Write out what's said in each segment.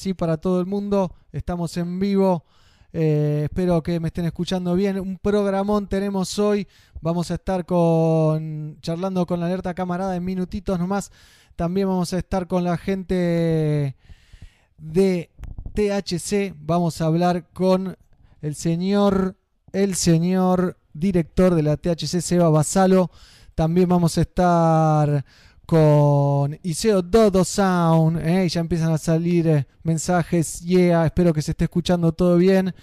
ahora sí para todo el mundo. Estamos en vivo. Eh, espero que me estén escuchando bien. Un programón tenemos hoy. Vamos a estar con charlando con la alerta camarada en minutitos nomás. También vamos a estar con la gente de THC. Vamos a hablar con el señor, el señor director de la THC, Seba Basalo. También vamos a estar con Iseo Dodo Sound. ¿eh? ya empiezan a salir eh, mensajes. Yeah, espero que se esté escuchando todo bien.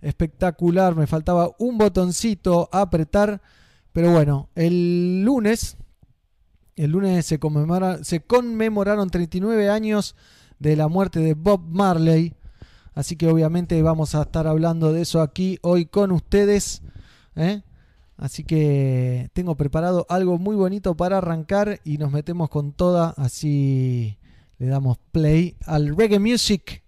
Espectacular. Me faltaba un botoncito a apretar. Pero bueno, el lunes. El lunes se, se conmemoraron 39 años de la muerte de Bob Marley. Así que obviamente vamos a estar hablando de eso aquí hoy con ustedes. ¿eh? Así que tengo preparado algo muy bonito para arrancar y nos metemos con toda, así le damos play al reggae music.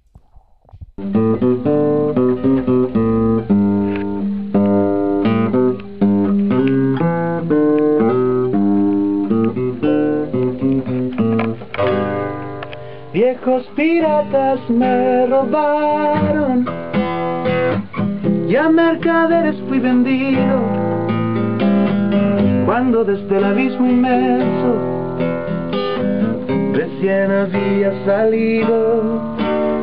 Viejos piratas me robaron, ya mercaderes fui vendido cuando desde el abismo inmenso recién había salido,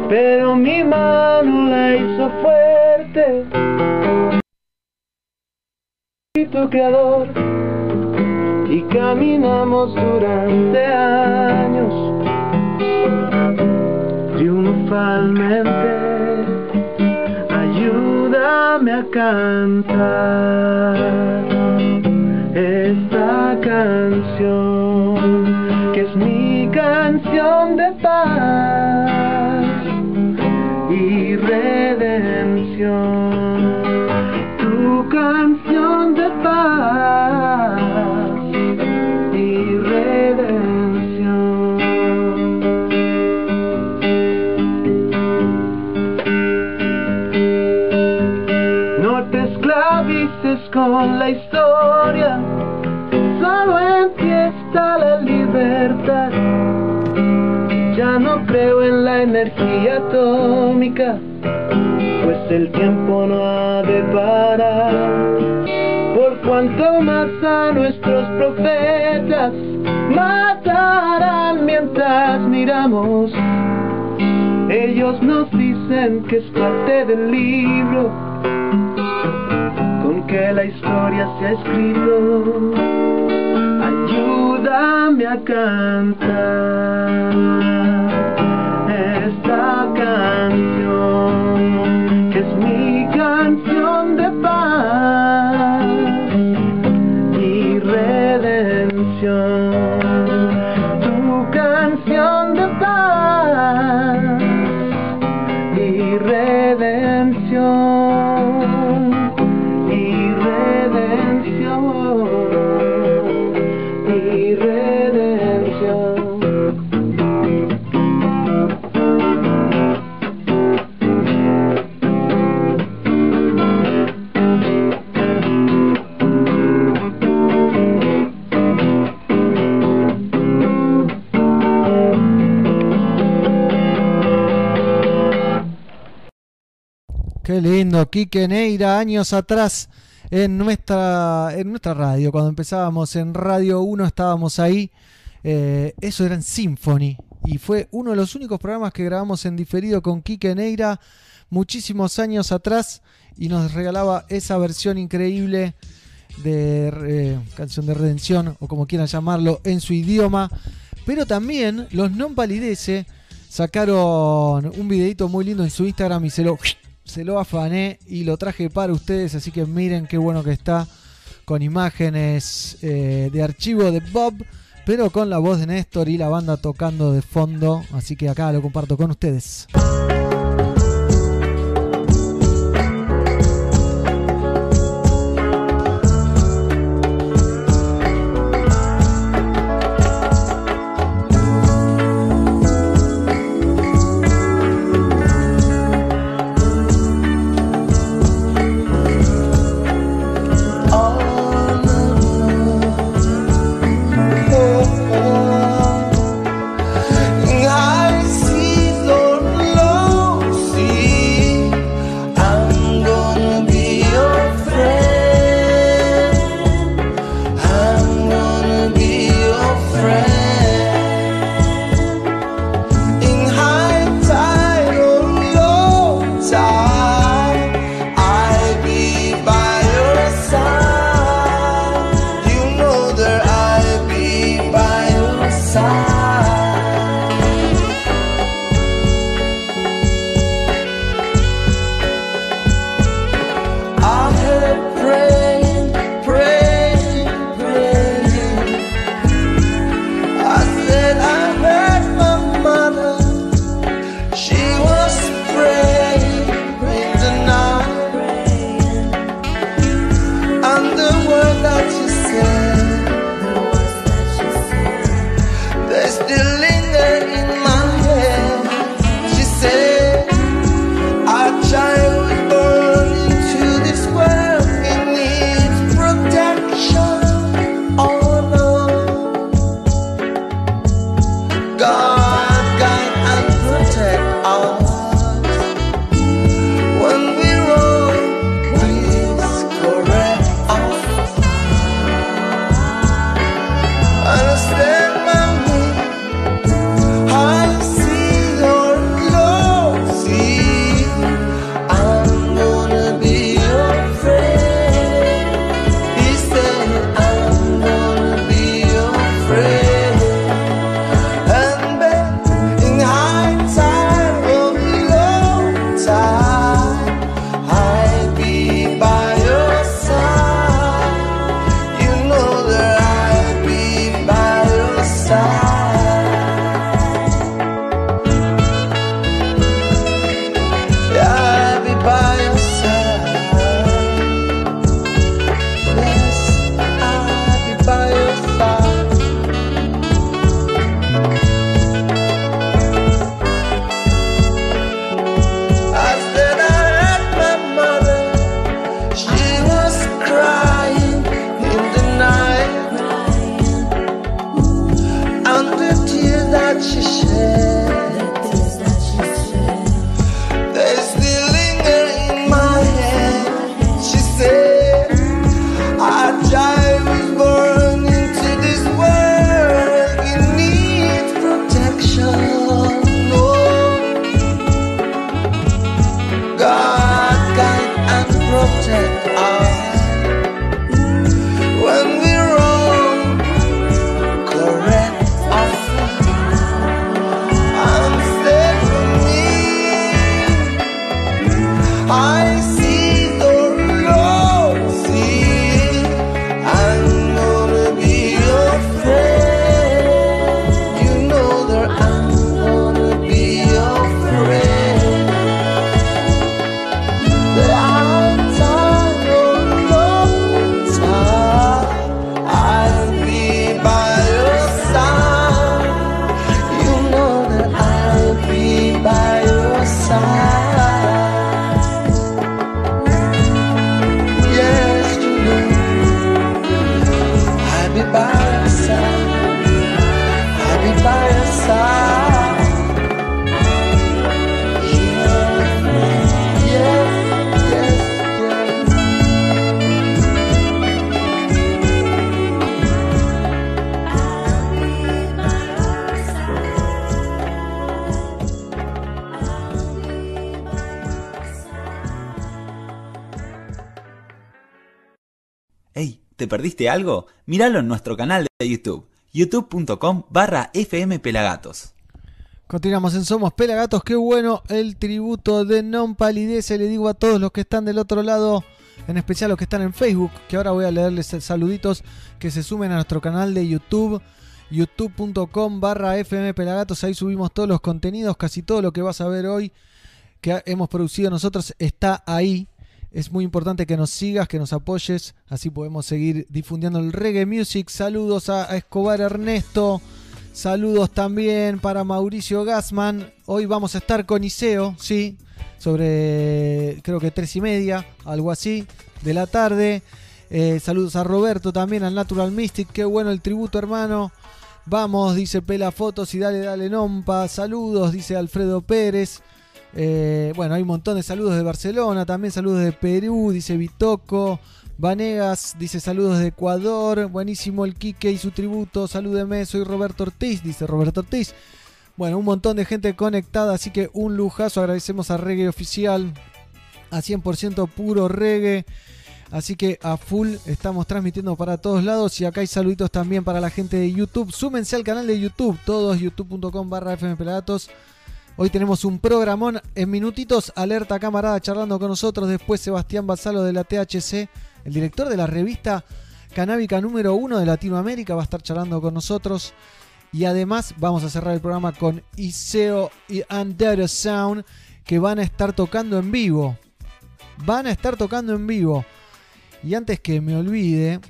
pero mi mano la hizo fuerte. Tu creador y caminamos durante años triunfalmente. Ayúdame a cantar esta canción, que es mi canción de paz y redención, tu canción de paz y redención. No te esclavices con la historia solo en ti está la libertad. Ya no creo en la energía atómica, pues el tiempo no ha de parar. Por cuanto más a nuestros profetas matarán mientras miramos. Ellos nos dicen que es parte del libro con que la historia se escrito ayúdame a cantar esta canción, que es mi canción de paz y redención, Qué lindo, Quique Neira, años atrás en nuestra, en nuestra radio, cuando empezábamos en Radio 1 estábamos ahí, eh, eso era en Symphony y fue uno de los únicos programas que grabamos en diferido con Quique Neira muchísimos años atrás y nos regalaba esa versión increíble de eh, canción de redención o como quieran llamarlo en su idioma, pero también los non palidece sacaron un videito muy lindo en su Instagram y se lo se lo afané y lo traje para ustedes, así que miren qué bueno que está con imágenes eh, de archivo de Bob, pero con la voz de Néstor y la banda tocando de fondo, así que acá lo comparto con ustedes. Algo? Míralo en nuestro canal de YouTube, youtube.com barra fmpelagatos. Continuamos en Somos Pelagatos. Qué bueno el tributo de Non Palidece. Le digo a todos los que están del otro lado, en especial los que están en Facebook, que ahora voy a leerles saluditos, que se sumen a nuestro canal de YouTube, youtube.com barra fmpelagatos. Ahí subimos todos los contenidos, casi todo lo que vas a ver hoy que hemos producido nosotros está ahí. Es muy importante que nos sigas, que nos apoyes, así podemos seguir difundiendo el reggae music. Saludos a, Escobar Ernesto, saludos también para Mauricio Gassman. Hoy vamos a estar con Iseo, sí, sobre creo que tres y media, algo así, de la tarde. Eh, saludos a Roberto también, al Natural Mystic, qué bueno el tributo hermano. Vamos, dice Pela Fotos y dale, dale Nompa. Saludos, dice Alfredo Pérez. Eh, bueno, hay un montón de saludos de Barcelona, también saludos de Perú, dice Vitoco. Vanegas dice saludos de Ecuador. Buenísimo el Quique y su tributo. Salúdeme, soy Roberto Ortiz, dice Roberto Ortiz. Bueno, un montón de gente conectada, así que un lujazo. Agradecemos a Reggae Oficial, a 100% puro reggae. Así que a full estamos transmitiendo para todos lados. Y acá hay saluditos también para la gente de YouTube. Súmense al canal de YouTube, todos youtube.com barra. Hoy tenemos un programón en minutitos. Alerta camarada charlando con nosotros. Después Sebastián Basalo de la THC, el director de la revista canábica número uno de Latinoamérica, va a estar charlando con nosotros. Y además vamos a cerrar el programa con Iseo y Under Sound que van a estar tocando en vivo. Van a estar tocando en vivo. Y antes que me olvide,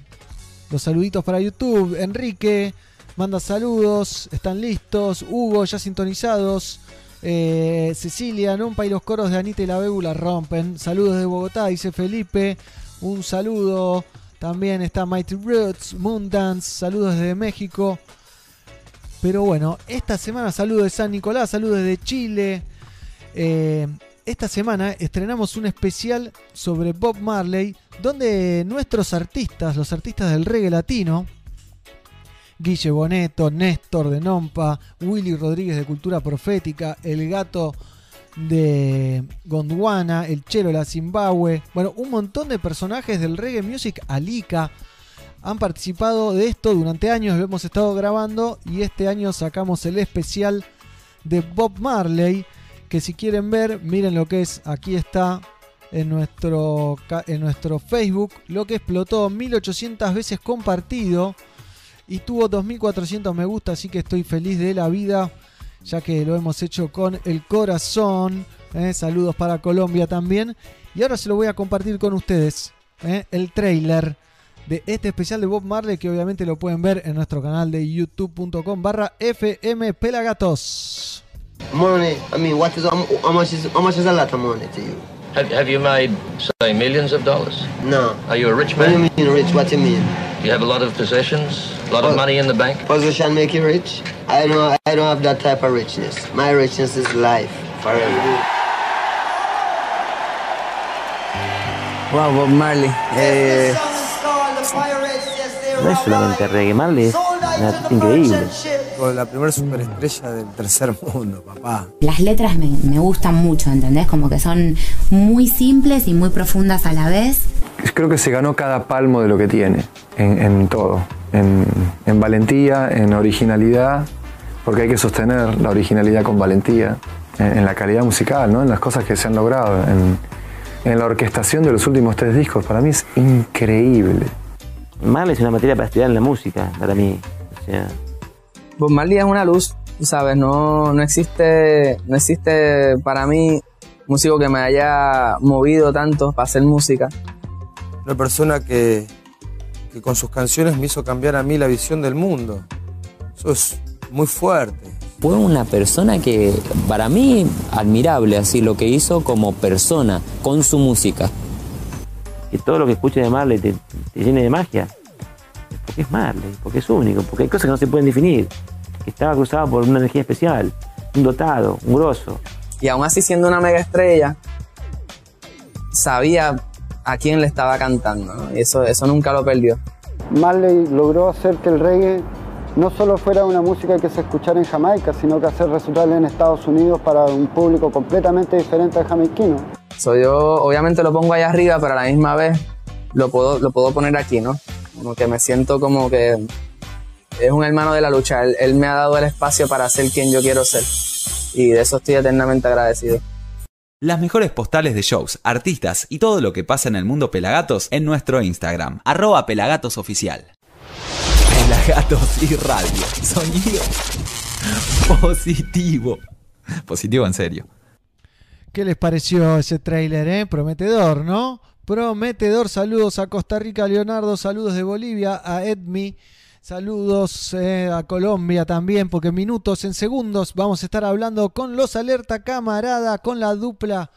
los saluditos para YouTube. Enrique manda saludos, están listos. Hugo ya sintonizados. Eh, Cecilia, Nompa y los coros de Anita y la Bebu la rompen. Saludos de Bogotá, dice Felipe. Un saludo. También está Mighty Roots, Moondance. Saludos desde México. Pero bueno, esta semana saludos de San Nicolás, saludos de Chile. Eh, esta semana estrenamos un especial sobre Bob Marley, donde nuestros artistas, los artistas del reggae latino, Guille Boneto, Néstor de Nompa, Willy Rodríguez de Cultura Profética, El Gato de Gondwana, El Chelo de la Zimbabue, bueno, un montón de personajes del reggae music, Alika, han participado de esto durante años, lo hemos estado grabando y este año sacamos el especial de Bob Marley, que si quieren ver, miren lo que es, aquí está en nuestro, en nuestro Facebook, lo que explotó 1800 veces compartido y tuvo 2400 me gusta, así que estoy feliz de la vida, ya que lo hemos hecho con el corazón. ¿eh? Saludos para Colombia también. Y ahora se lo voy a compartir con ustedes, ¿eh? el trailer de este especial de Bob Marley, que obviamente lo pueden ver en nuestro canal de youtube.com barra FM Pelagatos. Money, I mean, what is, is a lot of money to you? Have, have you made, say, millions of dollars? No. Are you a rich What do you man? mean rich? What do you mean? You have a lot of possessions, a lot of money in the bank? Position make you rich? I don't, I don't have that type of richness. My richness is life, forever. Wow, Bob Marley. Eh, No es solamente reggae, Marley es increíble. la primera superestrella del tercer mundo, papá. Las letras me, me gustan mucho, ¿entendés? Como que son muy simples y muy profundas a la vez. Creo que se ganó cada palmo de lo que tiene, en, en todo, en, en valentía, en originalidad, porque hay que sostener la originalidad con valentía, en, en la calidad musical, ¿no? en las cosas que se han logrado, en, en la orquestación de los últimos tres discos, para mí es increíble. Marley es una materia para estudiar en la música, para mí. O sea, Bob Marley es una luz, ¿sabes? No, no existe, no existe para mí músico que me haya movido tanto para hacer música. Una persona que, que con sus canciones me hizo cambiar a mí la visión del mundo. Eso es muy fuerte. Fue una persona que, para mí, admirable, así lo que hizo como persona, con su música. Que todo lo que escuches de Marley te, te llene de magia. Porque es Marley, porque es único, porque hay cosas que no se pueden definir. Que estaba cruzado por una energía especial, un dotado, un grosso. Y aún así siendo una mega estrella, sabía a quién le estaba cantando, ¿no? Y eso, eso nunca lo perdió. Marley logró hacer que el reggae no solo fuera una música que se escuchara en Jamaica, sino que hacer resultar en Estados Unidos para un público completamente diferente al jamaiquino. So, yo obviamente lo pongo ahí arriba, pero a la misma vez lo puedo, lo puedo poner aquí, ¿no? Como que me siento como que es un hermano de la lucha. Él, él me ha dado el espacio para ser quien yo quiero ser. Y de eso estoy eternamente agradecido. Las mejores postales de shows, artistas y todo lo que pasa en el mundo Pelagatos en nuestro Instagram, arroba pelagatosoficial. Pelagatos y radio, sonido positivo. Positivo en serio. ¿Qué les pareció ese tráiler, eh? Prometedor, ¿no? Prometedor. Saludos a Costa Rica, Leonardo. Saludos de Bolivia, a Edmi. Saludos eh, a Colombia también, porque minutos, en segundos, vamos a estar hablando con los Alerta Camarada, con la dupla,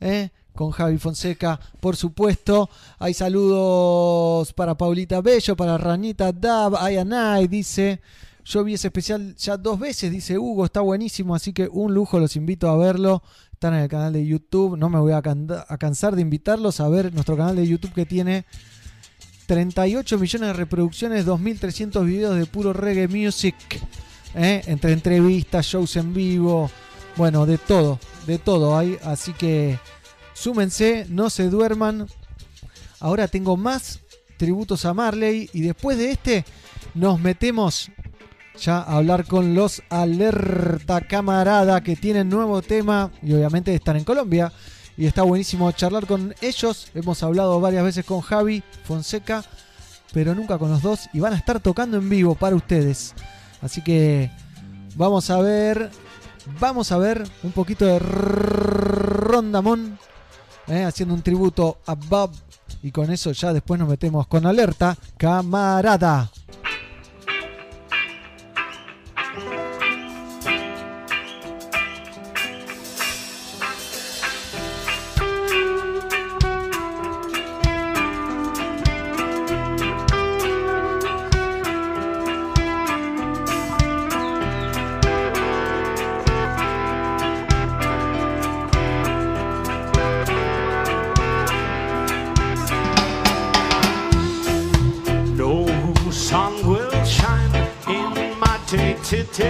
eh, con Javi Fonseca, por supuesto. Hay saludos para Paulita Bello, para Ranita Dab, Ayanay, dice. Yo vi ese especial ya dos veces, dice Hugo, está buenísimo, así que un lujo, los invito a verlo. Están en el canal de YouTube, no me voy a, can- a cansar de invitarlos a ver nuestro canal de YouTube que tiene 38 millones de reproducciones, 2.300 videos de puro reggae music, ¿eh? entre entrevistas, shows en vivo, bueno, de todo, de todo hay, así que súmense, no se duerman. Ahora tengo más tributos a Marley y después de este nos metemos ya a hablar con los Alerta Camarada que tienen nuevo tema y obviamente están en Colombia y está buenísimo charlar con ellos. Hemos hablado varias veces con Javi Fonseca, pero nunca con los dos y van a estar tocando en vivo para ustedes. Así que vamos a ver, vamos a ver un poquito de Rondamón eh, haciendo un tributo a Bob y con eso ya después nos metemos con alerta, camarada. Today.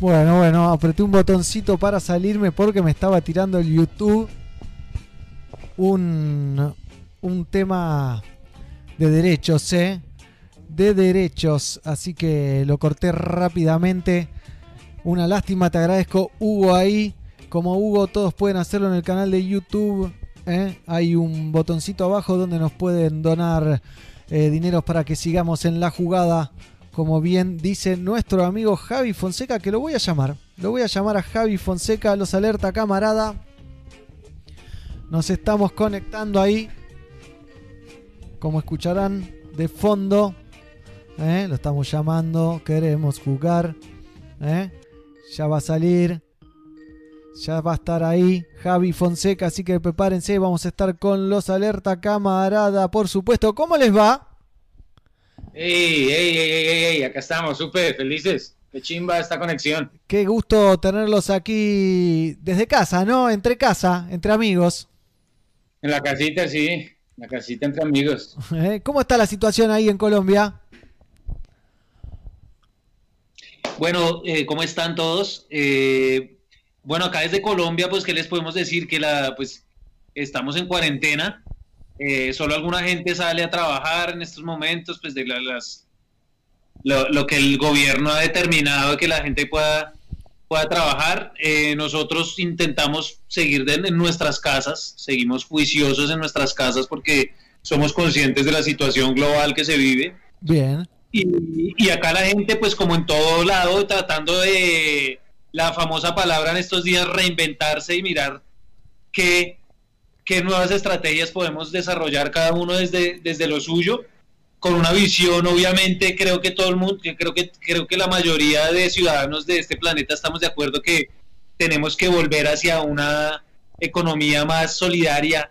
Bueno, bueno, apreté un botoncito para salirme porque me estaba tirando el YouTube un, un tema de derechos, ¿eh? De derechos, así que lo corté rápidamente. Una lástima, te agradezco Hugo ahí. Como Hugo, todos pueden hacerlo en el canal de YouTube. ¿eh? Hay un botoncito abajo donde nos pueden donar eh, dineros para que sigamos en la jugada. Como bien dice nuestro amigo Javi Fonseca, que lo voy a llamar. Lo voy a llamar a Javi Fonseca, los alerta camarada. Nos estamos conectando ahí. Como escucharán de fondo. ¿eh? Lo estamos llamando. Queremos jugar. ¿eh? Ya va a salir. Ya va a estar ahí Javi Fonseca. Así que prepárense. Vamos a estar con los alerta camarada. Por supuesto. ¿Cómo les va? Ey, ey, ey, ey, ey, acá estamos, súper felices. Qué chimba esta conexión. Qué gusto tenerlos aquí desde casa, ¿no? Entre casa, entre amigos. En la casita, sí, en la casita entre amigos. ¿Eh? ¿Cómo está la situación ahí en Colombia? Bueno, eh, ¿cómo están todos? Eh, bueno, acá desde Colombia, pues, ¿qué les podemos decir? Que la, pues, estamos en cuarentena. Eh, solo alguna gente sale a trabajar en estos momentos, pues, de la- las, lo, lo que el gobierno ha determinado que la gente pueda, pueda trabajar. Eh, nosotros intentamos seguir de- en nuestras casas, seguimos juiciosos en nuestras casas porque somos conscientes de la situación global que se vive. Bien. Y, y acá la gente, pues como en todo lado, tratando de la famosa palabra en estos días, reinventarse y mirar qué, qué nuevas estrategias podemos desarrollar cada uno desde, desde lo suyo, con una visión, obviamente, creo que todo el mundo, creo que, creo que la mayoría de ciudadanos de este planeta estamos de acuerdo que tenemos que volver hacia una economía más solidaria,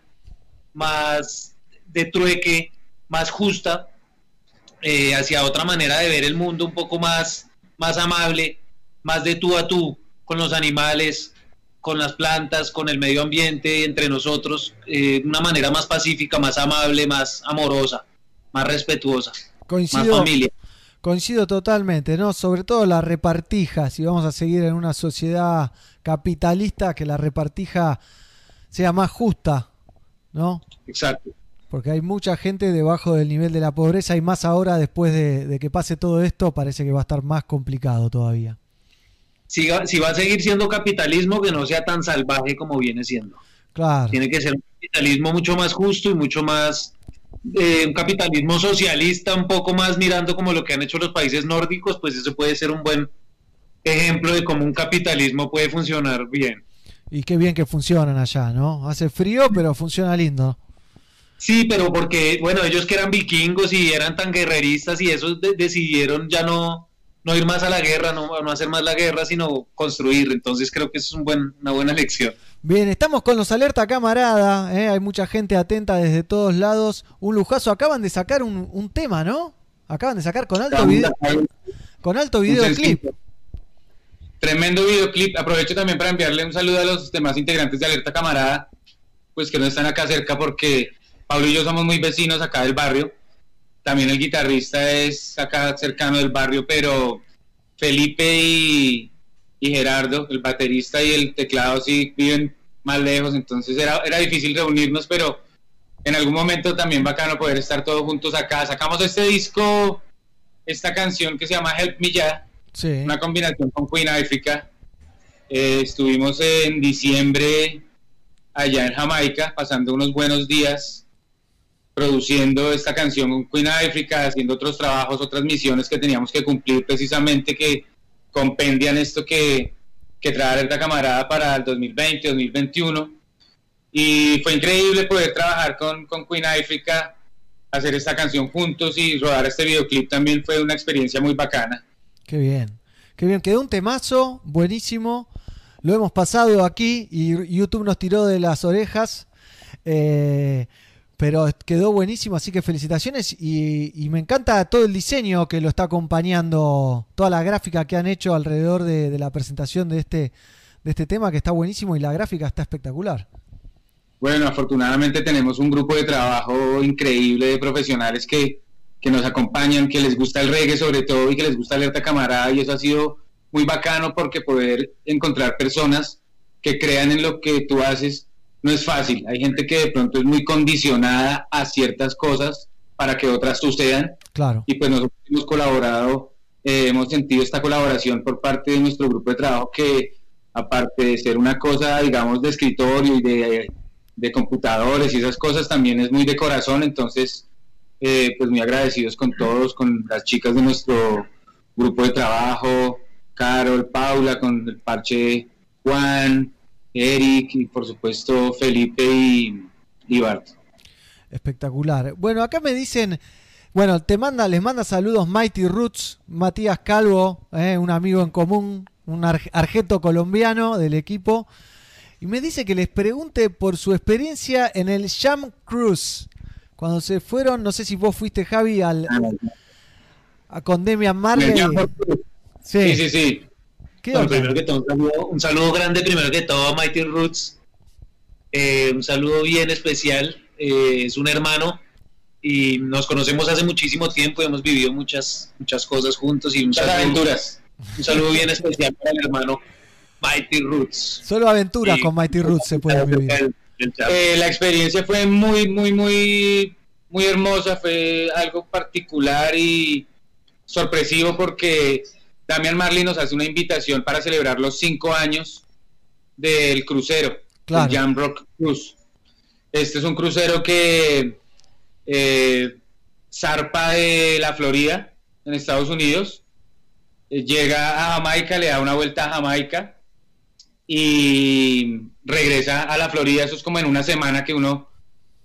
más de trueque, más justa, eh, hacia otra manera de ver el mundo un poco más, más amable, más de tú a tú con los animales, con las plantas, con el medio ambiente, entre nosotros, eh, de una manera más pacífica, más amable, más amorosa, más respetuosa, más Coincido, familia. coincido totalmente, ¿no? Sobre todo la repartija, si vamos a seguir en una sociedad capitalista, que la repartija sea más justa, ¿no? Exacto. Porque hay mucha gente debajo del nivel de la pobreza y más ahora después de, de que pase todo esto parece que va a estar más complicado todavía. Si, va- si va a seguir siendo capitalismo, que no sea tan salvaje como viene siendo. Claro. Tiene que ser un capitalismo mucho más justo y mucho más, eh, un capitalismo socialista, un poco más mirando como lo que han hecho los países nórdicos, pues eso puede ser un buen ejemplo de cómo un capitalismo puede funcionar bien. Y qué bien que funcionan allá, ¿no? Hace frío, pero funciona lindo. Sí, pero porque, bueno, ellos que eran vikingos y eran tan guerreristas y esos de- decidieron ya no, no ir más a la guerra, no, no hacer más la guerra, sino construir. Entonces creo que eso es un buen, una buena lección. Bien, estamos con los alerta camarada, ¿eh? hay mucha gente atenta desde todos lados. Un lujazo, acaban de sacar un, un tema, ¿no? Acaban de sacar con alto video, con alto videoclip. Tremendo videoclip. Aprovecho también para enviarle un saludo a los demás integrantes de Alerta Camarada, pues que no están acá cerca porque Pablo y yo somos muy vecinos acá del barrio. También el guitarrista es acá cercano del barrio, pero Felipe y, y Gerardo, el baterista y el teclado, sí viven más lejos, entonces era, era difícil reunirnos, pero en algún momento también bacano poder estar todos juntos acá. Sacamos este disco, esta canción que se llama Help Me Ya, Sí. una combinación con Queen África. Eh, estuvimos en diciembre allá en Jamaica, pasando unos buenos días produciendo esta canción con Queen África, haciendo otros trabajos, otras misiones que teníamos que cumplir precisamente que compendian esto que, que trae Alerta Camarada para el 2020, 2021. Y fue increíble poder trabajar con, con Queen África, hacer esta canción juntos y rodar este videoclip también fue una experiencia muy bacana. Qué bien, qué bien, quedó un temazo, buenísimo. Lo hemos pasado aquí y YouTube nos tiró de las orejas. eh, pero quedó buenísimo, así que felicitaciones y, me encanta todo el diseño que lo está acompañando, toda la gráfica que han hecho alrededor de, de la presentación de este, de este tema que está buenísimo y la gráfica está espectacular. Bueno, afortunadamente tenemos un grupo de trabajo increíble de profesionales que, que nos acompañan, que les gusta el reggae sobre todo y que les gusta Alerta Camarada y eso ha sido muy bacano porque poder encontrar personas que crean en lo que tú haces no es fácil. Hay gente que de pronto es muy condicionada a ciertas cosas para que otras sucedan Claro. y pues nosotros hemos colaborado, eh, hemos sentido esta colaboración por parte de nuestro grupo de trabajo que aparte de ser una cosa, digamos, de escritorio y de, de computadores y esas cosas, también es muy de corazón, entonces, eh, pues muy agradecidos con todos, con las chicas de nuestro grupo de trabajo, Carol, Paula, con el parche Juan, Eric y por supuesto Felipe y, y Bart. Espectacular. Bueno, acá me dicen, bueno, te manda, les manda saludos Mighty Roots, Matías Calvo, eh, un amigo en común, un ar- argeto colombiano del equipo, y me dice que les pregunte por su experiencia en el Jam Cruise. Cuando se fueron, no sé si vos fuiste Javi al a con Demian Marley. El Jam Sí, sí, sí. ¿Qué Bueno, primero que todo, un saludo, un saludo grande, primero que todo, a Mighty Roots. Eh, un saludo bien especial. eh, es un hermano y nos conocemos hace muchísimo tiempo y hemos vivido muchas, muchas cosas juntos. y Muchas saludo- aventuras. Un saludo bien especial para el hermano Mighty Roots. Solo aventuras Sí. con Mighty Roots se pueden vivir. Eh, la experiencia fue muy, muy, muy, muy hermosa, fue algo particular y sorpresivo porque Damian Marley nos hace una invitación para celebrar los cinco años del crucero, Claro. el Jam Rock Cruise. Este es un crucero que eh, zarpa de la Florida, en Estados Unidos. Eh, llega a Jamaica, le da una vuelta a Jamaica y regresa a la Florida. Eso es como en una semana que uno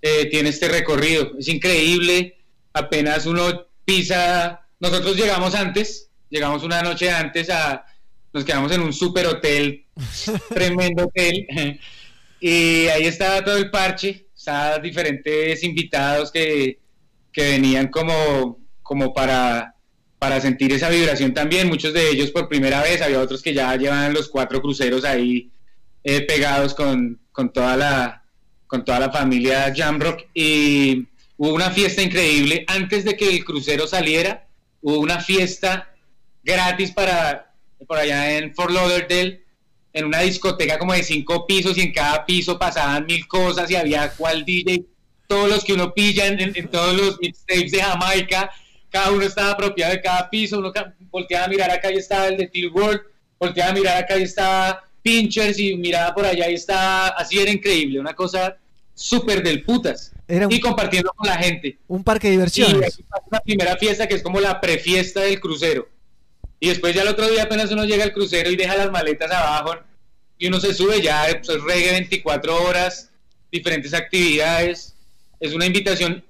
eh, tiene este recorrido. Es increíble. Apenas uno pisa. Nosotros llegamos antes, llegamos una noche antes a. Nos quedamos en un super hotel, tremendo hotel. Y ahí estaba todo el parche, estaban diferentes invitados que, que venían como, como para, para sentir esa vibración también, muchos de ellos por primera vez, había otros que ya llevan los cuatro cruceros ahí eh, pegados con, con toda la con toda la familia Jamrock y hubo una fiesta increíble antes de que el crucero saliera hubo una fiesta gratis para por allá en Fort Lauderdale en una discoteca como de cinco pisos y en cada piso pasaban mil cosas y había cual DJ, todos los que uno pilla en, en- en todos los mixtapes de Jamaica, cada uno estaba apropiado de cada piso, uno volteaba a mirar acá y estaba el de Till World, volteaba a mirar acá y estaba Pinchers y miraba por allá y estaba, así era increíble, una cosa súper del putas. Era un- y compartiendo con la gente. Un parque de Y diversiones. pasa la primera fiesta que es como la prefiesta del crucero. Y después ya el otro día apenas uno llega al crucero y deja las maletas abajo y uno se sube ya, pues, es reggae 24 horas, diferentes actividades. Es una invitación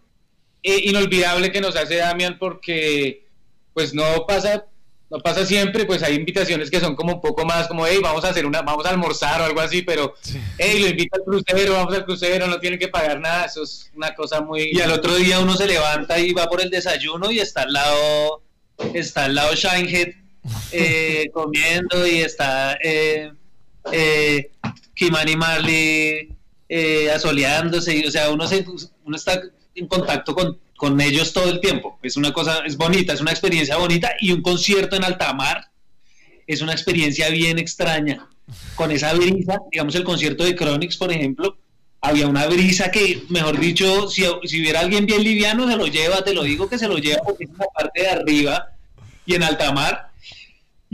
eh, inolvidable que nos hace Damian porque pues no pasa no pasa siempre, pues hay invitaciones que son como un poco más como, hey, vamos a hacer una, vamos a almorzar o algo así, pero, hey, lo invita al crucero, vamos al crucero, no tienen que pagar nada, eso es una cosa muy... Y al otro día uno se levanta y va por el desayuno y está al lado, está al lado Shinehead eh, comiendo y está eh, eh, Kimani Marley eh, asoleándose. o sea, uno, se, uno está en contacto con, con ellos todo el tiempo. Es una cosa, es bonita, es una experiencia bonita y un concierto en alta mar es una experiencia bien extraña. Con esa brisa, digamos el concierto de Chronix, por ejemplo, había una brisa que, mejor dicho, si, si hubiera alguien bien liviano, se lo lleva, te lo digo que se lo lleva porque es en la parte de arriba y en alta mar.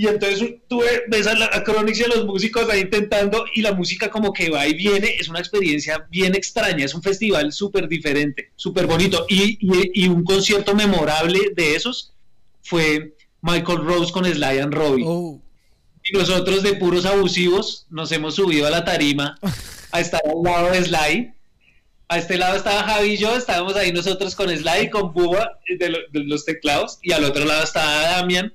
Y entonces tú ves a, la, a Chronix y a los músicos ahí intentando y la música como que va y viene, es una experiencia bien extraña, es un festival súper diferente, súper bonito. Y, y- y un concierto memorable de esos fue Michael Rose con Sly and Robbie. Y nosotros de puros abusivos nos hemos subido a la tarima a estar al lado de Sly. A este lado estaba Javi y yo, estábamos ahí nosotros con Sly con Buba de, lo- de los teclados, y al otro lado estaba Damian,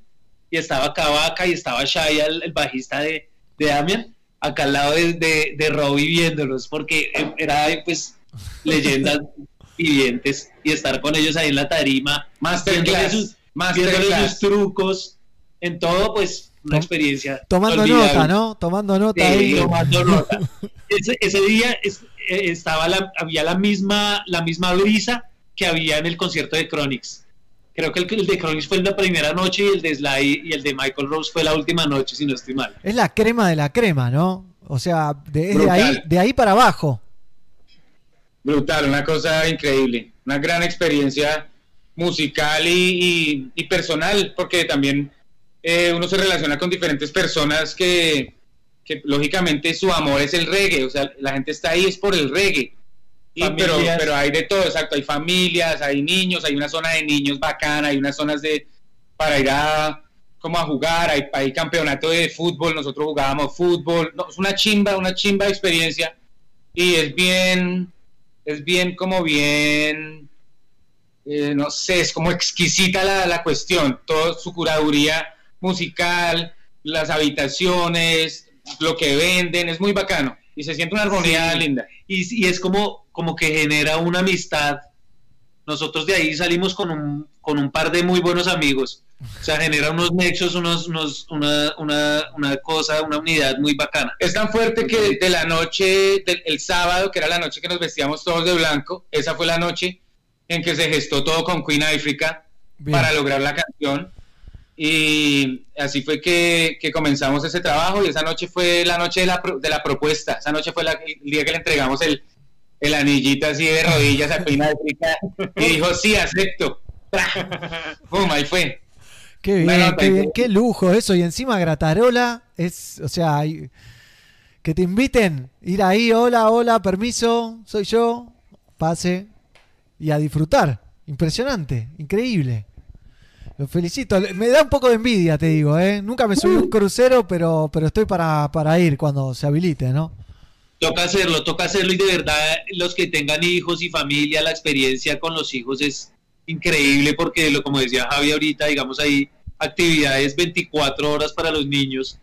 y estaba Cavaca, y estaba Shaya, el, el bajista de, de Damian, acá al lado de, de, de Robbie viéndolos, porque eh, era pues leyendas vivientes, y estar con ellos ahí en la tarima, viéndole sus, sus trucos, en todo, pues una experiencia. Tomando nota, ¿no? Tomando nota Sí, ahí. tomando nota. Ese, ese día es- eh, estaba la, había la misma, la misma brisa que había en el concierto de Chronix. Creo que el, el de Chronix fue la primera noche y el de Sly y el de Michael Rose fue la última noche, si no estoy mal. Es la crema de la crema, ¿no? O sea, de, es de Brutal. ahí, de ahí para abajo. Brutal, una cosa increíble, una gran experiencia musical y, y- y personal, porque también eh, uno se relaciona con diferentes personas que, que lógicamente su amor es el reggae, o sea, la gente está ahí es por el reggae. Y, pero, pero hay de todo, exacto, hay familias, hay niños, hay una zona de niños bacana, hay unas zonas de para ir a como a jugar, hay, hay campeonato de fútbol, nosotros jugábamos fútbol, no, es una chimba, una chimba experiencia y es bien, es bien como bien, eh, no sé, es como exquisita la, la cuestión, toda su curaduría musical, las habitaciones, lo que venden, es muy bacano y se siente una armonía Sí. linda. Y, y es como, como que genera una amistad. Nosotros de ahí salimos con un, con un par de muy buenos amigos. O sea, genera unos nexos, unos, unos, una, una, una cosa, una unidad muy bacana. Es tan fuerte que de la noche, del el sábado, que era la noche que nos vestíamos todos de blanco, esa fue la noche en que se gestó todo con Queen Africa Bien. para lograr la canción. Y así fue que, que comenzamos ese trabajo y esa noche fue la noche de la, de la propuesta. Esa noche fue la- el día que le entregamos el, el anillito así de rodillas a Africa y dijo, sí, acepto. ¡Pum! Ahí fue. Qué bien, nota qué bien, qué lujo eso. Y encima Gratarola es, o sea, hay- que te inviten, ir ahí, hola, hola, permiso, soy yo, pase y a disfrutar. Impresionante, increíble. Lo felicito. Me da un poco de envidia, te digo, ¿eh? Nunca me subí a un crucero, pero, pero estoy para, para ir cuando se habilite, ¿no? Toca hacerlo, toca hacerlo y de verdad los que tengan hijos y familia, la experiencia con los hijos es increíble porque lo como decía Javi ahorita, digamos hay actividades 24 horas para los niños.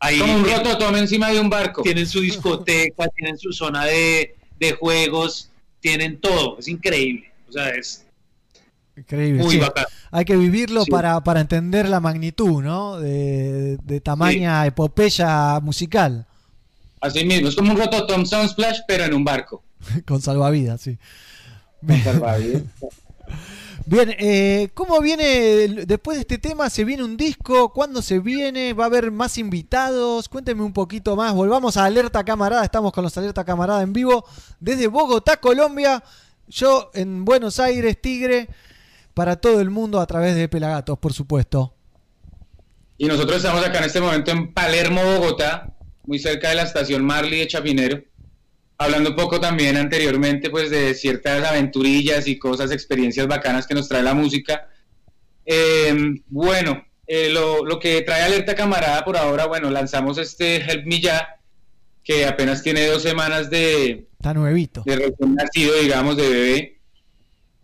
Ahí Como un rototom encima de un barco. Tienen su discoteca, tienen su zona de, de juegos, tienen todo, es increíble. O sea, es Increíble. Muy sí. bacán. Hay que vivirlo Sí. para, para entender la magnitud, ¿no? De, de tamaña epopeya musical. Así mismo, es como un rototom Sunsplash, pero en un barco. Con salvavidas, sí. Con salvavidas. Bien, eh, ¿cómo viene después de este tema? ¿Se viene un disco? ¿Cuándo se viene? ¿Va a haber más invitados? Cuénteme un poquito más. Volvamos a Alerta Camarada. Estamos con los Alerta Camarada en vivo desde Bogotá, Colombia. Yo en Buenos Aires, Tigre, para todo el mundo a través de Pelagatos, por supuesto. Y nosotros estamos acá en este momento en Palermo, Bogotá, muy cerca de la estación Marley de Chapinero, hablando un poco también anteriormente pues de ciertas aventurillas y cosas, experiencias bacanas que nos trae la música. Eh, bueno, eh, lo, lo que trae Alerta Camarada por ahora, bueno, lanzamos este Help Me Ya, que apenas tiene dos semanas de, Está nuevito. de recién nacido, digamos, de bebé.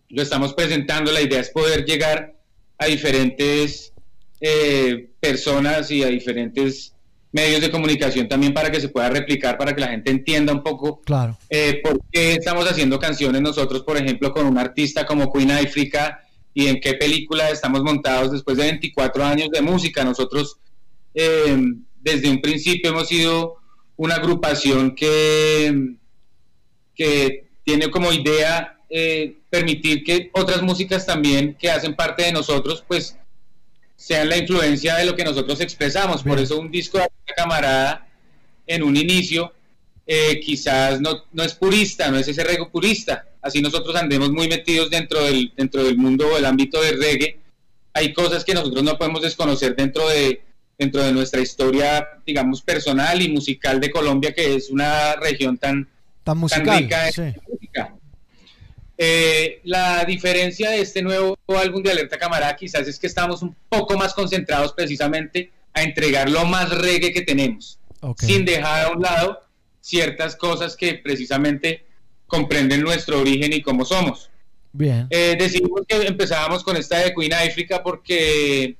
Lo estamos presentando, la idea es poder llegar a diferentes eh, personas y a diferentes medios de comunicación también para que se pueda replicar, para que la gente entienda un poco Claro. eh, por qué estamos haciendo canciones nosotros, por ejemplo, con un artista como Queen África y en qué película estamos montados después de 24 años de música. Nosotros eh, desde un principio hemos sido una agrupación que, que tiene como idea eh, permitir que otras músicas también que hacen parte de nosotros, pues sean la influencia de lo que nosotros expresamos. Por eso un disco de la camarada en un inicio eh, quizás no, no es purista, no es ese reggae purista. Así nosotros andemos muy metidos dentro del, dentro del mundo o el ámbito del reggae. Hay cosas que nosotros no podemos desconocer dentro de, dentro de nuestra historia, digamos, personal y musical de Colombia, que es una región tan, Tan musical. rica música. Eh, la diferencia de este nuevo álbum de Alerta Camarada quizás es que estamos un poco más concentrados precisamente a entregar lo más reggae que tenemos, Ok. sin dejar a un lado ciertas cosas que precisamente comprenden nuestro origen y cómo somos. Bien. Eh, decidimos que empezábamos con esta de Queen África porque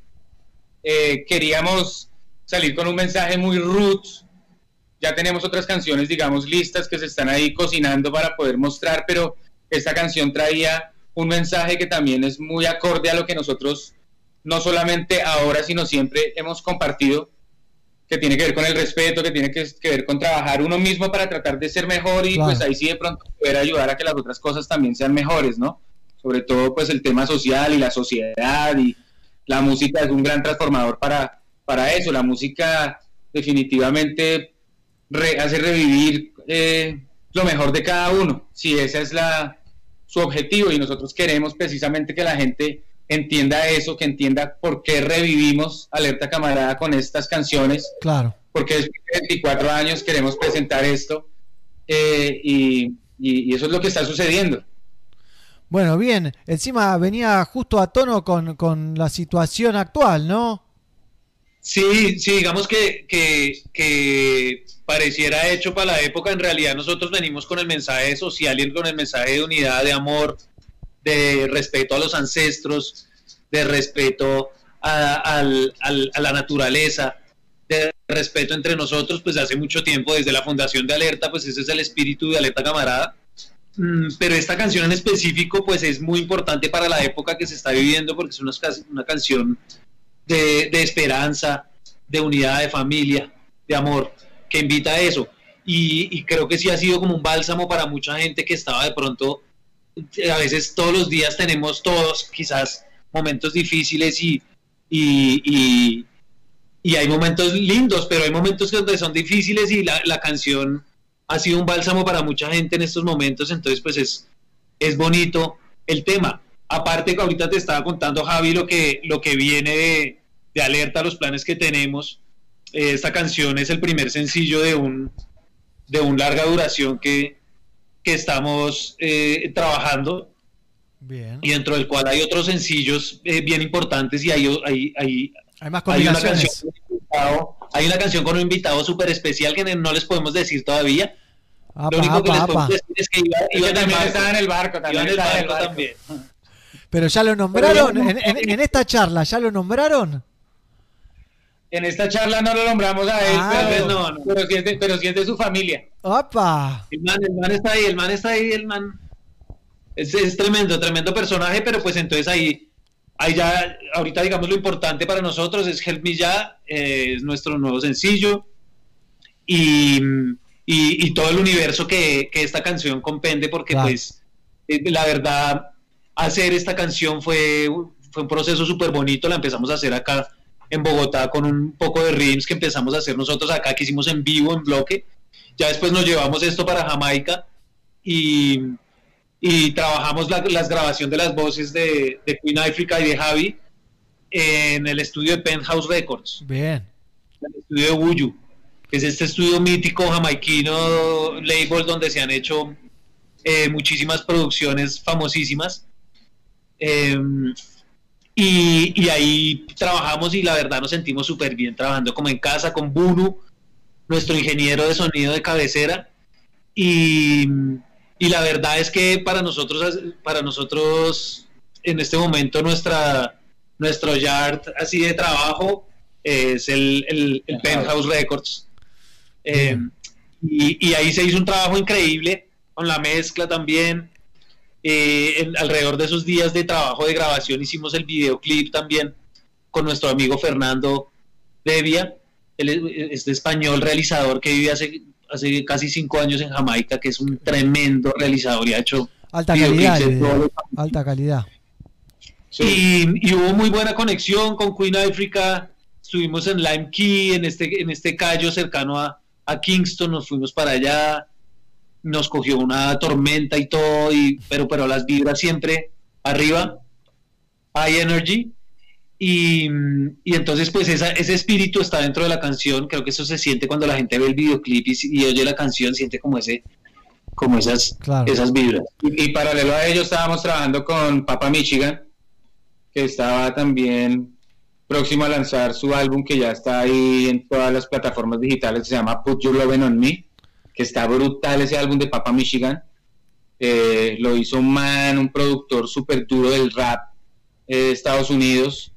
eh, queríamos salir con un mensaje muy roots. Ya tenemos otras canciones, digamos, listas que se están ahí cocinando para poder mostrar, pero esta canción traía un mensaje que también es muy acorde a lo que nosotros no solamente ahora, sino siempre hemos compartido, que tiene que ver con el respeto, que tiene que, que ver con trabajar uno mismo para tratar de ser mejor y Claro. pues ahí sí de pronto poder ayudar a que las otras cosas también sean mejores, ¿no? Sobre todo pues el tema social y la sociedad y la música es un gran transformador para, para eso, la música definitivamente re- hace revivir eh, lo mejor de cada uno, si ese es la, su objetivo y nosotros queremos precisamente que la gente entienda eso, que entienda por qué revivimos Alerta Camarada con estas canciones, Claro. porque después de 24 años queremos presentar esto eh, y, y- y eso es lo que está sucediendo. Bueno, bien. Encima venía justo a tono con, con la situación actual, ¿no? Sí, sí, digamos que, que, pareciera hecho para la época, en realidad nosotros venimos con el mensaje social y con el mensaje de unidad, de amor, de respeto a los ancestros, de respeto a, a la naturaleza, de respeto entre nosotros, pues hace mucho tiempo, desde la fundación de Alerta, pues ese es el espíritu de Alerta Camarada. Mm, Pero esta canción en específico, pues es muy importante para la época que se está viviendo, porque es una, una canción de, esperanza, de unidad, de familia, de amor, que invita a eso. Y, creo que sí ha sido como un bálsamo para mucha gente que estaba de pronto, eh, a veces todos los días tenemos todos quizás momentos difíciles y, y, y, hay momentos lindos, pero hay momentos que son difíciles y la, la canción ha sido un bálsamo para mucha gente en estos momentos, entonces pues es, es bonito el tema. Aparte que ahorita te estaba contando Javi lo que, lo que viene de, de alerta, los planes que tenemos. Eh, esta canción es el primer sencillo de un, de un larga duración que, que estamos eh, trabajando. Bien. y dentro del cual hay otros sencillos eh, bien importantes y hay, hay, hay, Hay más hay una canción combinaciones. con un invitado- hay una canción con un invitado súper especial que no les podemos decir todavía. Apa, Lo único que apa, les apa. podemos decir es que iba, Es iba que en el también barco. estaba en el barco, también Iba en el estaba en el barco barco. también. Pero ya lo nombraron, en, en- en esta charla, ¿ya lo nombraron? En esta charla no lo nombramos a él, Ah, pero, no, no. pero, sí es de, pero sí es de su familia. ¡Opa! El man, el man está ahí, el man está ahí, el man. Es, es tremendo, tremendo personaje, pero pues entonces ahí, ahí ya, ahorita digamos lo importante para nosotros es Help Me Ya, eh, es nuestro nuevo sencillo y, y- y todo el universo que, que esta canción compende, porque Claro. pues eh, la verdad, hacer esta canción fue, fue un proceso súper bonito, la empezamos a hacer acá en Bogotá con un poco de rhythms que empezamos a hacer nosotros acá, que hicimos en vivo, en bloque. Ya después nos llevamos esto para Jamaica y, y trabajamos la, las grabación de las voces de, de Queen Africa y de Javi en el estudio de Penthouse Records, Bien. el estudio de Wuyu, que es este estudio mítico jamaiquino label donde se han hecho eh, muchísimas producciones famosísimas. Eh, y, y ahí trabajamos y la verdad nos sentimos súper bien trabajando como en casa con Bunu, nuestro ingeniero de sonido de cabecera. Y, y la verdad es que para nosotros, para nosotros en este momento nuestra, nuestro yard así de trabajo es el, el, el Penthouse Records. Eh, y, y ahí se hizo un trabajo increíble con la mezcla también. Eh, en- alrededor de esos días de trabajo de grabación hicimos el videoclip también con nuestro amigo Fernando Devia, es, este español realizador que vive hace, hace casi cinco años en Jamaica, que es un tremendo realizador y ha hecho Alta calidad. todo eh, Alta calidad. y, y hubo muy buena conexión con Queen Africa. Estuvimos en Lime Key, en este, en este callo cercano a, a Kingston, nos fuimos para allá. Nos cogió una tormenta y todo, y, pero, pero las vibras siempre arriba, high energy. Y, y entonces, pues esa- ese espíritu está dentro de la canción. Creo que eso se siente cuando la gente ve el videoclip y, y oye la canción, siente como ese, como esas, Claro. esas vibras. Y, y paralelo a ello estábamos trabajando con Papa Michigan, que estaba también próximo a lanzar su álbum que ya está ahí en todas las plataformas digitales, que se llama Put Your Lovin' on Me, que está brutal ese álbum de Papa Michigan. Eh, lo hizo un man, un productor súper duro del rap eh, de Estados Unidos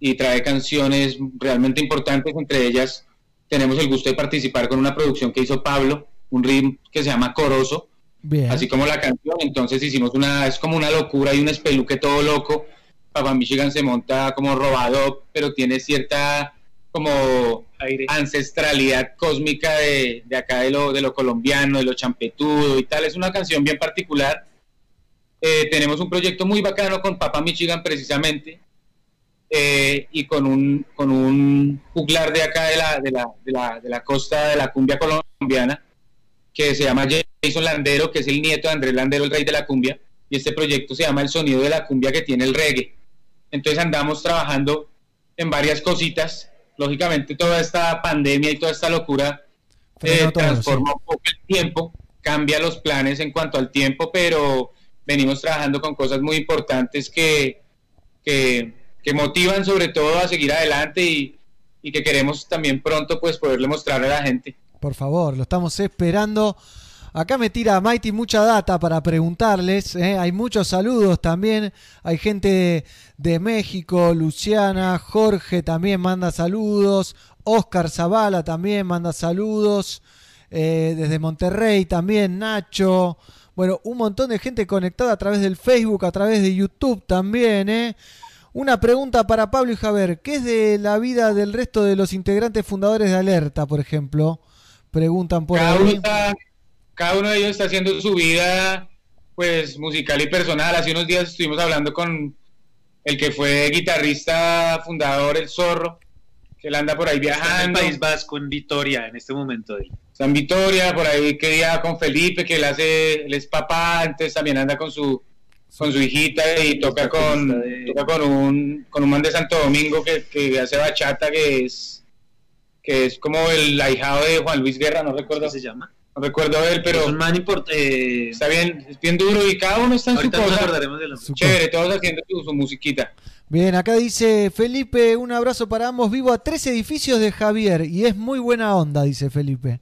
y trae canciones realmente importantes, entre ellas tenemos el gusto de participar con una producción que hizo Pablo, un ritmo que se llama Coroso, Bien. así como la canción, entonces hicimos una, es como una locura y un espeluque todo loco, Papa Michigan se monta como robado, pero tiene cierta como ancestralidad cósmica de, de acá de lo, de lo colombiano, de lo champetudo y tal, es una canción bien particular. Eh, tenemos un proyecto muy bacano con Papa Michigan precisamente eh, y con un, con un juglar de acá de la, de, la, de, la, de la costa de la cumbia colombiana que se llama Jason Landero, que es el nieto de Andrés Landero, el rey de la cumbia, y este proyecto se llama El sonido de la cumbia que tiene el reggae. Entonces andamos trabajando en varias cositas. Lógicamente toda esta pandemia y toda esta locura eh, transforma un poco el tiempo, cambia los planes en cuanto al tiempo, pero venimos trabajando con cosas muy importantes que, que, que motivan sobre todo a seguir adelante y, y que queremos también pronto pues poderle mostrar a la gente. Por favor, lo estamos esperando. Acá me tira Mighty mucha data para preguntarles. ¿eh? Hay muchos saludos también. Hay gente de México, Luciana, Jorge también manda saludos. Oscar Zavala también manda saludos. Eh, desde Monterrey también, Nacho. Bueno, un montón de gente conectada a través del Facebook, a través de YouTube también. ¿eh? Una pregunta para Pablo y Javier. ¿Qué es de la vida del resto de los integrantes fundadores de Alerta, por ejemplo? Preguntan por ahí. Cada uno de ellos está haciendo su vida pues musical y personal. Hace unos días estuvimos hablando con el que fue guitarrista fundador, el Zorro, que él anda por ahí Está en el viajando. País Vasco, en Vitoria, en este momento. él. Está en Vitoria, por ahí que día con Felipe, que él hace, él es papá, entonces también anda con su con su hijita y toca con, toca con un con un man de Santo Domingo que, que hace bachata que es que es como el ahijado de Juan Luis Guerra, no recuerdo se llama? No recuerdo a él, pero Es un man eh, está bien, es bien duro y cada uno está en Ahorita su nos cosa. acordaremos del nombre. Chévere, todos haciendo su, su musiquita. Bien, acá dice Felipe, un abrazo para ambos. Vivo a tres edificios de Javier y es muy buena onda, dice Felipe.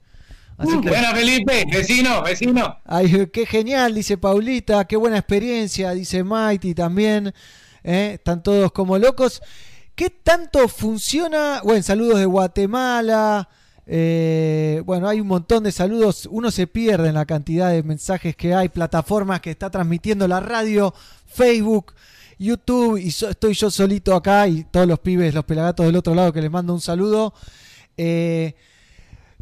Así Uh, que- Buena, Felipe, vecino, vecino. Ay, qué genial, dice Paulita, qué buena experiencia, dice Mighty también. ¿eh? Están todos como locos. ¿Qué tanto funciona? Bueno, saludos de Guatemala. Eh, bueno, hay un montón de saludos. Uno se pierde en la cantidad de mensajes que hay, plataformas que está transmitiendo la radio, Facebook, YouTube. Y estoy yo solito acá y todos los pibes, los pelagatos del otro lado que les mando un saludo. Eh,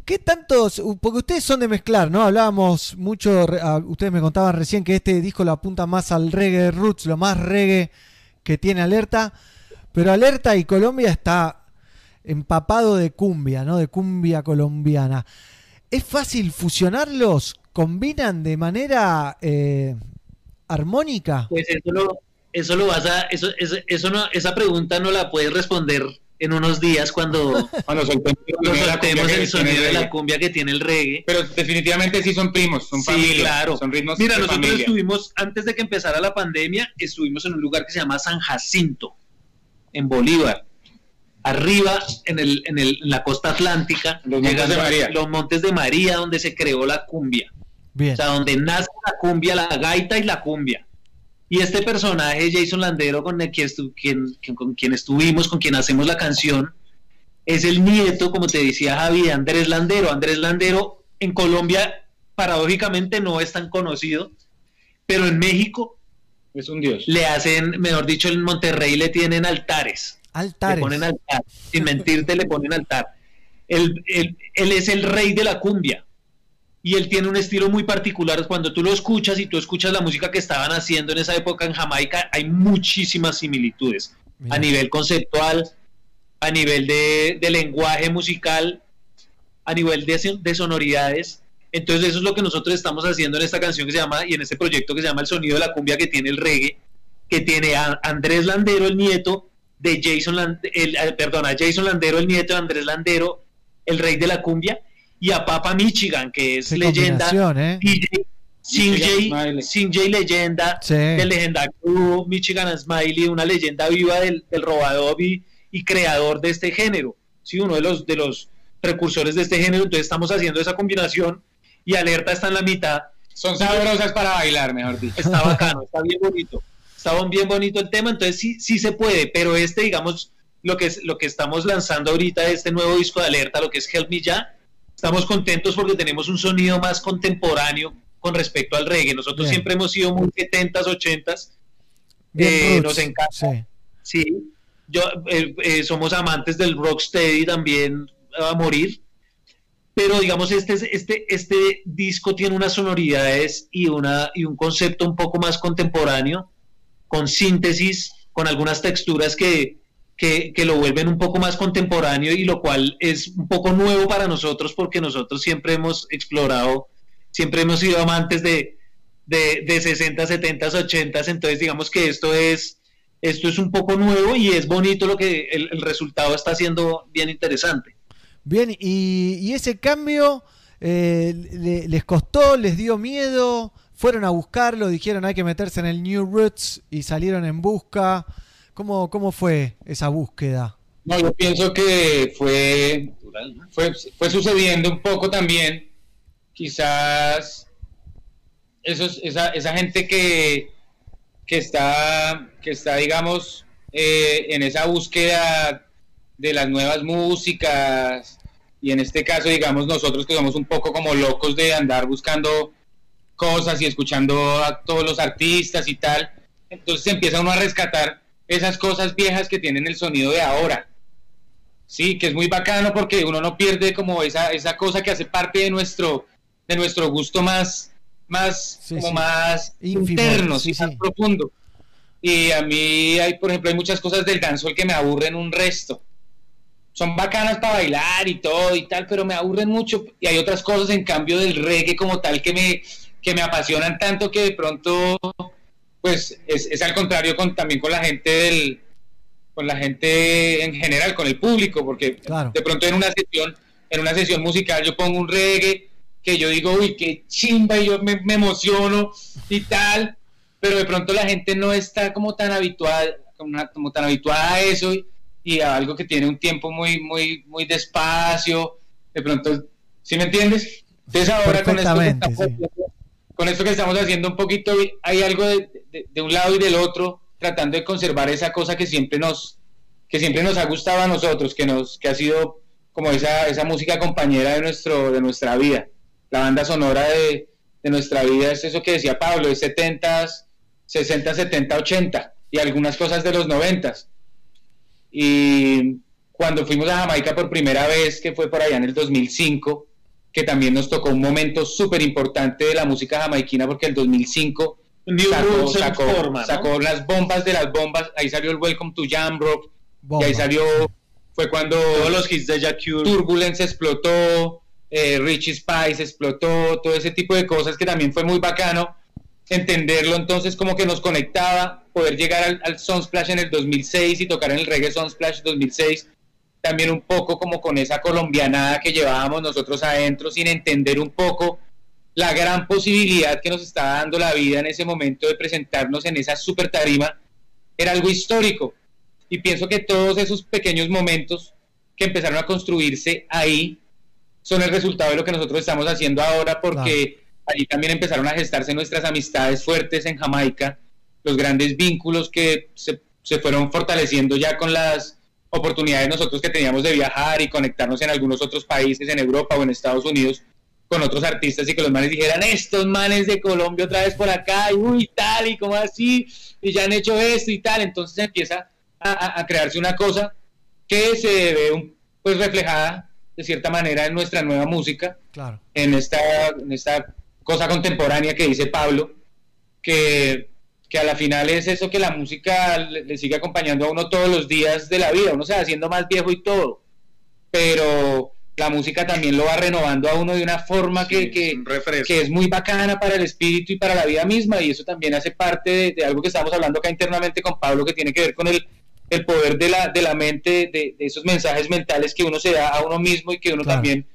¿Qué tantos? Porque ustedes son de mezclar, ¿no? Hablábamos mucho, ah, ustedes me contaban recién que este disco lo apunta más al reggae roots, lo más reggae que tiene Alerta, pero Alerta y Colombia está empapado de cumbia, ¿no? De cumbia colombiana. ¿Es fácil fusionarlos? ¿Combinan de manera eh, armónica? Pues eso lo, eso lo vas a, eso, eso, eso no, esa pregunta no la puedes responder en unos días cuando, Cuando soltemos, cuando soltemos el sonido de la cumbia que tiene el reggae. Pero definitivamente sí son primos, son Sí, familia. claro. Son ritmos Mira, de nosotros familia. estuvimos, antes de que empezara la pandemia, estuvimos en un lugar que se llama San Jacinto, en Bolívar. Arriba, en, el, en, el, en la costa atlántica, Los Montes de María. los Montes de María, donde se creó la cumbia. Bien. O sea, donde nace la cumbia, la gaita y la cumbia. Y este personaje, Jason Landero, con el que estu- quien, quien- con quien estuvimos, con quien hacemos la canción, es el nieto, como te decía Javi, de Andrés Landero. Andrés Landero en Colombia, paradójicamente, no es tan conocido, pero en México Es un dios. le hacen, mejor dicho, en Monterrey le tienen altares. Altares. Le ponen altar. Sin mentirte, le ponen altar. Él, él- él es el rey de la cumbia. Y él tiene un estilo muy particular. Cuando tú lo escuchas y tú escuchas la música que estaban haciendo en esa época en Jamaica, hay muchísimas similitudes. A nivel conceptual, a nivel de, de lenguaje musical, a nivel de, son- de sonoridades. Entonces eso es lo que nosotros estamos haciendo en esta canción que se llama, y en este proyecto que se llama El Sonido de la Cumbia, que tiene el reggae, que tiene a Andrés Landero, el nieto de Jason Land- el, eh, perdón, a Jason Landero, el nieto de Andrés Landero, el rey de la cumbia, y a Papa Michigan, que es Qué leyenda, ¿eh? DJ, Sin Jay, Sin Jay leyenda, Sí. del legendario Michigan and Smiley, una leyenda viva del, del robador y, y creador de este género, sí, uno de los, de los precursores de este género, entonces estamos haciendo esa combinación y Alerta está en la mitad. Son sabrosas para bailar, mejor dicho. Está bacano, está bien bonito. Está bien bonito el tema, entonces sí, sí se puede, pero este, digamos, lo que, es, lo que estamos lanzando ahorita, este nuevo disco de Alerta, lo que es Help Me Ya, estamos contentos porque tenemos un sonido más contemporáneo con respecto al reggae. Nosotros Bien. siempre hemos sido muy 70s, 80s. Bien Eh, nos encanta. sí. Sí, yo, eh, eh, somos amantes del rocksteady también a morir. Pero digamos, este, es- este, este disco tiene unas sonoridades y, una, y un concepto un poco más contemporáneo, con síntesis, con algunas texturas que, que, lo vuelven un poco más contemporáneo y lo cual es un poco nuevo para nosotros porque nosotros siempre hemos explorado, siempre hemos sido amantes de, de, de 60, 70, 80, entonces digamos que esto es, esto es un poco nuevo y es bonito lo que el, resultado está siendo bien interesante. Bien, y, y ese cambio eh, le- les costó, les dio miedo, fueron a buscarlo, dijeron hay que meterse en el New Roots y salieron en busca. ¿Cómo, cómo fue esa búsqueda? No, yo pienso que fue, fue, fue sucediendo un poco también. Quizás esos, esa, esa gente que, que, está, que está, digamos, eh, en esa búsqueda de las nuevas músicas y en este caso, digamos, nosotros que somos un poco como locos de andar buscando cosas y escuchando a todos los artistas y tal, entonces empieza uno a rescatar esas cosas viejas que tienen el sonido de ahora. Sí, que es muy bacano porque uno no pierde como esa, esa cosa que hace parte de nuestro, de nuestro gusto más, más, como sí. más Ínfimo, interno, sí, sí, más profundo. Y a mí hay, por ejemplo, hay muchas cosas del dancehall que me aburren un resto. Son bacanas para bailar y todo y tal, pero me aburren mucho. Y hay otras cosas, en cambio, del reggae como tal que me, que me apasionan tanto que de pronto, pues, es, es al contrario con, también con la gente del, con la gente en general, con el público, porque Claro. de pronto en una sesión, en una sesión musical yo pongo un reggae que yo digo, uy, qué chimba, y yo me, me emociono y tal, pero de pronto la gente no está como tan habituada, como, como tan habituada a eso y, y a algo que tiene un tiempo muy, muy, muy despacio, de pronto, ¿sí me entiendes? Entonces ahora con esto, que con esto que estamos haciendo un poquito, hay algo de, un lado y del otro, tratando de conservar esa cosa que siempre nos, que siempre nos ha gustado a nosotros, que nos, que ha sido como esa, esa música compañera de nuestro, de nuestra vida. La banda sonora de, de nuestra vida es eso que decía Pablo, es 70s, 60, 70, 80 y algunas cosas de los 90. Y cuando fuimos a Jamaica por primera vez, que fue por allá en el 2005, que también nos tocó un momento súper importante de la música jamaiquina, porque el 2005 New sacó, sacó- forma, ¿no? sacó las bombas de las bombas, ahí salió el Welcome to Jamrock, y ahí salió, fue cuando Todos los hits de. Turbulence explotó, eh, Richie Spice explotó, todo ese tipo de cosas que también fue muy bacano entenderlo entonces como que nos conectaba, poder llegar al, al Sunsplash en el 2006 y tocar en el Reggae Sunsplash 2006, también un poco como con esa colombianada que llevábamos nosotros adentro sin entender un poco la gran posibilidad que nos estaba dando la vida en ese momento de presentarnos en esa super tarima, era algo histórico. Y pienso que todos esos pequeños momentos que empezaron a construirse ahí son el resultado de lo que nosotros estamos haciendo ahora, porque allí también empezaron a gestarse nuestras amistades fuertes en Jamaica, los grandes vínculos que se, se fueron fortaleciendo ya con las oportunidades nosotros que teníamos de viajar y conectarnos en algunos otros países, en Europa o en Estados Unidos, con otros artistas y que los manes dijeran, estos manes de Colombia otra vez por acá, y uy, tal, y como así, y ya han hecho esto y tal, entonces empieza a, a- a crearse una cosa que se ve un- pues reflejada de cierta manera en nuestra nueva música, Claro. en esta, en esta cosa contemporánea que dice Pablo, que, que a la final es eso que la música le, le sigue acompañando a uno todos los días de la vida, uno se va haciendo más viejo y todo, pero la música también lo va renovando a uno de una forma que, que, que es muy bacana para el espíritu y para la vida misma y eso también hace parte de, de algo que estamos hablando acá internamente con Pablo que tiene que ver con el, el poder de la, de la mente, de, de esos mensajes mentales que uno se da a uno mismo y que uno Claro. también,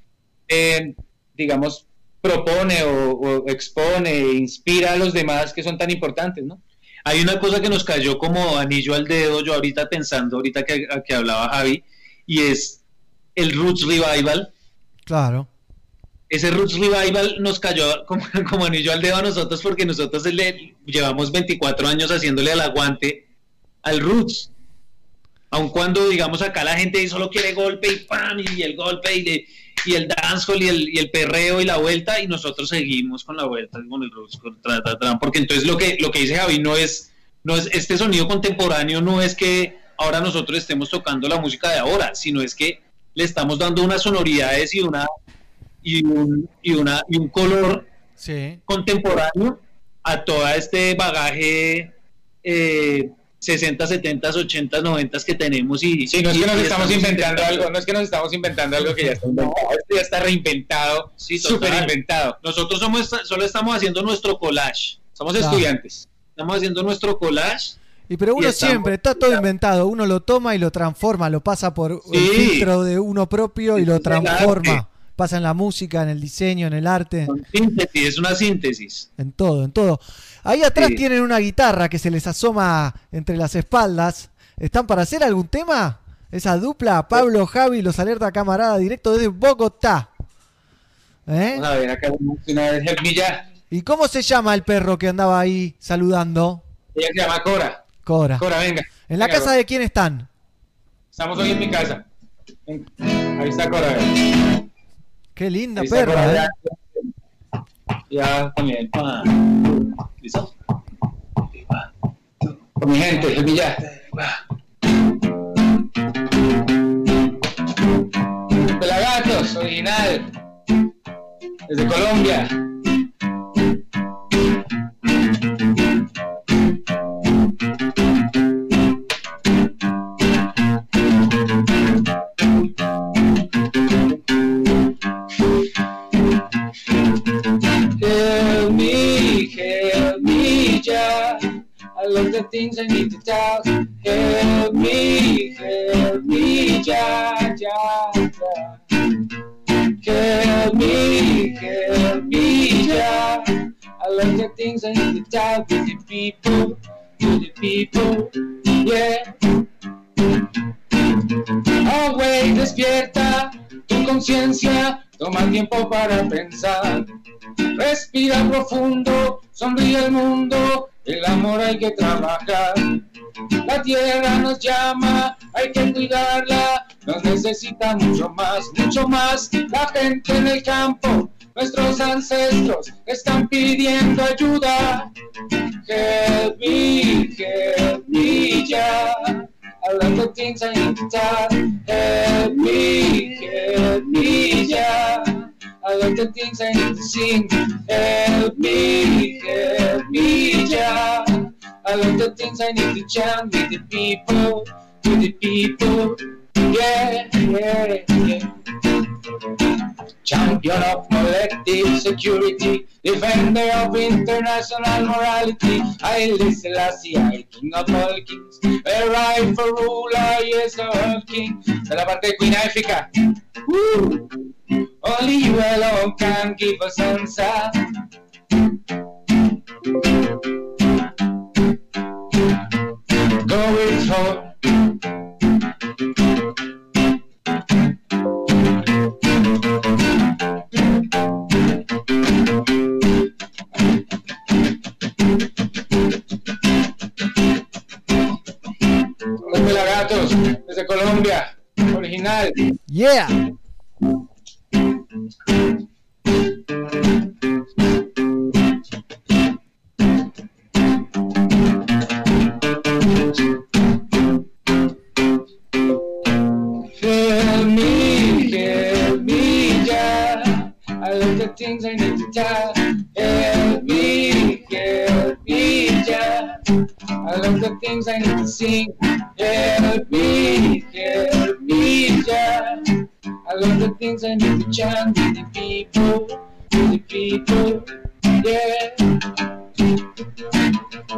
eh, digamos, propone o, o expone e inspira a los demás que son tan importantes, ¿no? Hay una cosa que nos cayó como anillo al dedo, yo ahorita pensando, ahorita que, que hablaba Javi, y es el Roots Revival. Claro. Ese Roots Revival nos cayó como, como anillo al dedo a nosotros porque nosotros le, llevamos 24 años haciéndole al aguante al Roots. Aun cuando, digamos, acá la gente solo quiere golpe y pam, y el golpe y, le- y el dancehall y el, y el perreo y la vuelta, y nosotros seguimos con la vuelta, con el con tra, tra, tra, porque entonces lo que, lo que dice Javi no es, no es, este sonido contemporáneo no es que ahora nosotros estemos tocando la música de ahora, sino es que le estamos dando unas sonoridades y una y un, y una y un color Sí. contemporáneo a todo este bagaje eh, 60, 70, 80, 90 que tenemos y Sí, no es que nos estamos inventando algo, no es que nos estamos inventando algo que ya está inventado, esto ya está reinventado, Sí, súper inventado. Nosotros somos solo estamos haciendo nuestro collage. Somos Claro. estudiantes. Estamos haciendo nuestro collage. Y pero uno Y estamos- siempre, está todo inventado, uno lo toma y lo transforma, lo pasa por el filtro de uno propio y lo transforma. Pasa en la música, en el diseño, en el arte, Síntesis, es una síntesis. en todo, en todo. Ahí atrás Sí. tienen una guitarra que se les asoma entre las espaldas. ¿Están para hacer algún tema? Esa dupla, Pablo, Javi, los alerta camarada, directo desde Bogotá. ¿Eh? Vamos a ver acá una Ya. ¿Y cómo se llama el perro que andaba ahí saludando? Ella se llama Cora. Cora. Cora, venga. ¿En la Venga, casa de quién están? Estamos hoy en mi casa. Ahí está Cora. Qué linda está perra, ¿eh? Ya, ya también. Ah. ¿Listo? Con mi gente, Ya. Pelagatos, original. Desde Colombia. The things I need to tell. Help me, help me, ya, ya. Help me, help me, yeah. I love the things I need to tell to the people, to the people, yeah. Oh, despierta tu conciencia, toma tiempo para pensar. Respira profundo, sonríe al mundo, el amor hay que trabajar. La tierra nos llama, hay que cuidarla, nos necesita mucho más, mucho más. La gente en el campo, nuestros ancestros están pidiendo ayuda. Help me, help me, yeah. I love the things. Help me, help me, yeah. I love the things I need to sing. Help me, help me, yeah. I love the things I need to chant with the people, with the people. Yeah, yeah, yeah. Champion of collective security, defender of international morality. I listen Selassie, I king of all kings. A rightful ruler, yes, all king. De la parte de Queen África. Woo! Only you alone can give us answer. Desde Colombia, original. Yeah. Help me, help me, yeah. I love the things I need to tell. I love the things I need to sing. Help me, help me, yeah. I love the things I need to chant with the people, with the people, yeah.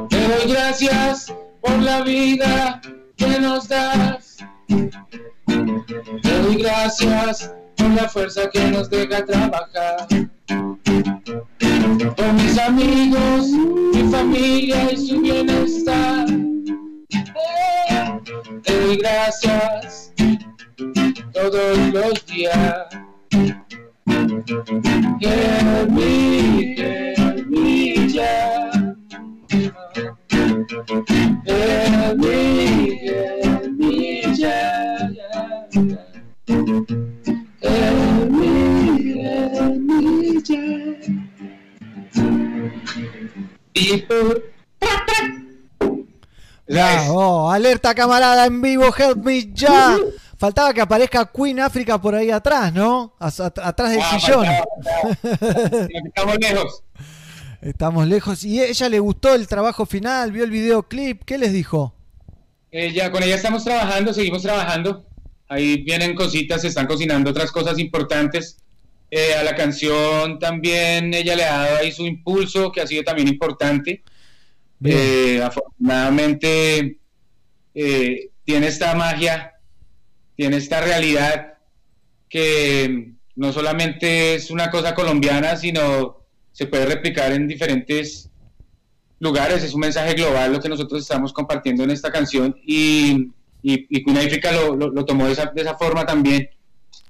Te doy gracias por la vida que nos das. Te doy gracias por la fuerza que nos deja trabajar. Por mis amigos, mi familia y su bienestar. Te doy gracias todos los días. Help me, help me, yeah. Help me, help me, yeah. Help me, help me, yeah. Ya, oh, alerta camarada en vivo, help me ya. Faltaba que aparezca Queen África por ahí atrás, ¿no? As- at- atrás del Ah, sillón. Estamos lejos. Estamos lejos. ¿Y ella le gustó el trabajo final? ¿Vio el videoclip? ¿Qué les dijo? Eh, ya con ella estamos trabajando, seguimos trabajando. Ahí vienen cositas, se están cocinando otras cosas importantes. Eh, a la canción también ella le ha dado ahí su impulso, que ha sido también importante. Eh, afortunadamente eh, tiene esta magia, tiene esta realidad que no solamente es una cosa colombiana, sino se puede replicar en diferentes lugares. Es un mensaje global lo que nosotros estamos compartiendo en esta canción y, y, y lo, lo- lo tomó de esa, de esa forma también.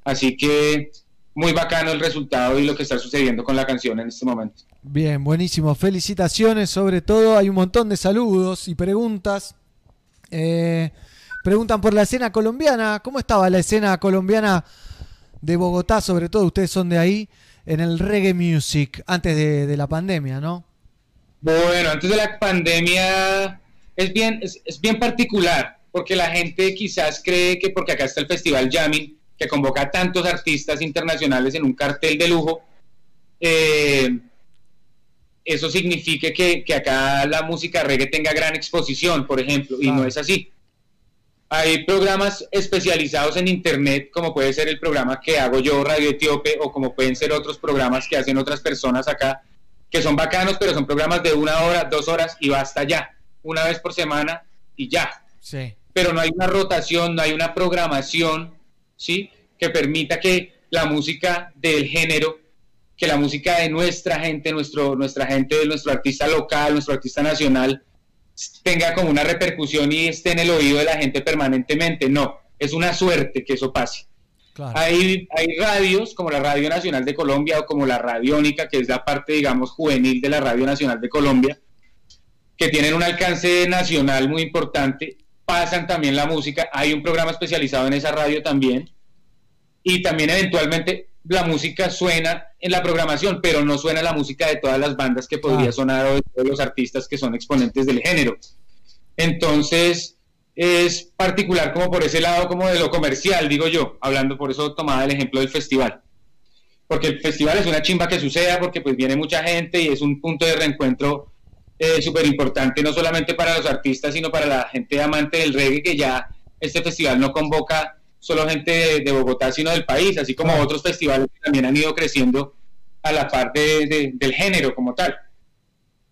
Así que muy bacano el resultado y lo que está sucediendo con la canción en este momento. Bien, buenísimo. Felicitaciones, sobre todo. Hay un montón de saludos y preguntas. Eh, preguntan por la escena colombiana. ¿Cómo estaba la escena colombiana de Bogotá, sobre todo? Ustedes son de ahí, en el reggae music, antes de, de la pandemia, ¿no? Bueno, antes de la pandemia es bien, es, es bien particular, porque la gente quizás cree que porque acá está el Festival Jamming, que convoca a tantos artistas internacionales en un cartel de lujo, eh, eso signifique que, que acá la música reggae tenga gran exposición, por ejemplo, y no es así. Hay programas especializados en internet, como puede ser el programa que hago yo, Radio Etíope, o como pueden ser otros programas que hacen otras personas acá, que son bacanos, pero son programas de una hora, dos horas y basta ya, una vez por semana y ya. Sí. Pero no hay una rotación, no hay una programación, ¿sí? Que permita que la música del género, que la música de nuestra gente, nuestro, nuestra gente, nuestro artista local, nuestro artista nacional, tenga como una repercusión y esté en el oído de la gente permanentemente. No, es una suerte que eso pase. Hay, hay radios como la Radio Nacional de Colombia o como la Radiónica, que es la parte, digamos, juvenil de la Radio Nacional de Colombia, que tienen un alcance nacional muy importante, pasan también la música, hay un programa especializado en esa radio también, y también eventualmente la música suena en la programación, pero no suena la música de todas las bandas que podría Ah. sonar o de todos los artistas que son exponentes del género. Entonces, es particular como por ese lado como de lo comercial, digo yo, hablando por eso tomaba el ejemplo del festival. Porque el festival es una chimba que suceda porque pues viene mucha gente y es un punto de reencuentro eh, súper importante, no solamente para los artistas, sino para la gente amante del reggae, que ya este festival no convoca solo gente de, de Bogotá, sino del país, así como otros festivales que también han ido creciendo a la parte de- del género como tal.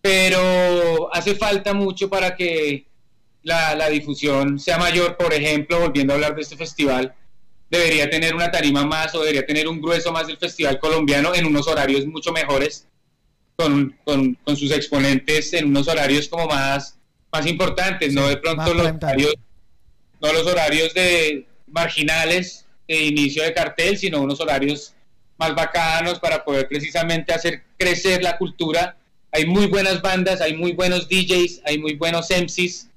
Pero hace falta mucho para que la, la difusión sea mayor. Por ejemplo, volviendo a hablar de este festival, debería tener una tarima más o debería tener un grueso más del festival colombiano en unos horarios mucho mejores, con, con- con sus exponentes en unos horarios como más, más importantes, no de pronto los horarios, no los horarios de marginales de inicio de cartel, sino unos horarios más bacanos para poder precisamente hacer crecer la cultura. Hay muy buenas bandas, hay muy buenos DJs, hay muy buenos MCs,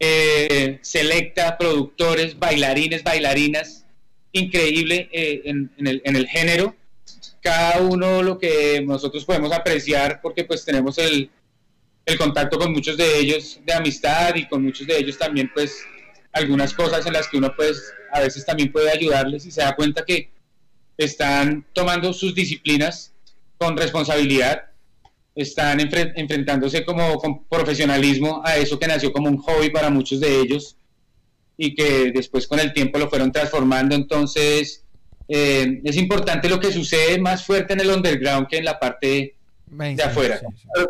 eh, selecta, productores, bailarines, bailarinas, increíble eh, en, en el, en el género. Cada uno lo que nosotros podemos apreciar porque pues tenemos el, el contacto con muchos de ellos de amistad y con muchos de ellos también pues algunas cosas en las que uno pues a veces también puede ayudarles y se da cuenta que están tomando sus disciplinas con responsabilidad, están enfre- enfrentándose como con profesionalismo a eso que nació como un hobby para muchos de ellos y que después con el tiempo lo fueron transformando. Entonces, eh, es importante lo que sucede más fuerte en el underground que en la parte de afuera.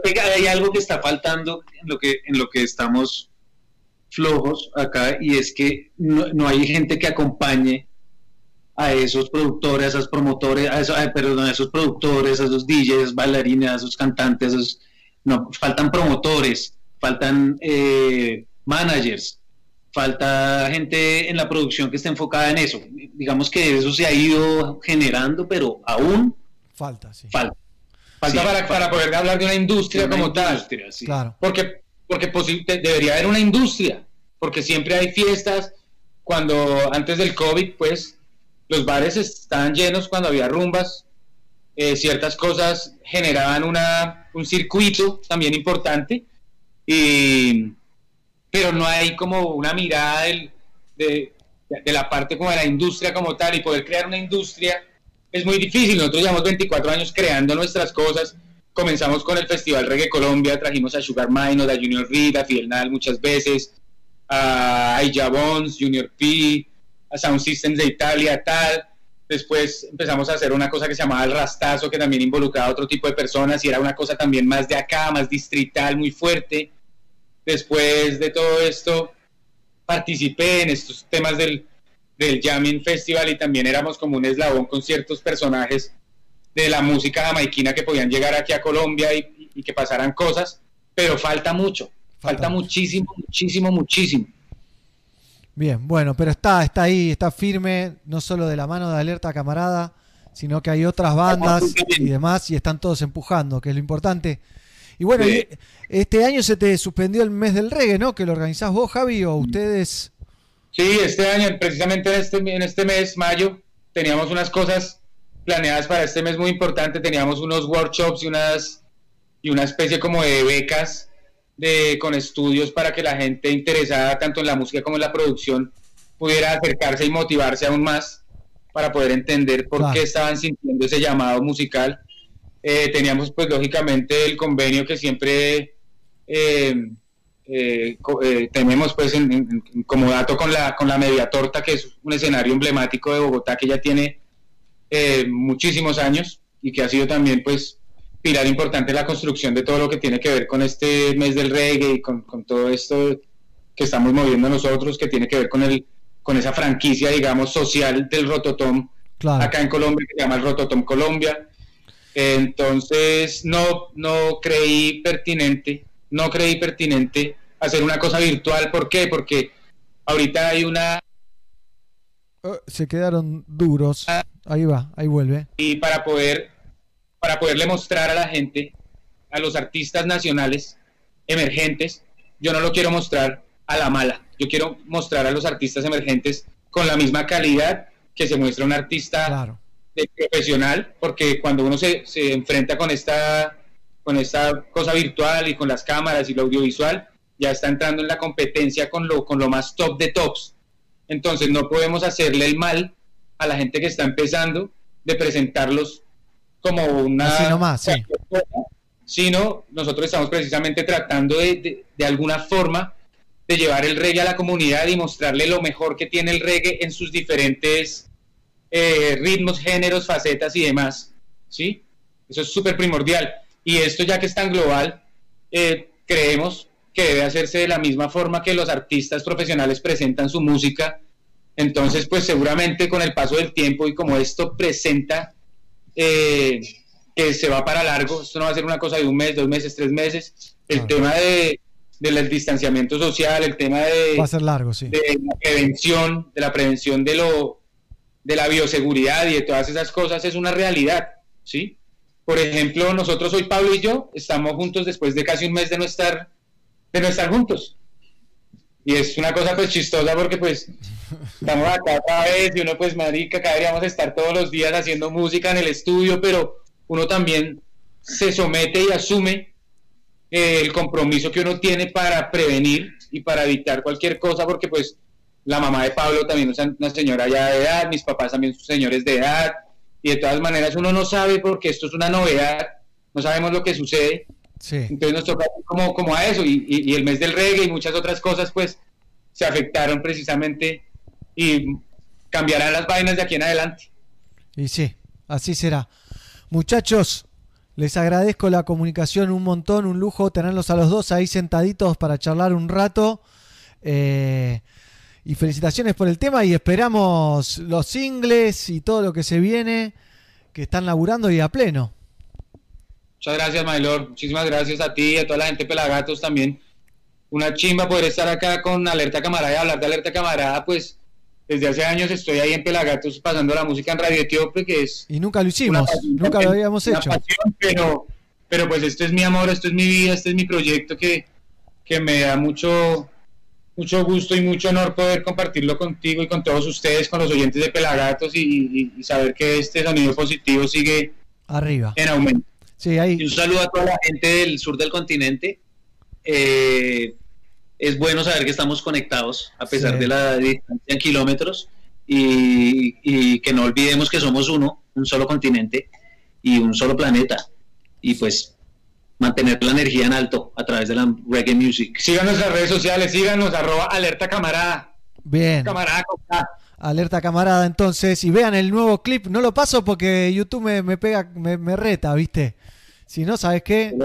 Pero hay algo que está faltando en lo que, en lo que estamos flojos acá y es que no, no hay gente que acompañe a esos productores, a esos promotores, a esos, perdón, a esos productores, a esos DJs, bailarines, a esos cantantes, a esos- no, faltan promotores, faltan eh, managers, falta gente en la producción que esté enfocada en eso. Digamos que eso se ha ido generando, pero aún Falta, sí. falta. Falta Sí, para, falta. para poder hablar de una industria De una como tal. industria, sí. Claro. Porque, porque debería haber una industria, porque siempre hay fiestas. Cuando antes del COVID, pues los bares estaban llenos cuando había rumbas. eh, ciertas cosas generaban una, un circuito también importante. Y, pero no hay como una mirada del- de, de la parte como de la industria como tal y poder crear una industria es muy difícil. Nosotros llevamos 24 años creando nuestras cosas. Comenzamos con el Festival Reggae Colombia, trajimos a Sugar Minor, a Junior Reed, a Fidel Nadal muchas veces, a Aija Bones, Junior P, a Sound Systems de Italia, tal. Después empezamos a hacer una cosa que se llamaba el Rastazo, que también involucraba a otro tipo de personas y era una cosa también más de acá, más distrital, muy fuerte. Después de todo esto, participé en estos temas del, del Jamming Festival y también éramos como un eslabón con ciertos personajes de la música jamaiquina que podían llegar aquí a Colombia y, y que pasaran cosas, pero falta mucho, falta, muchísimo, muchísimo, muchísimo. Bien, bueno, pero está, está ahí, está firme, no solo de la mano de Alerta Camarada, sino que hay otras bandas y demás, y están todos empujando, que es lo importante. Y bueno, Sí. y este año se te suspendió el mes del reggae, ¿no? Que lo organizás vos, Javi, o ustedes. Sí, este año, precisamente en este, en este mes, mayo, teníamos unas cosas planeadas para este mes muy importante. Teníamos unos workshops y unas y una especie como de becas de, con estudios para que la gente interesada tanto en la música como en la producción pudiera acercarse y motivarse aún más para poder entender por Claro. qué estaban sintiendo ese llamado musical. Eh, teníamos pues lógicamente el convenio que siempre eh, eh, co- tenemos pues en, como dato con la, con la Media Torta, que es un escenario emblemático de Bogotá que ya tiene eh, muchísimos años y que ha sido también pues pilar importante en la construcción de todo lo que tiene que ver con este mes del reggae y con, con todo esto que estamos moviendo nosotros, que tiene que ver con el con esa franquicia, digamos, social del Rototom, Claro. acá en Colombia que se llama el Rototom Colombia. Entonces no, no creí pertinente, no creí pertinente hacer una cosa virtual. ¿Por qué? Porque ahorita hay una Eh, Se quedaron duros. Ahí va, ahí vuelve. y para poder para poderle mostrar a la gente, a los artistas nacionales emergentes, yo no lo quiero mostrar a la mala. Yo quiero mostrar a los artistas emergentes con la misma calidad que se muestra un artista de profesional, porque cuando uno se, se enfrenta con esta con esta cosa virtual y con las cámaras y lo audiovisual, ya está entrando en la competencia con lo, con lo más top de tops. Entonces no podemos hacerle el mal a la gente que está empezando de presentarlos como una... Así nomás, sí. Sino nosotros estamos precisamente tratando de, de, de alguna forma de llevar el reggae a la comunidad y mostrarle lo mejor que tiene el reggae en sus diferentes eh, ritmos, géneros, facetas y demás. ¿Sí? Eso es súper primordial. Y esto ya que es tan global, eh, creemos que debe hacerse de la misma forma que los artistas profesionales presentan su música. Entonces, pues seguramente con el paso del tiempo y como esto presenta eh, que se va para largo, esto no va a ser una cosa de un mes, dos meses, tres meses, el tema de, del distanciamiento social, el tema de, Va a ser largo, sí. de la prevención, de la prevención de lo de la bioseguridad y de todas esas cosas es una realidad, ¿sí? Por ejemplo, nosotros hoy Pablo y yo estamos juntos después de casi un mes de no estar de no estar juntos. Y es una cosa pues chistosa porque pues estamos acá otra vez y uno pues marica, acá deberíamos estar todos los días haciendo música en el estudio, pero uno también se somete y asume eh, el compromiso que uno tiene para prevenir y para evitar cualquier cosa porque pues la mamá de Pablo también es una señora ya de edad, mis papás también son señores de edad, y de todas maneras uno no sabe porque esto es una novedad, no sabemos lo que sucede, Sí. entonces nos toca como, como a eso, y, y- y el mes del reggae y muchas otras cosas pues se afectaron precisamente y cambiarán las vainas de aquí en adelante. Y sí, así será. Muchachos, les agradezco la comunicación un montón, un lujo tenerlos a los dos ahí sentaditos para charlar un rato. Eh, y felicitaciones por el tema y esperamos los singles y todo lo que se viene, que están laburando y a pleno. Muchas gracias, Maylor. Muchísimas gracias a ti y a toda la gente de Pelagatos también. Una chimba poder estar acá con Alerta Camarada y hablar de Alerta Camarada, pues desde hace años estoy ahí en Pelagatos pasando la música en Radio Etíope, que es Y nunca lo hicimos, pasión, nunca lo habíamos hecho. pasión, pero, pero pues esto es mi amor, esto es mi vida, este es mi proyecto que, que me da mucho, mucho gusto y mucho honor poder compartirlo contigo y con todos ustedes, con los oyentes de Pelagatos y, y- y saber que este sonido positivo sigue Arriba. en aumento. Sí, ahí. Y un saludo a toda la gente del sur del continente. Eh, es bueno saber que estamos conectados a pesar Sí. de la distancia en kilómetros y, y que no olvidemos que somos uno, un solo continente y un solo planeta. Y pues mantener la energía en alto a través de la reggae music. Síganos en las redes sociales, síganos, arroba alerta camarada. Bien. Camarada, K. Alerta camarada entonces y vean el nuevo clip. No lo paso porque YouTube me, me pega, me, me reta, ¿viste? Si no, ¿sabes qué?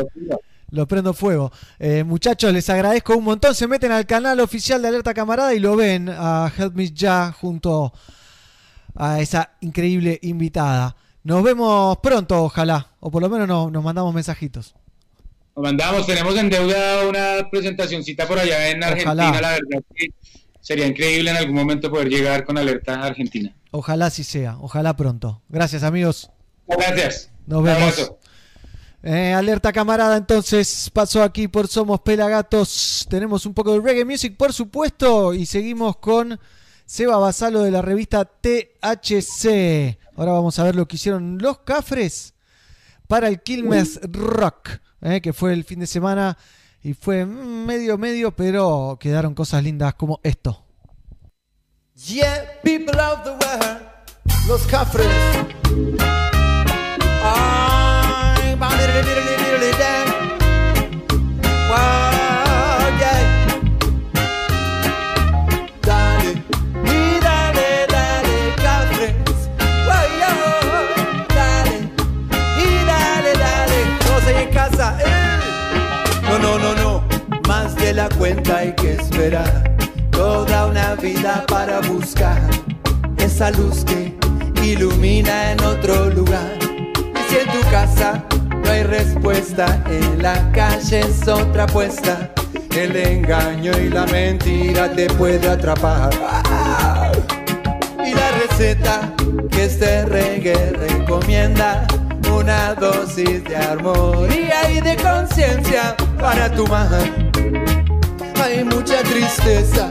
Lo prendo fuego. Eh, muchachos, les agradezco un montón. Se meten al canal oficial de Alerta Camarada y lo ven a Help Me Ya junto a esa increíble invitada. Nos vemos pronto, ojalá. O por lo menos no- nos mandamos mensajitos. Mandamos, tenemos en deuda una presentacioncita por allá en Argentina, Ojalá. la verdad que sería increíble en algún momento poder llegar con alerta a Argentina. Ojalá así sea. Ojalá pronto. Gracias, amigos. Gracias. Nos vemos. Eh, alerta camarada, entonces pasó aquí por Somos Pelagatos. Tenemos un poco de reggae music, por supuesto, y seguimos con Seba Basalo de la revista THC. Ahora vamos a ver lo que hicieron los cafres para el Quilmes Rock, eh, que fue el fin de semana y fue mm, medio medio, pero quedaron cosas lindas como esto. Los la cuenta hay que esperar. Toda una vida para buscar esa luz que ilumina en otro lugar. Y si en tu casa no hay respuesta, en la calle es otra apuesta. El engaño y la mentira te puede atrapar. Y la receta que este reggae recomienda una dosis de armonía y de conciencia para tu mar. Mucha tristeza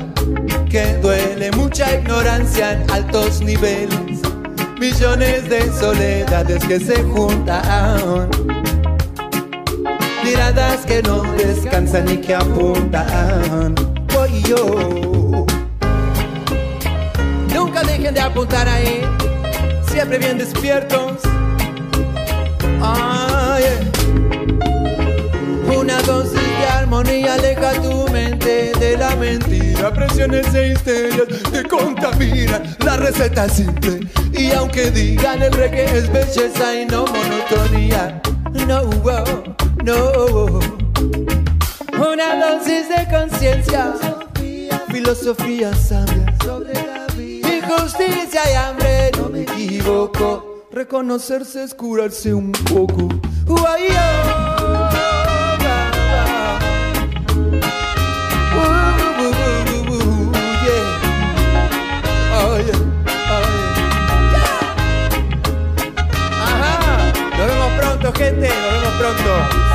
que duele, mucha ignorancia en altos niveles, millones de soledades que se juntan, miradas que no descansan y que apuntan. Voy yo. Nunca dejen de apuntar ahí, siempre bien despiertos. Ay, una dosis de armonía aleja tu de la mentira. Presiones e histerias te contaminan. La receta simple. Y aunque digan el reggae es belleza y no monotonía. No, no. Una dosis de conciencia. Filosofía sabia sobre la vida. Injusticia y hambre, no me equivoco. Reconocerse es curarse un poco. Oh. Nos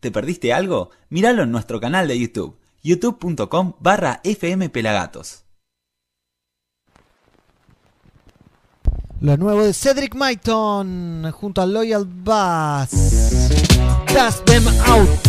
¿te perdiste algo? Míralo en nuestro canal de YouTube, youtube.com barra fmpelagatos. Lo nuevo de Cedric Maiton junto a Loyal Bass. Dust them out.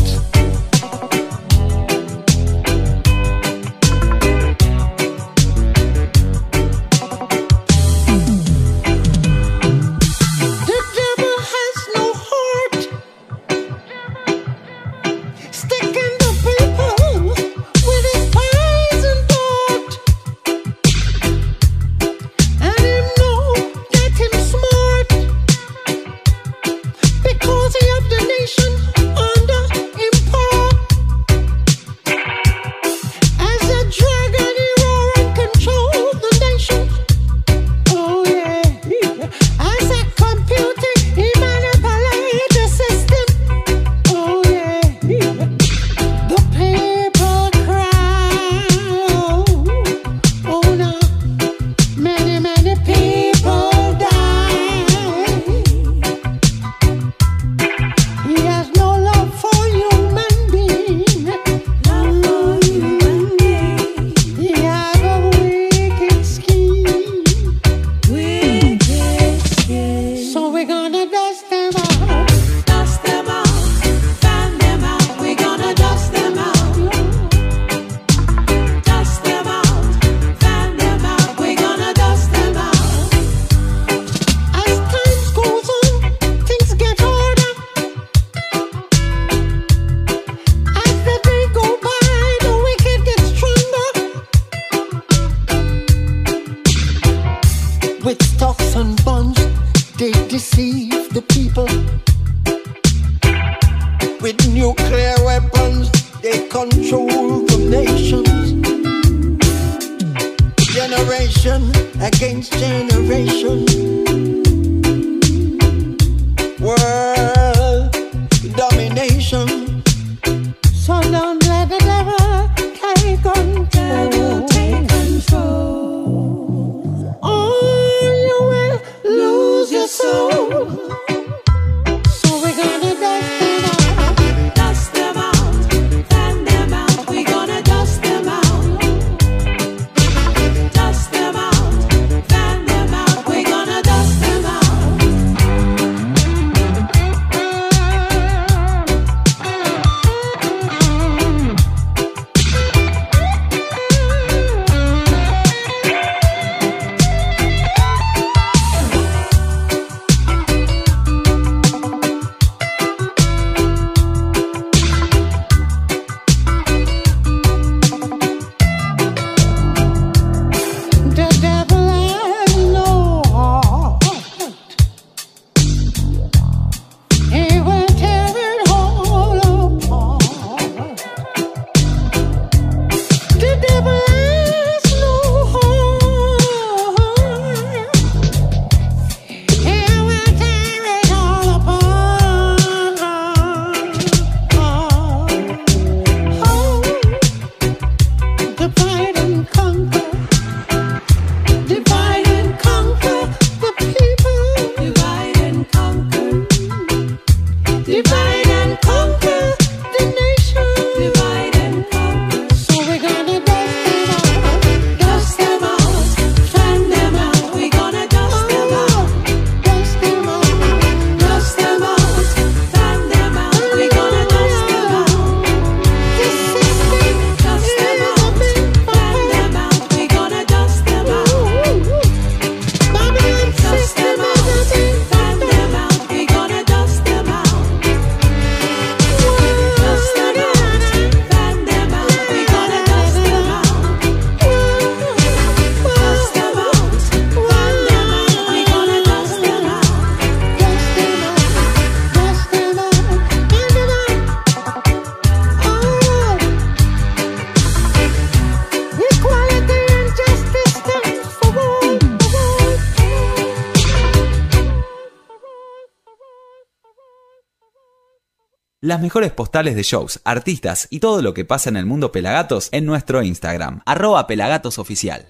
Las mejores postales de shows, artistas y todo lo que pasa en el mundo Pelagatos en nuestro Instagram, arroba pelagatosoficial.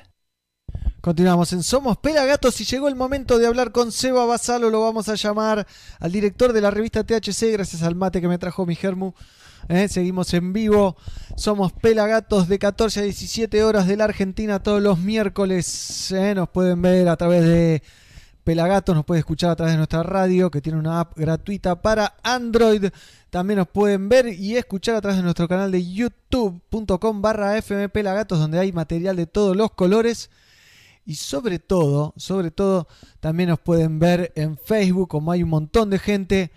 Continuamos en Somos Pelagatos y llegó el momento de hablar con Seba Basalo, lo vamos a llamar al director de la revista THC, gracias al mate que me trajo mi germu. Eh, seguimos en vivo, somos Pelagatos de 14 a 17 horas de la Argentina todos los miércoles. eh, nos pueden ver a través de Pelagatos, nos puede escuchar a través de nuestra radio que tiene una app gratuita para Android. También nos pueden ver y escuchar a través de nuestro canal de youtube.com barra fmpelagatos donde hay material de todos los colores. Y sobre todo, sobre todo, también nos pueden ver en Facebook, como hay un montón de gente,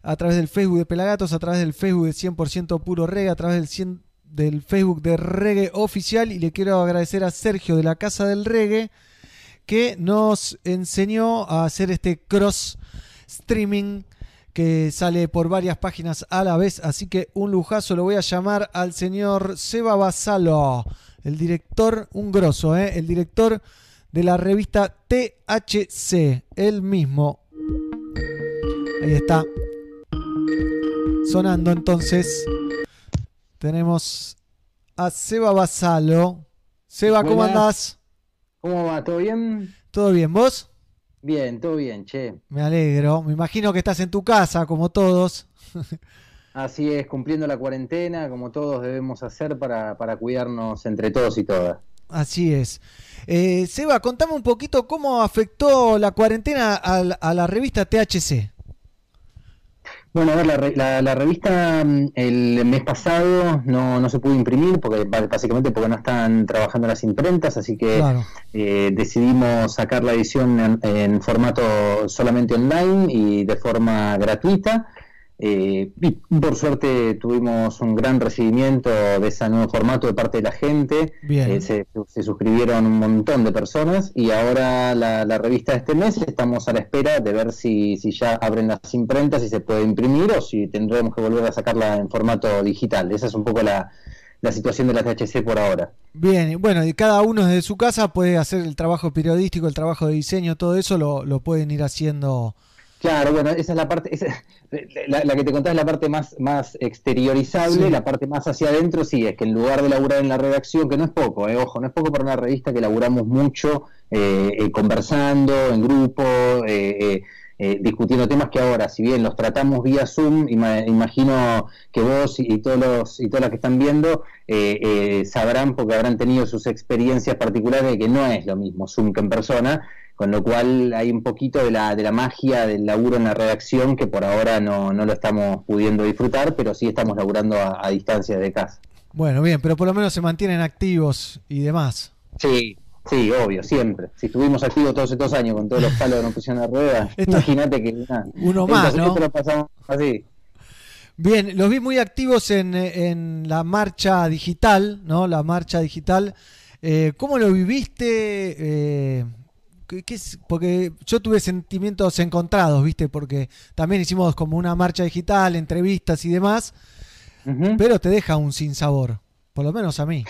a través del Facebook de Pelagatos, a través del Facebook de 100% Puro Reggae, a través del, 100 del Facebook de Reggae Oficial. Y le quiero agradecer a Sergio de la Casa del Reggae, que nos enseñó a hacer este cross streaming que sale por varias páginas a la vez. Así que un lujazo, lo voy a llamar al señor Seba Basalo, el director, un grosso, ¿eh? el director de la revista THC, él mismo. Ahí está. Sonando entonces. Tenemos a Seba Basalo. Seba, ¿cómo Buenas. andás? ¿Cómo va? ¿Todo bien? ¿Todo bien? ¿Vos? Bien, todo bien, che. Me alegro. Me imagino que estás en tu casa, como todos. Así es, cumpliendo la cuarentena, como todos debemos hacer para, para cuidarnos entre todos y todas. Así es. Eh, Seba, contame un poquito cómo afectó la cuarentena a la, a la revista THC. Bueno, a ver, la, la- la revista mm, el mes pasado no, no se pudo imprimir, porque básicamente porque no están trabajando las imprentas, así que Claro. eh, decidimos sacar la edición en, en formato solamente online y de forma gratuita. Eh, y por suerte tuvimos un gran recibimiento de ese nuevo formato de parte de la gente. Bien. Eh, se, se suscribieron un montón de personas y ahora la, la revista de este mes estamos a la espera de ver si, si ya abren las imprentas y se puede imprimir o si tendremos que volver a sacarla en formato digital. Esa es un poco la, la situación de la THC por ahora. Bien, y bueno, y cada uno desde su casa puede hacer el trabajo periodístico, el trabajo de diseño, todo eso lo, lo pueden ir haciendo. Claro, bueno, esa es la parte, esa- la, la que te contás es la parte más, más exteriorizable, Sí. la parte más hacia adentro sí, es que en lugar de laburar en la redacción, que no es poco, eh, ojo, no es poco para una revista que laburamos mucho eh, eh, conversando en grupo, eh, eh, discutiendo temas que ahora, si bien los tratamos vía Zoom, ima- imagino que vos y, y todos los y todas las que están viendo eh, eh, sabrán porque habrán tenido sus experiencias particulares de que no es lo mismo Zoom que en persona, con lo cual hay un poquito de la, de la magia del laburo en la redacción que por ahora no, no lo estamos pudiendo disfrutar, pero sí estamos laburando a, a distancia de casa. Bueno, bien, pero por lo menos se mantienen activos y demás. Sí, sí, obvio, siempre. Si estuvimos activos todos estos años con todos los palos que nos pusieron a rueda, imagínate que Uno más, ¿no? lo pasamos así. Bien, los vi muy activos en, en la marcha digital, ¿no? La marcha digital. Eh, ¿Cómo lo viviste? Eh, ¿qué- qué es? Porque yo tuve sentimientos encontrados, ¿viste? Porque también hicimos como una marcha digital, entrevistas y demás, pero te deja un sinsabor, por lo menos a mí.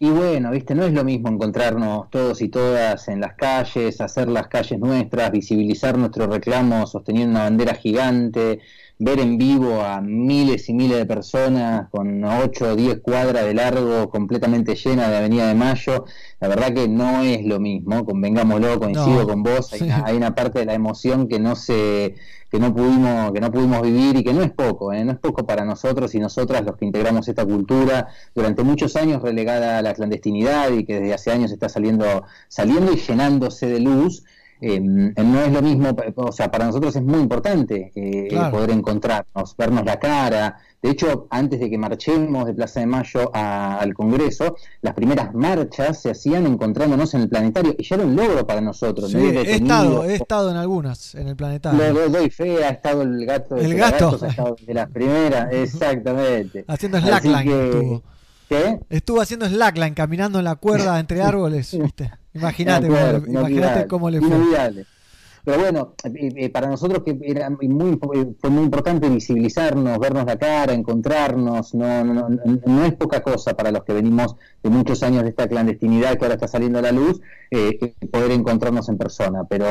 Y bueno, viste, no es lo mismo encontrarnos todos y todas en las calles, hacer las calles nuestras, visibilizar nuestro reclamo sosteniendo una bandera gigante, ver en vivo a miles y miles de personas con 8 o 10 cuadras de largo completamente llena de Avenida de Mayo. La verdad que no es lo mismo, convengámoslo, coincido No, con vos, hay, sí. una, hay una parte de la emoción que no se que no pudimos que no pudimos vivir y que no es poco, ¿eh? no es poco para nosotros y nosotras los que integramos esta cultura durante muchos años relegada a la clandestinidad y que desde hace años está saliendo saliendo y llenándose de luz. Eh, no es lo mismo, o sea, para nosotros es muy importante eh, Claro. poder encontrarnos, vernos la cara. De hecho, antes de que marchemos de Plaza de Mayo a- al Congreso, las primeras marchas se hacían encontrándonos en el planetario y ya era un logro para nosotros. Sí, ¿no? Ir he estado, he estado en algunas, en el planetario. lo, lo doy fe, ha estado el gato de El Pelagatos, gato. ha estado de las primeras, exactamente. Haciendo slackline que- estuvo. ¿Qué? Estuvo haciendo slackline, caminando en la cuerda entre árboles, ¿viste? Imagínate cómo, cómo le fue. inolvidable. Pero bueno, eh, eh, para nosotros que era muy, impo- fue muy importante visibilizarnos, vernos la cara, encontrarnos, no, no, no, no es poca cosa para los que venimos de muchos años de esta clandestinidad que ahora está saliendo a la luz, eh, eh, poder encontrarnos en persona. Pero,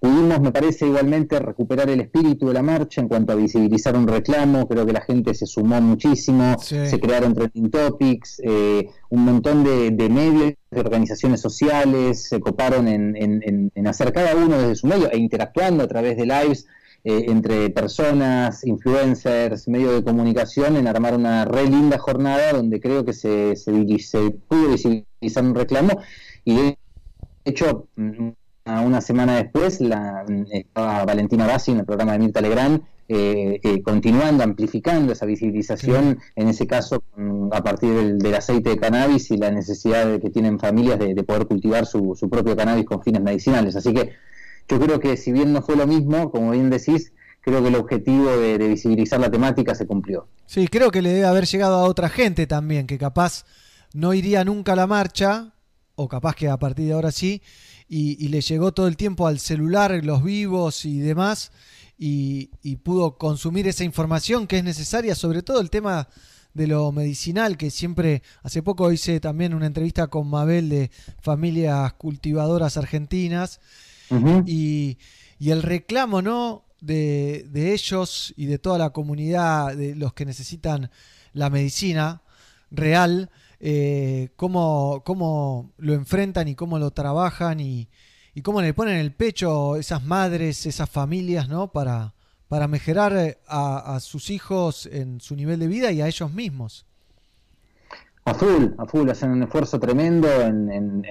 Pudimos, me parece, igualmente recuperar el espíritu de la marcha en cuanto a visibilizar un reclamo. Creo que la gente se sumó muchísimo, se crearon trending topics, eh, un montón de, de medios, de organizaciones sociales se coparon en, en- en- en hacer cada uno desde su medio e interactuando a través de lives eh, entre personas, influencers, medios de comunicación, en armar una re linda jornada donde creo que se, se, se pudo visibilizar un reclamo y de hecho, mm, una semana después, la, mm, estaba Valentina Bassi en el programa de Mirta Legrand, eh, eh, continuando, amplificando esa visibilización, en ese caso a partir del, del aceite de cannabis y la necesidad de que tienen familias de, de poder cultivar su, su propio cannabis con fines medicinales. Así que yo creo que si bien no fue lo mismo, como bien decís, creo que el objetivo de, de visibilizar la temática se cumplió. Sí, creo que le debe haber llegado a otra gente también, que capaz no iría nunca a la marcha, o capaz que a partir de ahora sí, y, y le llegó todo el tiempo al celular, los vivos y demás, y, y pudo consumir esa información que es necesaria, sobre todo el tema de lo medicinal, que siempre, hace poco hice también una entrevista con Mabel de familias cultivadoras argentinas, y, y el reclamo, ¿no? De, de ellos y de toda la comunidad, de los que necesitan la medicina real, eh, cómo, cómo lo enfrentan y cómo lo trabajan y, cómo le ponen el pecho esas madres, esas familias, ¿no? Para, para mejorar eh, a, a sus hijos en su nivel de vida y a ellos mismos. A full, a full, hacen un esfuerzo tremendo, en,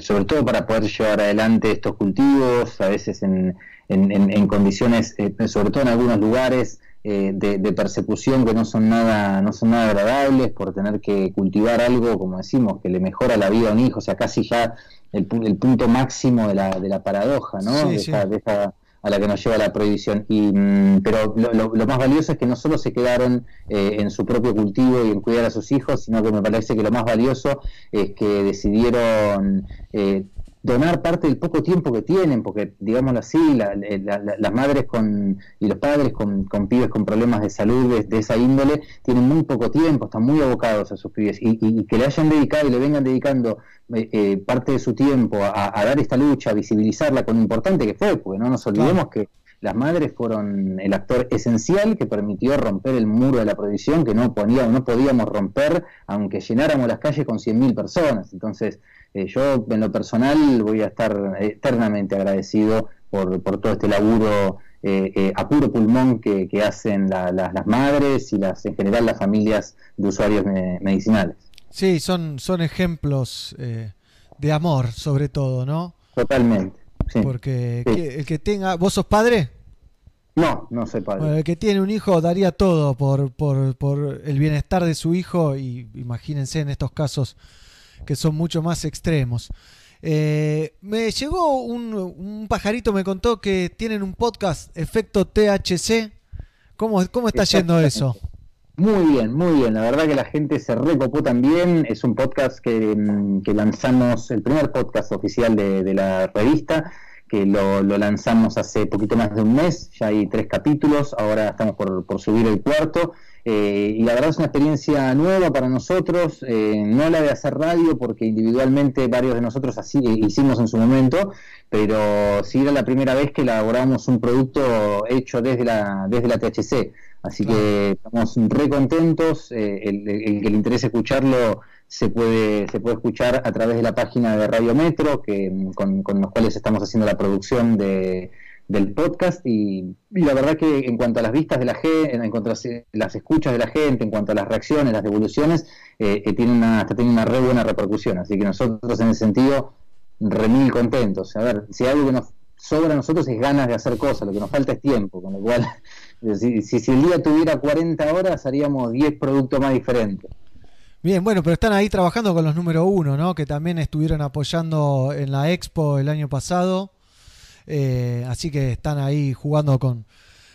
sobre todo para poder llevar adelante estos cultivos, a veces en- en condiciones, eh, sobre todo en algunos lugares eh, de, de persecución que no son nada, no son nada agradables por tener que cultivar algo, como decimos, que le mejora la vida a un hijo, o sea, casi ya el, el punto máximo de la, de la paradoja, ¿no? Sí, de, sí. esa- de esa- a la que nos lleva la prohibición. Y, mm, pero lo, lo- lo más valioso es que no solo se quedaron eh, en su propio cultivo y en cuidar a sus hijos, sino que me parece que lo más valioso es que decidieron eh, donar parte del poco tiempo que tienen, porque digámoslo así, la- la- la- las madres con, y los padres con, con pibes con problemas de salud de, de esa índole tienen muy poco tiempo, están muy abocados a sus pibes y, y- y que le hayan dedicado y le vengan dedicando eh, eh, parte de su tiempo a, a dar esta lucha, a visibilizarla con lo importante que fue, porque no nos olvidemos que las madres fueron el actor esencial que permitió romper el muro de la prohibición que no, ponía, no podíamos romper aunque llenáramos las calles con 100.000 personas. Entonces, eh, yo en lo personal voy a estar eternamente agradecido por, por todo este laburo eh, eh, a puro pulmón que, que hacen la- la- las madres y las en general las familias de usuarios me- medicinales. Sí, son, son ejemplos eh, de amor, sobre todo, ¿no? Totalmente. sí. Porque Sí. el que tenga. ¿Vos sos padre? No, no soy padre. Bueno, el que tiene un hijo daría todo por, por, por el bienestar de su hijo y imagínense en estos casos que son mucho más extremos. Eh, me llegó un, un pajarito, me contó que tienen un podcast, Efecto THC. ¿Cómo, cómo está yendo eso? Muy bien, muy bien. La verdad que la gente se recopó también. Es un podcast que, mm, que lanzamos, el primer podcast oficial de, de la revista, que lo, lo lanzamos hace poquito más de un mes. Ya hay tres capítulos, ahora estamos por, por subir el cuarto. Eh, y la verdad es una experiencia nueva para nosotros, eh, no la de hacer radio, porque individualmente varios de nosotros así hicimos en su momento, pero sí era la primera vez que elaboramos un producto hecho desde la, desde la THC. Así que estamos re contentos. eh, el, el que le interese escucharlo se puede, se puede escuchar a través de la página de Radio Metro, que, con, con los cuales estamos haciendo la producción de, del podcast. Y, la verdad que en cuanto a las vistas de la gente, en cuanto a las, escuchas de la gente, en cuanto a las reacciones, las devoluciones, eh, eh, tiene una, está teniendo una re buena repercusión. Así que nosotros en ese sentido, re mil contentos. A ver, si algo que nos sobra a nosotros es ganas de hacer cosas, lo que nos falta es tiempo, con lo cual, si, si, si el día tuviera 40 horas, haríamos 10 productos más diferentes. Bien, bueno, pero están ahí trabajando con los número uno, ¿no? Que también estuvieron apoyando en la Expo el año pasado. Eh, así que están ahí jugando con...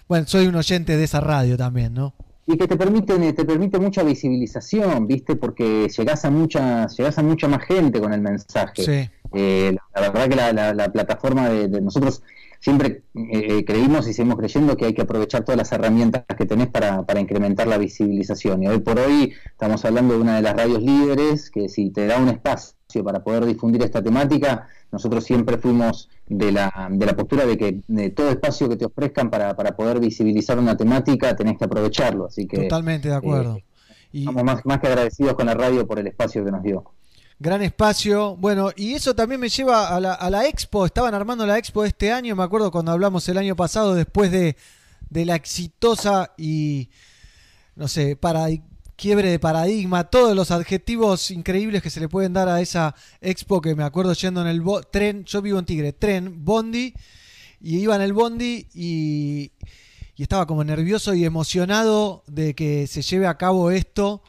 Bueno, soy un oyente de esa radio también, ¿no? Y que te permite, te permite mucha visibilización, ¿viste? Porque llegás a mucha, llegás a mucha más gente con el mensaje. Sí. Eh, la verdad que la, la- la plataforma de, de nosotros siempre eh, creímos y seguimos creyendo que hay que aprovechar todas las herramientas que tenés para, para incrementar la visibilización. Y hoy por hoy estamos hablando de una de las radios líderes que si te da un espacio para poder difundir esta temática, nosotros siempre fuimos de la, de la postura de que de todo espacio que te ofrezcan para, para poder visibilizar una temática tenés que aprovecharlo. Así que Totalmente de acuerdo. estamos más, más que agradecidos con la radio por el espacio que nos dio. Gran espacio. Bueno, y eso también me lleva a la, expo. Estaban armando la expo este año. Me acuerdo cuando hablamos el año pasado, después de, de la exitosa y, no sé, para, quiebre de paradigma, todos los adjetivos increíbles que se le pueden dar a esa expo que me acuerdo yendo en el tren. Yo vivo en Tigre, tren, bondi, y iba en el bondi y estaba como nervioso y emocionado de que se lleve a cabo esto.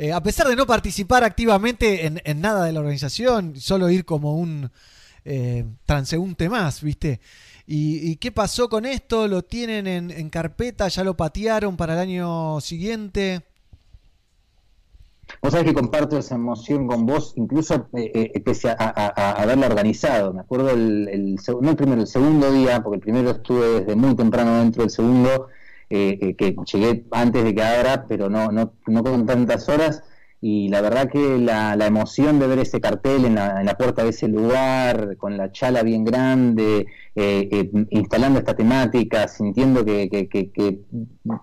Eh, a pesar de no participar activamente en, nada de la organización, solo ir como un eh, transeúnte más, ¿viste? ¿Y, qué pasó con esto? ¿Lo tienen en, carpeta? ¿Ya lo patearon para el año siguiente? Vos sabés que comparto esa emoción con vos, incluso eh, eh, pese a, a- haberla organizado. Me acuerdo el, el no el primero, el segundo día, porque el primero estuve desde muy temprano dentro del segundo, eh, que llegué antes de que abra, pero no, no, no con tantas horas. Y la verdad que la, la emoción de ver ese cartel en la, en la puerta de ese lugar, con la chala bien grande, eh, eh, instalando esta temática, sintiendo que, que- que- que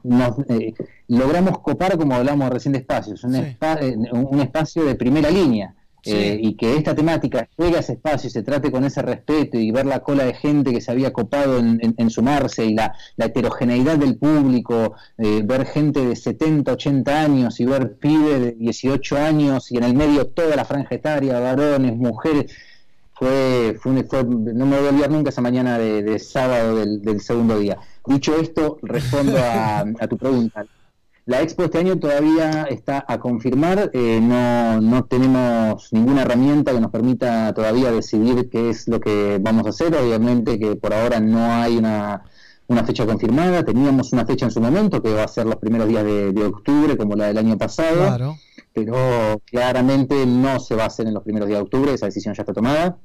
nos, eh, logramos copar, como hablamos recién de espacios, un, espa- eh, un espacio de primera línea. Eh, y que esta temática llegue a ese espacio y se trate con ese respeto y ver la cola de gente que se había copado en, sumarse y la, heterogeneidad del público, eh, ver gente de 70, 80 años y ver pibes de 18 años y en el medio toda la franja etaria, varones, mujeres, fue, fue, fue- no me voy a olvidar nunca esa mañana de, sábado del, segundo día. Dicho esto, respondo a tu pregunta. La expo este año todavía está a confirmar, eh, no, no tenemos ninguna herramienta que nos permita todavía decidir qué es lo que vamos a hacer. Obviamente que por ahora no hay una, una fecha confirmada, teníamos una fecha en su momento que va a ser los primeros días de, de octubre como la del año pasado, Claro. pero claramente no se va a hacer en los primeros días de octubre, esa decisión ya está tomada.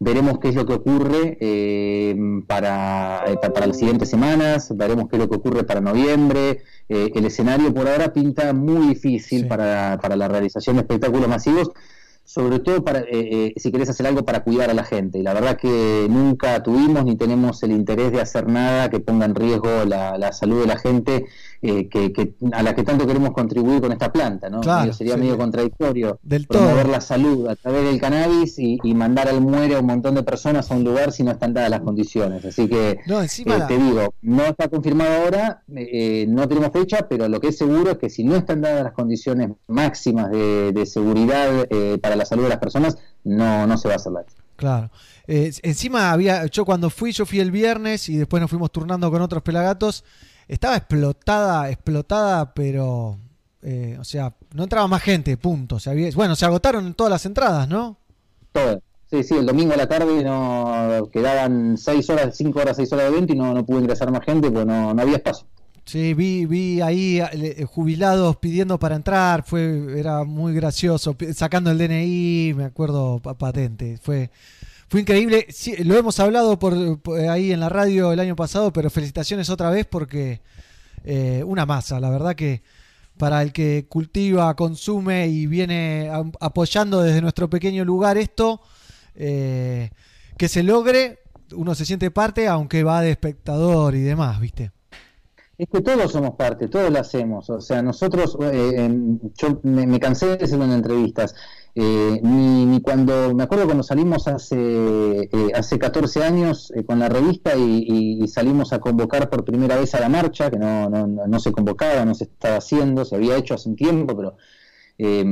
Veremos qué es lo que ocurre eh, para, eh, pa- para las siguientes semanas, veremos qué es lo que ocurre para noviembre. Eh, el escenario por ahora pinta muy difícil para, para la realización de espectáculos masivos, sobre todo para eh, eh, si querés hacer algo para cuidar a la gente. Y la verdad que nunca tuvimos ni tenemos el interés de hacer nada que ponga en riesgo la, la salud de la gente eh, que, que- a la que tanto queremos contribuir con esta planta. ¿no? Claro, Medio- sería sí. medio contradictorio Del promover todo. la salud a través del cannabis y, y mandar al muere a un montón de personas a un lugar si no están dadas las condiciones. Así que No, eh, la- te digo, no está confirmado ahora, eh, no tenemos fecha, pero lo que es seguro es que si no están dadas las condiciones máximas de, de seguridad para la salud de las personas, no, no se va a hacer la Claro. Eh, encima había, yo cuando fui, yo fui el viernes y después nos fuimos turnando con otros pelagatos. Estaba explotada, explotada, pero, eh, o sea, no entraba más gente, punto. Se había- bueno, se agotaron todas las entradas, ¿no? todo. Sí, sí, el domingo a la tarde no quedaban seis horas, cinco horas, seis horas de evento y no, no pudo ingresar más gente, pues no, no había espacio. Sí, vi, vi ahí eh, jubilados pidiendo para entrar, fue, era muy gracioso, sacando el DNI, me acuerdo pa- patente, fue, fue increíble. Sí, lo hemos hablado por, por ahí en la radio el año pasado, pero felicitaciones otra vez porque eh, una masa, la verdad que para el que cultiva, consume y viene apoyando desde nuestro pequeño lugar esto, eh, que se logre, uno se siente parte, aunque va de espectador y demás, ¿viste? Es que todos somos parte, todos lo hacemos. O sea, nosotros, eh, yo me, cansé de decirlo en entrevistas, eh, ni, ni cuando, me acuerdo cuando salimos hace, eh, hace 14 años eh, con la revista y, y- salimos a convocar por primera vez a la marcha, que no, no- no se convocaba, no se estaba haciendo, se había hecho hace un tiempo, pero eh,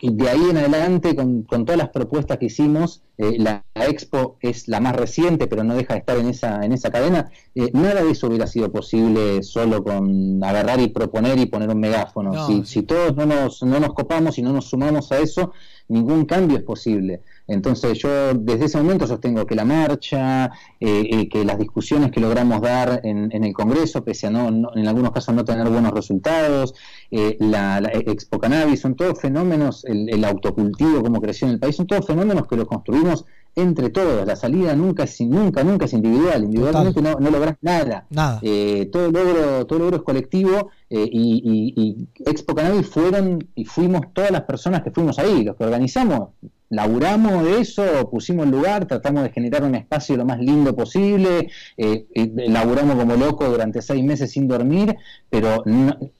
y de ahí en adelante, con, con todas las propuestas que hicimos, eh, la, la Expo es la más reciente, pero no deja de estar en esa, en esa cadena. eh, nada de eso hubiera sido posible solo con agarrar y proponer y poner un megáfono. No, si, si todos no nos, no nos copamos y no nos sumamos a eso, ningún cambio es posible. Entonces yo desde ese momento sostengo que la marcha, eh, eh, que las discusiones que logramos dar en, en el Congreso, pese a no, no- en algunos casos no tener buenos resultados, eh, la, la Expo Cannabis, son todos fenómenos, el, el autocultivo, como creció en el país, son todos fenómenos que los construimos entre todos. La salida nunca es, nunca, nunca es individual. Individualmente no, no lográs nada. Nada. Eh, todo logro, todo logro es colectivo eh, y, y- y Expo Cannabis fueron y fuimos todas las personas que fuimos ahí, los que organizamos, laburamos de eso, pusimos el lugar, tratamos de generar un espacio lo más lindo posible, eh, laburamos como locos durante seis meses sin dormir, pero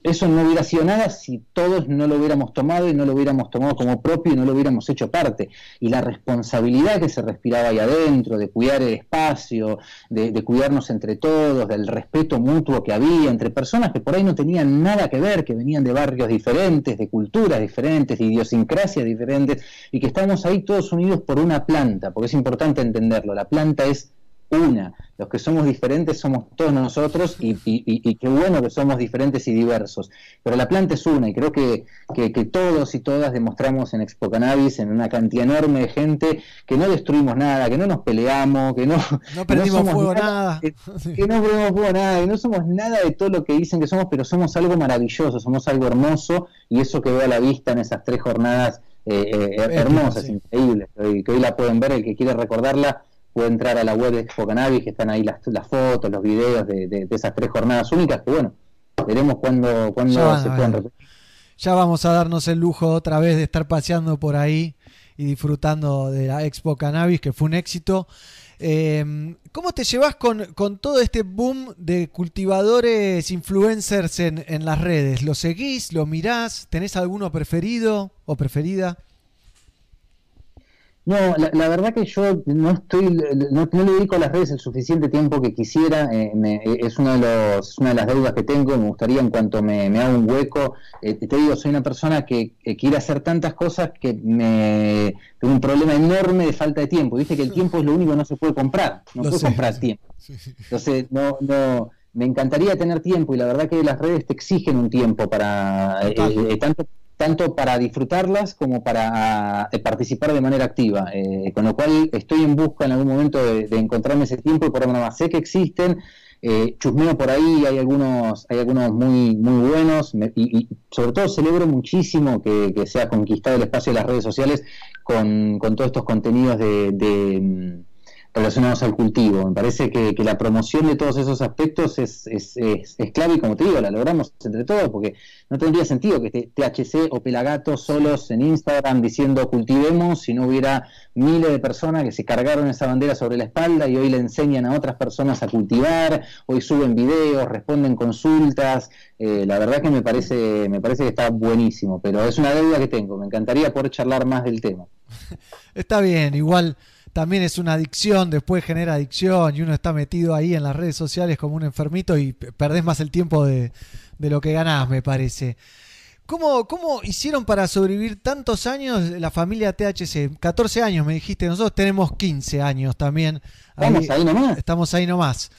eso no hubiera sido nada si todos no lo hubiéramos tomado y no lo hubiéramos tomado como propio y no lo hubiéramos hecho parte. Y la responsabilidad que se respiraba ahí adentro, de cuidar el espacio, de cuidarnos entre todos, del respeto mutuo que había entre personas que por ahí no tenían nada que ver, que venían de barrios diferentes, de culturas diferentes, de idiosincrasias diferentes, y que estamos ahí todos unidos por una planta, porque es importante entenderlo, la planta es una, los que somos diferentes somos todos nosotros y, y- y- y qué bueno que somos diferentes y diversos, pero la planta es una y creo que, que- que todos y todas demostramos en Expo Cannabis, en una cantidad enorme de gente, que no destruimos nada, que no nos peleamos, que no, No fuego nada. que, que no prendimos fuego nada, que no somos nada de todo lo que dicen que somos, pero somos algo maravilloso, somos algo hermoso y eso que veo a la vista en esas tres jornadas eh, eh, her- hermosas, increíbles, que hoy, que hoy la pueden ver, el que quiere recordarla puede entrar a la web de Expo Cannabis, que están ahí las, las fotos, los videos de, de- de esas tres jornadas únicas, que bueno, veremos cuándo, cuándo Ya se puedan repetir. Ya vamos a darnos el lujo otra vez de estar paseando por ahí y disfrutando de la Expo Cannabis, que fue un éxito. Eh, ¿Cómo te llevas con, con todo este boom de cultivadores influencers en, en las redes? ¿Lo seguís? ¿Lo mirás? ¿Tenés alguno preferido o preferida? No, la, la verdad que yo no estoy, no, no le dedico a las redes el suficiente tiempo que quisiera. eh, me- es una de los, una de las deudas que tengo. Me gustaría en cuanto me, me haga un hueco. eh, te digo, soy una persona que, que quiere hacer tantas cosas que me tengo un problema enorme de falta de tiempo. Dice que el tiempo es lo único que no se puede comprar. No puedes comprar tiempo. Entonces, no, no, me encantaría tener tiempo y la verdad que las redes te exigen un tiempo para eh, eh, tanto tanto para disfrutarlas como para eh, participar de manera activa. Eh, con lo cual estoy en busca en algún momento de, encontrarme ese tiempo y más sé que existen. Eh, chusmeo por ahí, hay algunos, hay algunos muy, muy buenos y, sobre todo celebro muchísimo que, que se ha conquistado el espacio de las redes sociales con, con todos estos contenidos de, de, mm, relacionados al cultivo. Me parece que, la promoción de todos esos aspectos es, es, es- es clave y como te digo, la logramos entre todos porque no tendría sentido que esté THC o Pelagato solos en Instagram diciendo cultivemos si no hubiera miles de personas que se cargaron esa bandera sobre la espalda y hoy le enseñan a otras personas a cultivar, hoy suben videos, responden consultas. Eh, la verdad que me parece, me parece que está buenísimo, pero es una deuda que tengo. Me encantaría poder charlar más del tema. Está bien, igual también es una adicción, después genera adicción y uno está metido ahí en las redes sociales como un enfermito y perdés más el tiempo de, de lo que ganás, me parece. ¿Cómo, ¿Cómo hicieron para sobrevivir tantos años la familia THC? 14 años me dijiste, nosotros tenemos 15 años también. Estamos ahí nomás. Estamos ahí nomás.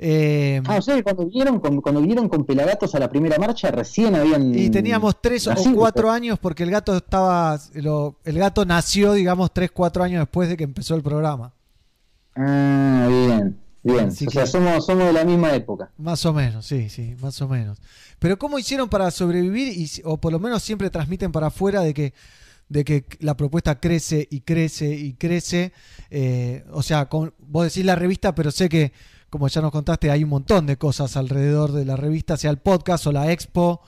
Eh, Ah, o sea, que cuando vinieron con, cuando vinieron con Pelagatos a la primera marcha, recién habían. Y teníamos tres o cuatro años porque el gato estaba, lo- el gato nació, digamos, tres, cuatro años después de que empezó el programa. Ah, bien, bien. Así o sea, somos, somos de la misma época. Más o menos, sí, sí, más o menos. Pero ¿cómo hicieron para sobrevivir y, o por lo menos siempre transmiten para afuera de que de que la propuesta crece y crece y crece? Eh, o sea, con- vos decís la revista, pero sé que, como ya nos contaste, hay un montón de cosas alrededor de la revista, sea el podcast o la expo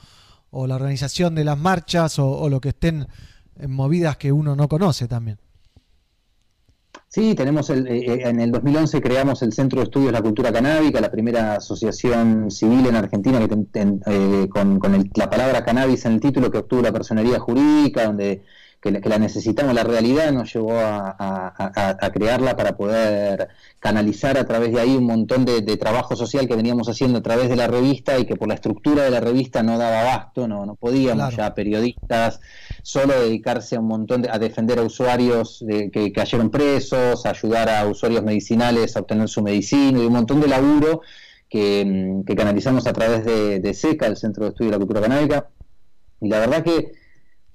o la organización de las marchas o, o lo que estén en movidas que uno no conoce también. Sí, tenemos el, eh, eh, en el 2011 creamos el Centro de Estudios de la Cultura Canábica, la primera asociación civil en Argentina que ten- eh, con, con el- la palabra cannabis en el título que obtuvo la personería jurídica, donde que la, que la necesitamos, la realidad nos llevó a, a- a- a crearla para poder canalizar a través de ahí un montón de, de trabajo social que veníamos haciendo a través de la revista y que por la estructura de la revista no daba abasto, no, no podíamos Claro. ya periodistas solo dedicarse a un montón de, a defender a usuarios de- que cayeron presos, a ayudar a usuarios medicinales a obtener su medicina y un montón de laburo que, mm, que canalizamos a través de, de SECA, el Centro de Estudio de la Cultura Canábica. Y la verdad que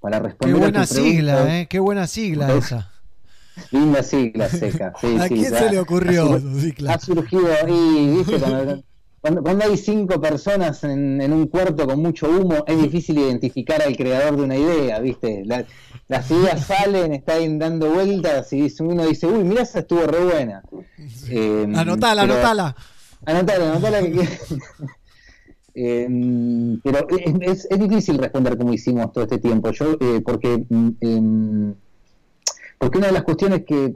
para Qué responder a buena pregunta- sigla, ¿eh? Qué buena sigla esa. Linda sigla seca. Sí, ¿A sí, quién ya se le ocurrió Ha, sigla? ha surgido ahí, ¿viste? Cuando, cuando- cuando hay cinco personas en, en un cuarto con mucho humo, es difícil identificar al creador de una idea, ¿viste? La- las ideas salen, están dando vueltas y uno dice, uy, mira, esa estuvo re buena. Eh, Anotala, pero- anotala. Anotala, anotala que. Eh, pero es, es difícil responder como hicimos todo este tiempo, yo eh, porque em, porque una de las cuestiones que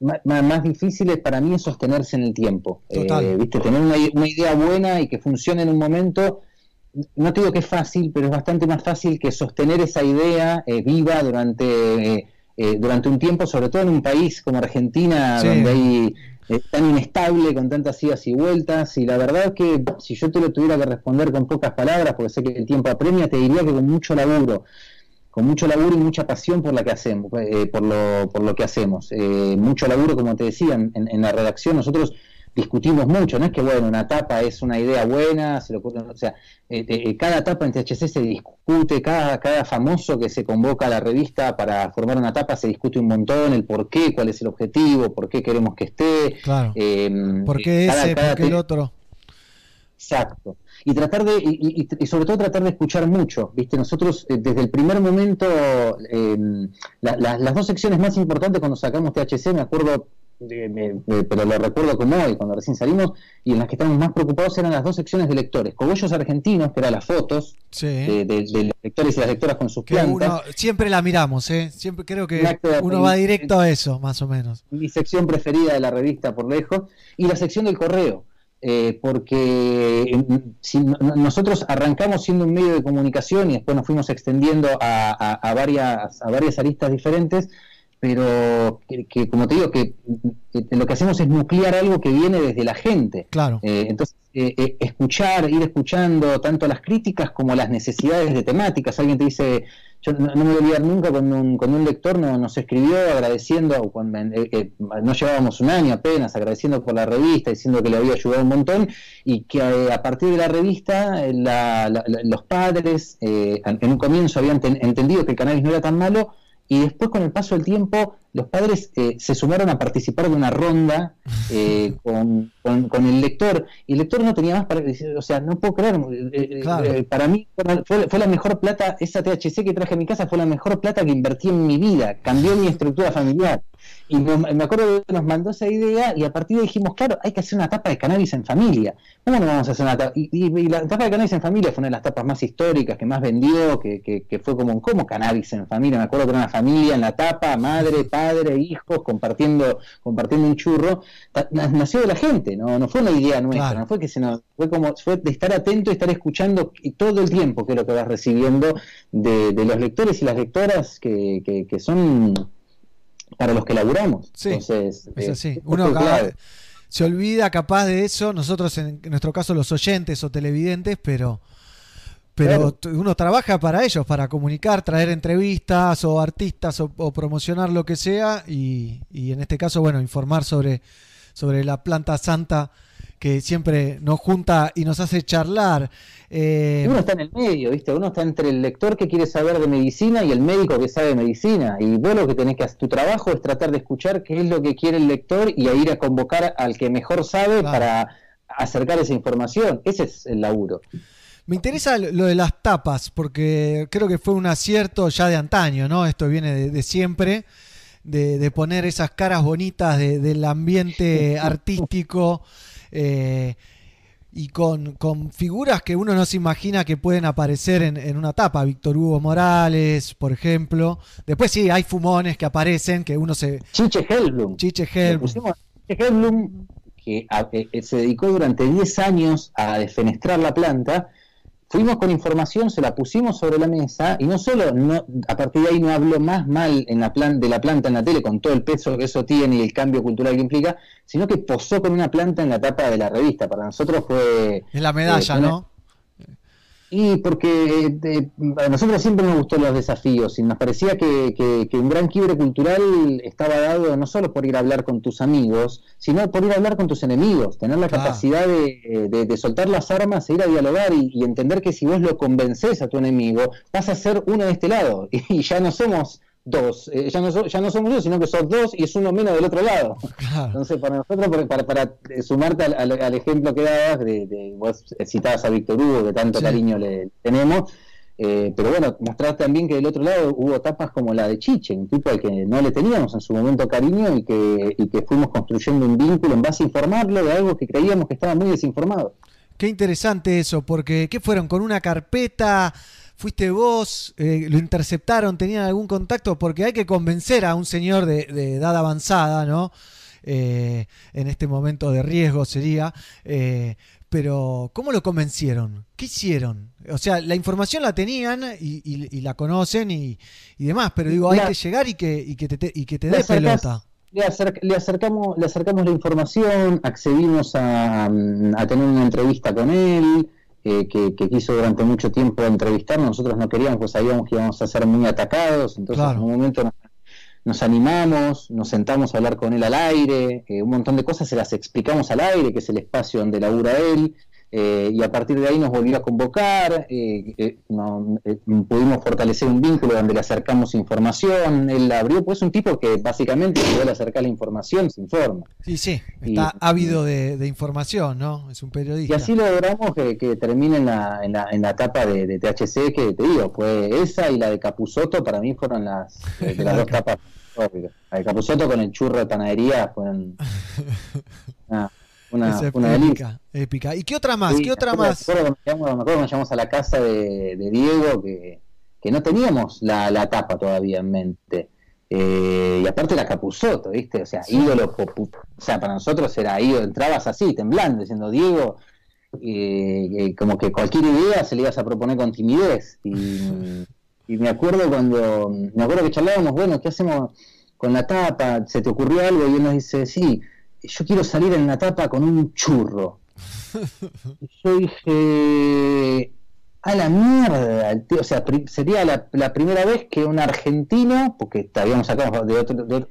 ma- más difíciles para mí es sostenerse en el tiempo. Total. Eh, ¿viste? Tener una, idea buena y que funcione en un momento, no te digo que es fácil, pero es bastante más fácil que sostener esa idea eh, viva durante, eh, durante un tiempo, sobre todo en un país como Argentina, Sí. donde hay eh, tan inestable, con tantas idas y vueltas. Y la verdad que si yo te lo tuviera que responder con pocas palabras, porque sé que el tiempo apremia, te diría que con mucho laburo con mucho laburo y mucha pasión por la que hacemos, eh, por lo por lo que hacemos. Eh, mucho laburo, como te decía, en, en la redacción nosotros discutimos mucho, no es que bueno, una tapa es una idea buena, se le ocurre- o sea, eh, eh, cada tapa en THC se discute, cada, cada famoso que se convoca a la revista para formar una tapa se discute un montón, el por qué, cuál es el objetivo, por qué queremos que esté. Claro. eh, ¿Por qué cada- ese? cada ¿Por qué el otro? Exacto. Y tratar de, y, y- y sobre todo tratar de escuchar mucho, ¿viste? Nosotros eh, desde el primer momento, eh, la- la- las dos secciones más importantes cuando sacamos THC, me acuerdo, de- de- pero lo recuerdo como hoy, cuando recién salimos, y en las que estábamos más preocupados eran las dos secciones de lectores. Cogollos argentinos, que eran las fotos Sí. de, de- de los lectores y las lectoras con sus Que plantas. uno, siempre la miramos, ¿eh? Siempre creo que uno va directo a eso, más o menos. mi sección preferida de la revista por lejos, y la sección del correo, eh, porque eh, si no- no- nosotros arrancamos siendo un medio de comunicación y después nos fuimos extendiendo a, a- a varias, a varias aristas diferentes, pero que, que, como te digo, que, que lo que hacemos es nuclear algo que viene desde la gente. Claro. Eh, entonces, eh, eh, escuchar, ir escuchando tanto las críticas como las necesidades de temáticas. Alguien te dice, yo no, no me voy a olvidar nunca cuando un, cuando un lector no- nos escribió agradeciendo, cuando, eh, eh, no llevábamos un año apenas, agradeciendo por la revista, diciendo que le había ayudado un montón y que a partir de la revista la- la- la- los padres eh, en un comienzo habían ten- entendido que el cannabis no era tan malo y después con el paso del tiempo los padres eh, se sumaron a participar de una ronda eh, con, con- con el lector y el lector no tenía más para decir, o sea, no puedo creer, eh, eh, Claro. eh, para mí fue, fue la mejor plata, esa THC que traje a mi casa fue la mejor plata que invertí en mi vida, cambió mi estructura familiar. Y nos- me acuerdo que nos mandó esa idea y a partir de ahí dijimos, claro, hay que hacer una tapa de cannabis en familia. ¿Cómo no vamos a hacer una tapa? Y, y- y la tapa de cannabis en familia fue una de las tapas más históricas, que más vendió, que, que- que fue como, ¿cómo cannabis en familia? Me acuerdo que era una familia en la tapa, madre, padre, hijos, compartiendo, compartiendo un churro. Nació de la gente, no, no fue una idea nuestra, Claro. no fue que se nos, fue como, fue de estar atento y estar escuchando todo el tiempo que es lo que vas recibiendo de, de los lectores y las lectoras que, que- que son para los que laburamos. Sí, Entonces, Es eh, así. Uno clave. se olvida capaz de eso, nosotros en, en nuestro caso los oyentes o televidentes, pero pero Claro. uno trabaja para ellos, para comunicar, traer entrevistas o artistas o, o promocionar lo que sea y, y en este caso, bueno, informar sobre, sobre la planta santa que siempre nos junta y nos hace charlar. Eh, Uno está en el medio, ¿viste? Uno está entre el lector que quiere saber de medicina y el médico que sabe de medicina. Y vos lo que tenés que hacer, tu trabajo es tratar de escuchar qué es lo que quiere el lector y a ir a convocar al que mejor sabe para acercar esa información. Ese es el laburo. Me interesa lo lo de las tapas, porque creo que fue un acierto ya de antaño, ¿no? Esto viene de, de siempre, de, de poner esas caras bonitas de- del ambiente artístico eh, y con, con figuras que uno no se imagina que pueden aparecer en, en una tapa. Víctor Hugo Morales, por ejemplo. Después sí, hay fumones que aparecen, que uno se... Chiche Helblum. Chiche Helblum. Chiche Helblum, que a- eh, eh, se dedicó durante 10 años a defenestrar la planta. Fuimos con información, se la pusimos sobre la mesa y no solo no, a partir de ahí no habló más mal en la plan, de la planta en la tele con todo el peso que eso tiene y el cambio cultural que implica, sino que posó con una planta en la tapa de la revista. Para nosotros fue... Es la medalla, eh, una- ¿no? Y porque eh, de- a nosotros siempre nos gustó los desafíos y nos parecía que, que- que un gran quiebre cultural estaba dado no solo por ir a hablar con tus amigos, sino por ir a hablar con tus enemigos, tener la capacidad de, de- de soltar las armas e ir a dialogar y, y entender que si vos lo convences a tu enemigo, vas a ser uno de este lado. Y ya no somos dos. Eh, ya, no so- ya no somos dos, sino que sos dos y es uno menos del otro lado. Entonces, para nosotros, para, para sumarte al, al- al ejemplo que dabas, de, de- vos citabas a Víctor Hugo, que tanto Sí. cariño le tenemos, eh, pero bueno, mostrar también que del otro lado hubo etapas como la de Chiche, un tipo al que no le teníamos en su momento cariño y que, y que fuimos construyendo un vínculo en base a informarlo de algo que creíamos que estaba muy desinformado. Qué interesante eso, porque ¿qué fueron? ¿Con una carpeta? ¿Fuiste vos? Eh, ¿Lo interceptaron? ¿Tenían algún contacto? Porque hay que convencer a un señor de, de edad avanzada, ¿no? Eh, en este momento de riesgo sería. eh, pero, ¿cómo lo convencieron? ¿Qué hicieron? O sea, la información la tenían y, y- y la conocen y, y demás, pero digo, hay La- que llegar y que, y que te, te- y que te dé acercás- pelota. Le, acerc- le acercamos, le acercamos la información, accedimos a, mm, a tener una entrevista con él, eh, que, que quiso durante mucho tiempo entrevistarnos, nosotros no queríamos, pues sabíamos que íbamos a ser muy atacados, entonces Claro. en un momento nos, nos animamos, nos sentamos a hablar con él al aire, eh, un montón de cosas se las explicamos al aire, que es el espacio donde labura él, eh, y a partir de ahí nos volvió a convocar, eh, eh, no- eh, pudimos fortalecer un vínculo donde le acercamos información, él abrió, pues es un tipo que básicamente si le acercás la información se informa. Sí, sí, Y- está ávido de, de información, ¿no? Es un Y periodista. así logramos que, que termine en la, en, la, en la etapa de, de THC, que te digo, fue esa y la de Capusoto, para mí fueron las, de, las dos tapas. La de Capusoto con el churro de panadería fueron una, es una épica, épica. ¿Y qué otra más? Sí, ¿Qué otra me acuerdo- más? Me acuerdo, me acuerdo cuando llegamos a la casa de, de Diego que, que no teníamos la, la tapa todavía en mente. Eh, y aparte la Capuzoto, ¿viste? O sea, ídolo, o sea, para nosotros era ídolo, entrabas así, temblando, diciendo Diego, eh, eh, como que cualquier idea se le ibas a proponer con timidez. Y, y me acuerdo cuando, me acuerdo que charlábamos, bueno, ¿qué hacemos con la tapa? ¿Se te ocurrió algo? Y él nos dice, sí, yo quiero salir en la tapa con un churro. Y yo dije, a la mierda, tío, o sea, sería la, la primera vez que un argentino, porque habíamos sacado de otro, de otro-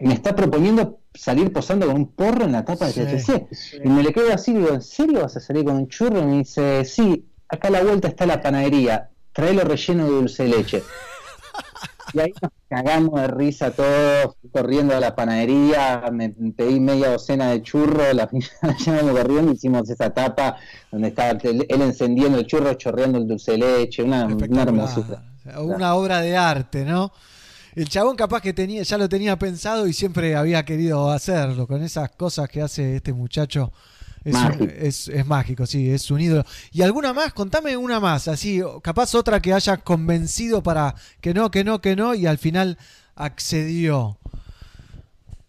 me está proponiendo salir posando con un porro en la tapa de Sí, THC. Y me le quedo así, digo, ¿en serio vas a salir con un churro? Y me dice, sí, acá a la vuelta está la panadería, tráelo relleno de dulce de leche. Y ahí nos cagamos de risa todos, corriendo a la panadería, me pedí media docena de churros, la llegamos corriendo, hicimos esa tapa donde estaba él, él encendiendo el churro, chorreando el dulce de leche, una, una hermosura. Una obra de arte, ¿no? El chabón capaz que tenía, ya lo tenía pensado y siempre había querido hacerlo, con esas cosas que hace este muchacho. Es, Mágico. es, es mágico, sí, es un ídolo. ¿Y alguna más? Contame una más, así, capaz otra que haya convencido para que no, que no, que no, y al final accedió.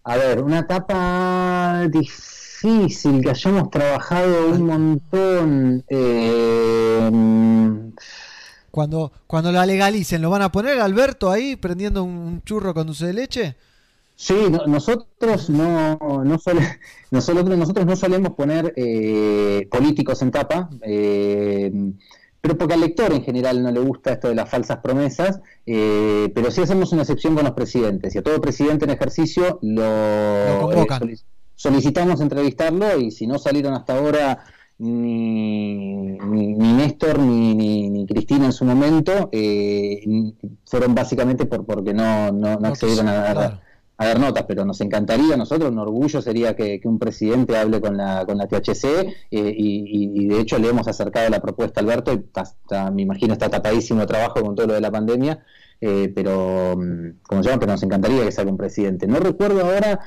A ver, una etapa difícil que hayamos trabajado un montón. eh, Cuando, cuando la legalicen, ¿lo van a poner Alberto ahí prendiendo un churro con dulce de leche? Sí, no- nosotros no, no nosotros, nosotros no solemos poner eh, políticos en tapa, eh, pero porque al lector en general no le gusta esto de las falsas promesas, eh, pero sí hacemos una excepción con los presidentes. Y a todo presidente en ejercicio lo, eh, solic- solicitamos entrevistarlo y si no salieron hasta ahora ni, ni, ni Néstor ni, ni, ni Cristina en su momento, eh, fueron básicamente por porque no, no, no accedieron a Claro. A dar notas, pero nos encantaría a nosotros, un orgullo sería que, un presidente hable con la, con la THC eh, y, de hecho le hemos acercado la propuesta a Alberto y está- me imagino está tapadísimo trabajo con todo lo de la pandemia, eh, pero mm, como se llama, pero nos encantaría que salga un presidente. No recuerdo ahora,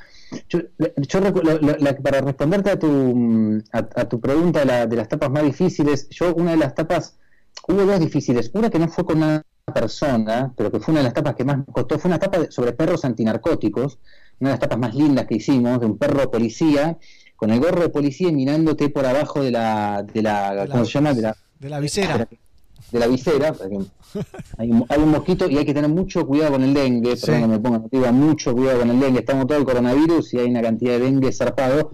yo, yo la- la- para responderte a tu, mm, a, tu pregunta de, de las tapas más difíciles, yo una de las tapas, hubo dos difíciles, una que no fue con una persona, pero que fue una de las tapas que más nos costó, fue una tapa sobre perros antinarcóticos, una de las tapas más lindas que hicimos, de un perro policía, con el gorro de policía y mirándote por abajo de la, de la, ¿cómo se llama? De la, De la visera. de la visera, hay, un- hay un mosquito y hay que tener mucho cuidado con el dengue, Sí. perdón que me ponga emotiva, mucho cuidado con el dengue, estamos todo el coronavirus y hay una cantidad de dengue zarpado.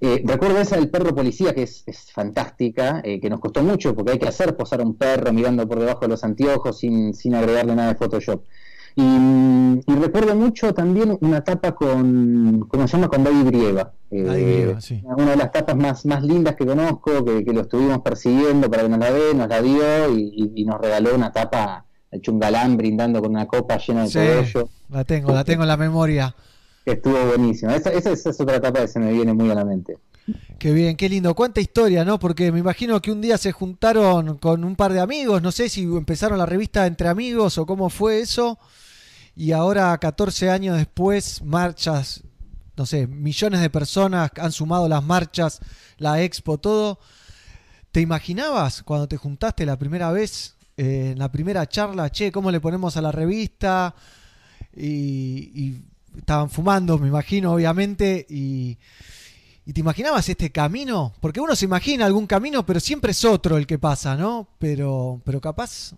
Eh, recuerdo esa del perro policía que es, es fantástica, eh, que nos costó mucho porque hay que hacer posar a un perro mirando por debajo de los anteojos sin, sin agregarle nada de Photoshop. Y, mm, y recuerdo mucho también una tapa con, ¿cómo se llama? Con David Brieva. Eh, David Brieva, sí. Una de las tapas más, más lindas que conozco, que, que lo estuvimos persiguiendo para que nos la dé, nos la dio y, y- y nos regaló una tapa hecho un galán brindando con una copa llena de Sí, cogollo. la tengo, la tengo en la memoria. Estuvo buenísimo. Esa, esa- es otra etapa que se me viene muy a la mente. Qué bien, qué lindo. Cuánta historia, ¿no? Porque me imagino que un día se juntaron con un par de amigos, no sé si empezaron la revista entre amigos o cómo fue eso. Y ahora, 14 años después, marchas, no sé, millones de personas han sumado las marchas, la expo, todo. ¿Te imaginabas cuando te juntaste la primera vez, eh, en la primera charla, che, cómo le ponemos a la revista? Y estaban fumando, me imagino, obviamente, y, y te imaginabas este camino, porque uno se imagina algún camino, pero siempre es otro el que pasa, ¿no? Pero, pero capaz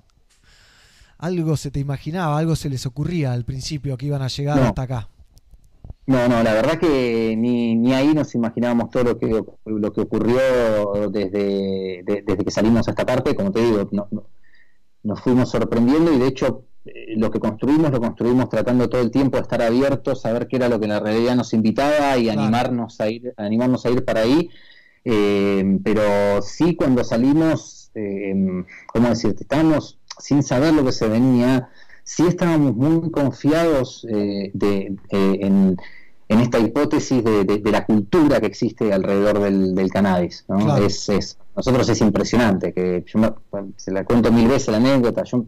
algo se te imaginaba, algo se les ocurría al principio que iban a llegar No. hasta acá. No, no, la verdad que ni, ni ahí nos imaginábamos todo lo que lo que ocurrió desde, de- desde que salimos a esta parte, como te digo, no- no- nos fuimos sorprendiendo y de hecho lo que construimos lo construimos tratando todo el tiempo de estar abiertos, a ver qué era lo que la realidad nos invitaba y Claro. animarnos a ir, animarnos a ir para ahí. Eh, pero sí cuando salimos, eh, ¿cómo decirte? Estábamos sin saber lo que se venía, sí estábamos muy confiados eh, de, eh, en, en esta hipótesis de, de- de la cultura que existe alrededor del, del cannabis. ¿no? Claro. Es, es- nosotros es impresionante, que yo me- se la cuento mil veces la anécdota. Yo,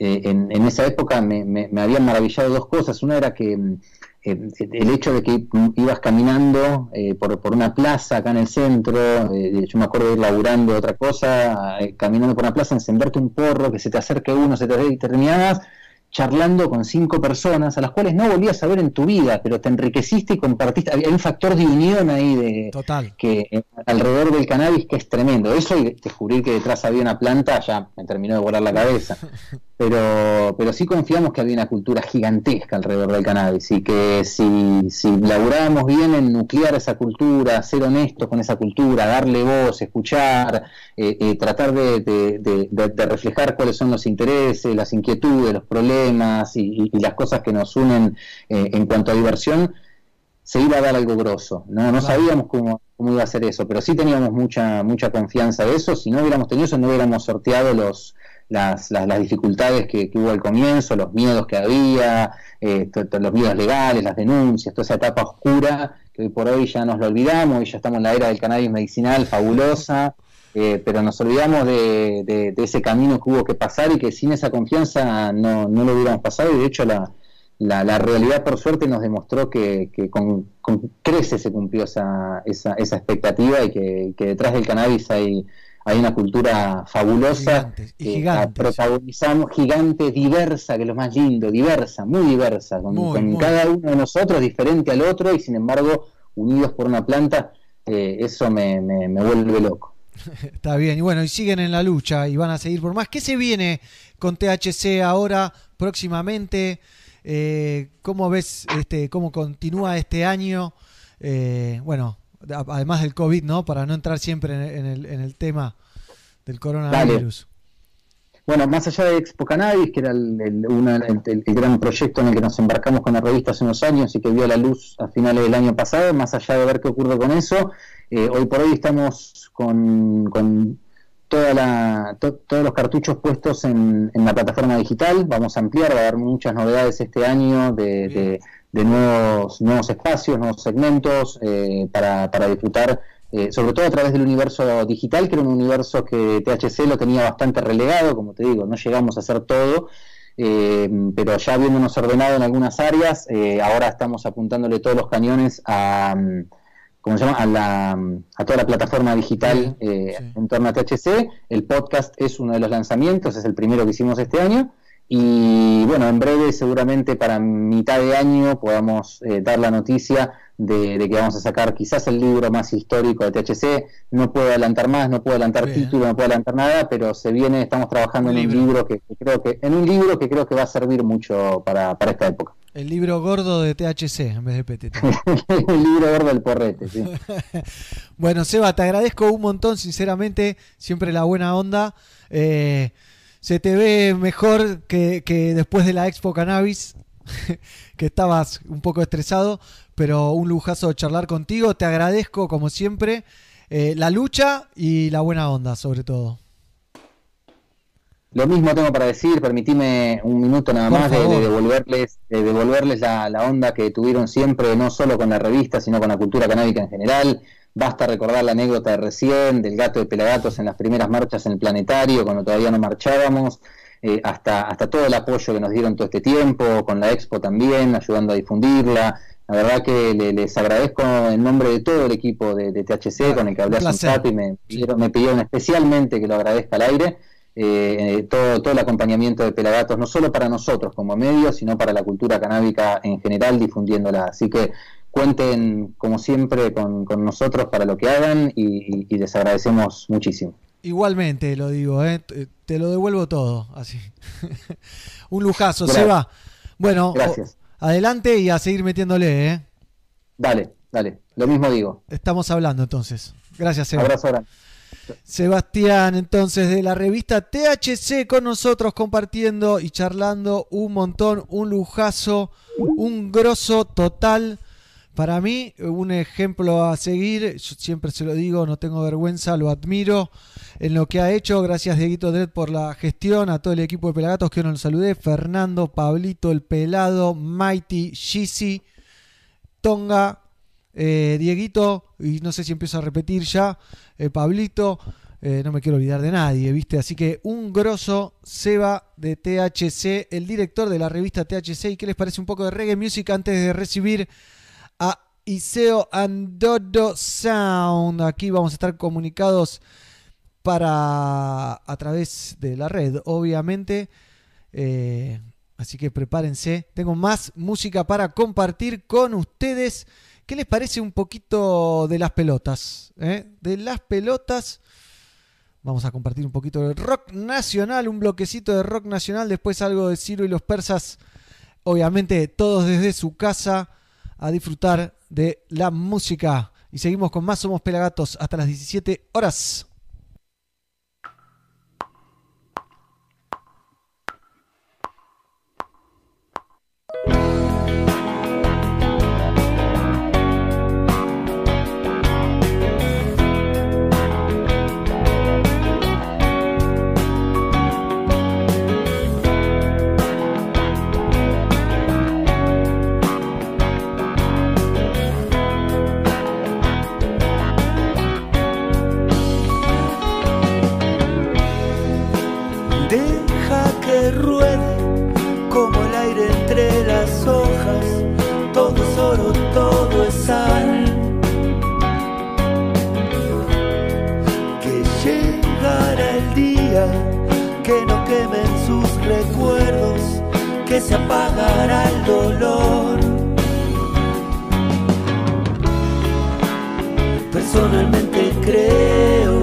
eh, en, esa época me, me- habían maravillado dos cosas. Una era que mm, eh, el hecho de que ibas caminando eh, por, por una plaza acá en el centro, eh, yo me acuerdo de ir laburando otra cosa, eh, caminando por una plaza, encenderte un porro, que se te acerque uno, se te terminabas charlando con cinco personas a las cuales no volvías a ver en tu vida, pero te enriqueciste y compartiste. Hay un factor de unión ahí de Total. que eh, alrededor del cannabis que es tremendo. Eso y descubrir que detrás había una planta ya me terminó de volar la cabeza. Pero, pero sí confiamos que había una cultura gigantesca alrededor del cannabis y que si, si laburábamos bien en nuclear esa cultura, ser honestos con esa cultura, darle voz, escuchar, eh, eh, tratar de, de- de- de- de reflejar cuáles son los intereses, las inquietudes, los problemas y, y- y las cosas que nos unen eh, en cuanto a diversión, se iba a dar algo grosso. No, no sabíamos cómo, cómo iba a ser eso, pero sí teníamos mucha, mucha confianza de eso. Si no hubiéramos tenido eso, no hubiéramos sorteado los, las, las, las dificultades que, que hubo al comienzo, los miedos que había, eh, los miedos legales, las denuncias, toda esa etapa oscura que hoy por hoy ya nos lo olvidamos y ya estamos en la era del cannabis medicinal fabulosa. Eh, pero nos olvidamos de, de- de ese camino que hubo que pasar y que sin esa confianza no, no lo hubiéramos pasado y de hecho la, la, la realidad por suerte nos demostró que, que con, con creces se cumplió esa, esa, esa expectativa y que, que detrás del cannabis hay, hay una cultura fabulosa y que gigantes. protagonizamos, gigante, diversa, que es lo más lindo, diversa, muy diversa, con, Muy, con muy. cada uno de nosotros diferente al otro y sin embargo unidos por una planta, eh, eso me, me, me vuelve loco. Está bien, y bueno, y siguen en la lucha y van a seguir por más. ¿Qué se viene con THC ahora, próximamente? Eh, ¿Cómo ves, este, cómo continúa este año? Eh, bueno, además del COVID, ¿no? Para no entrar siempre en el, en el tema del coronavirus. Bueno, más allá de Expo Cannabis, que era el, una- el- gran proyecto en el que nos embarcamos con la revista hace unos años y que vio la luz a finales del año pasado, más allá de ver qué ocurre con eso, eh, hoy por hoy estamos con, toda la, to- todos los cartuchos puestos en, la plataforma digital. Vamos a ampliar, va a haber muchas novedades este año de, de- de nuevos, nuevos espacios, nuevos segmentos eh, para, para disfrutar, eh, sobre todo a través del universo digital, que era un universo que THC lo tenía bastante relegado, como te digo, no llegamos a hacer todo. eh, pero ya habiéndonos ordenado en algunas áreas, eh, ahora estamos apuntándole todos los cañones a, mm, ¿cómo se llama? A, la, a toda la plataforma digital eh, en torno a THC. El podcast es uno de los lanzamientos, es el primero que hicimos este año. Y bueno, en breve, seguramente para mitad de año, podamos eh, dar la noticia de, de que vamos a sacar quizás el libro más histórico de THC. No puedo adelantar más, no puedo adelantar Bien. título, no puedo adelantar nada, pero se viene, estamos trabajando en un libro que, que creo que, en un libro que creo que va a servir mucho para, para esta época. El libro gordo de THC en vez de PTT. el libro verde del porrete, sí. Bueno, Seba, te agradezco un montón, sinceramente, siempre la buena onda. Eh, se te ve mejor que, que después de la Expo Cannabis, que estabas un poco estresado, pero un lujazo charlar contigo. Te agradezco, como siempre, eh, la lucha y la buena onda, sobre todo. Lo mismo tengo para decir, permitime un minuto nada más de, devolverles, de devolverles la, la onda que tuvieron siempre, no solo con la revista, sino con la cultura canábica en general. Basta recordar la anécdota de recién, del gato de Pelagatos en las primeras marchas en el planetario, cuando todavía no marchábamos, eh, hasta, hasta todo el apoyo que nos dieron todo este tiempo, con la expo también, ayudando a difundirla. La verdad que le- les agradezco en nombre de todo el equipo de, de THC con el que hablé hace un rato y me pidieron, me pidieron especialmente que lo agradezca al aire. eh, eh, todo, todo el acompañamiento de Pelagatos, no solo para nosotros como medio, sino para la cultura canábica en general, difundiéndola. Así que cuenten, como siempre, con, con nosotros para lo que hagan y, les agradecemos muchísimo. Igualmente lo digo, ¿eh? te, lo devuelvo todo, así. un lujazo, Gracias. Seba. Bueno, Gracias. adelante y a seguir metiéndole, ¿eh? Dale, dale, lo mismo digo. Estamos hablando entonces. Gracias, Seba. Abrazo grande. Sebastián, entonces, de la revista THC con nosotros compartiendo y charlando un montón, un lujazo, un grosso total. Para mí, un ejemplo a seguir, yo siempre se lo digo, no tengo vergüenza, lo admiro en lo que ha hecho. Gracias, Dieguito Dredd, por la gestión, a todo el equipo de Pelagatos que no los saludé, Fernando, Pablito, el Pelado, Mighty, Shizzy, Tonga, eh, Dieguito, y no sé si empiezo a repetir ya, eh, Pablito, eh, no me quiero olvidar de nadie, ¿viste? Así que un grosso Seba de THC, el director de la revista THC. ¿Y qué les parece un poco de reggae music antes de recibir Iseo Andodo Sound? Aquí vamos a estar comunicados para a través de la red, obviamente. Eh, así que prepárense. Tengo más música para compartir con ustedes. ¿Qué les parece un poquito de las pelotas? eh? De las pelotas. Vamos a compartir un poquito de rock nacional, un bloquecito de rock nacional, después algo de Ciro y los persas. Obviamente todos desde su casa a disfrutar de la música. Y seguimos con más Somos Pelagatos hasta las 17 horas. Quemen sus recuerdos, que se apagará el dolor. Personalmente creo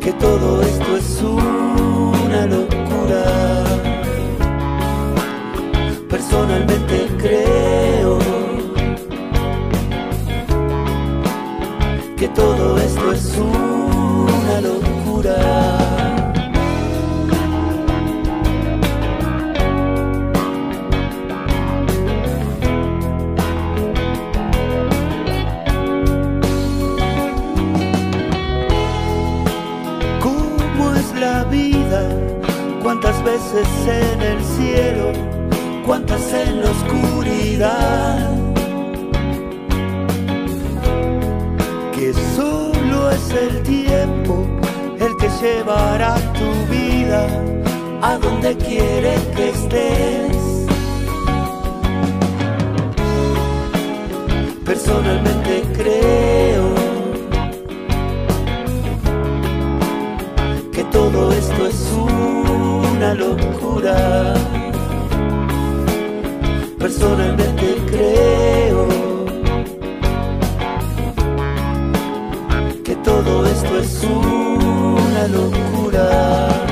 que todo esto es una locura. Personalmente ¿Cuántas veces en el cielo? ¿Cuántas en la oscuridad? Que solo es el tiempo el que llevará tu vida a donde quiere que estés. Personalmente creo que todo esto es una locura. Personalmente creo que todo esto es una locura.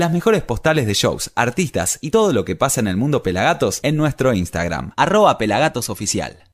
las mejores postales de shows, artistas y todo lo que pasa en el mundo Pelagatos en nuestro Instagram, arroba Pelagatos Oficial.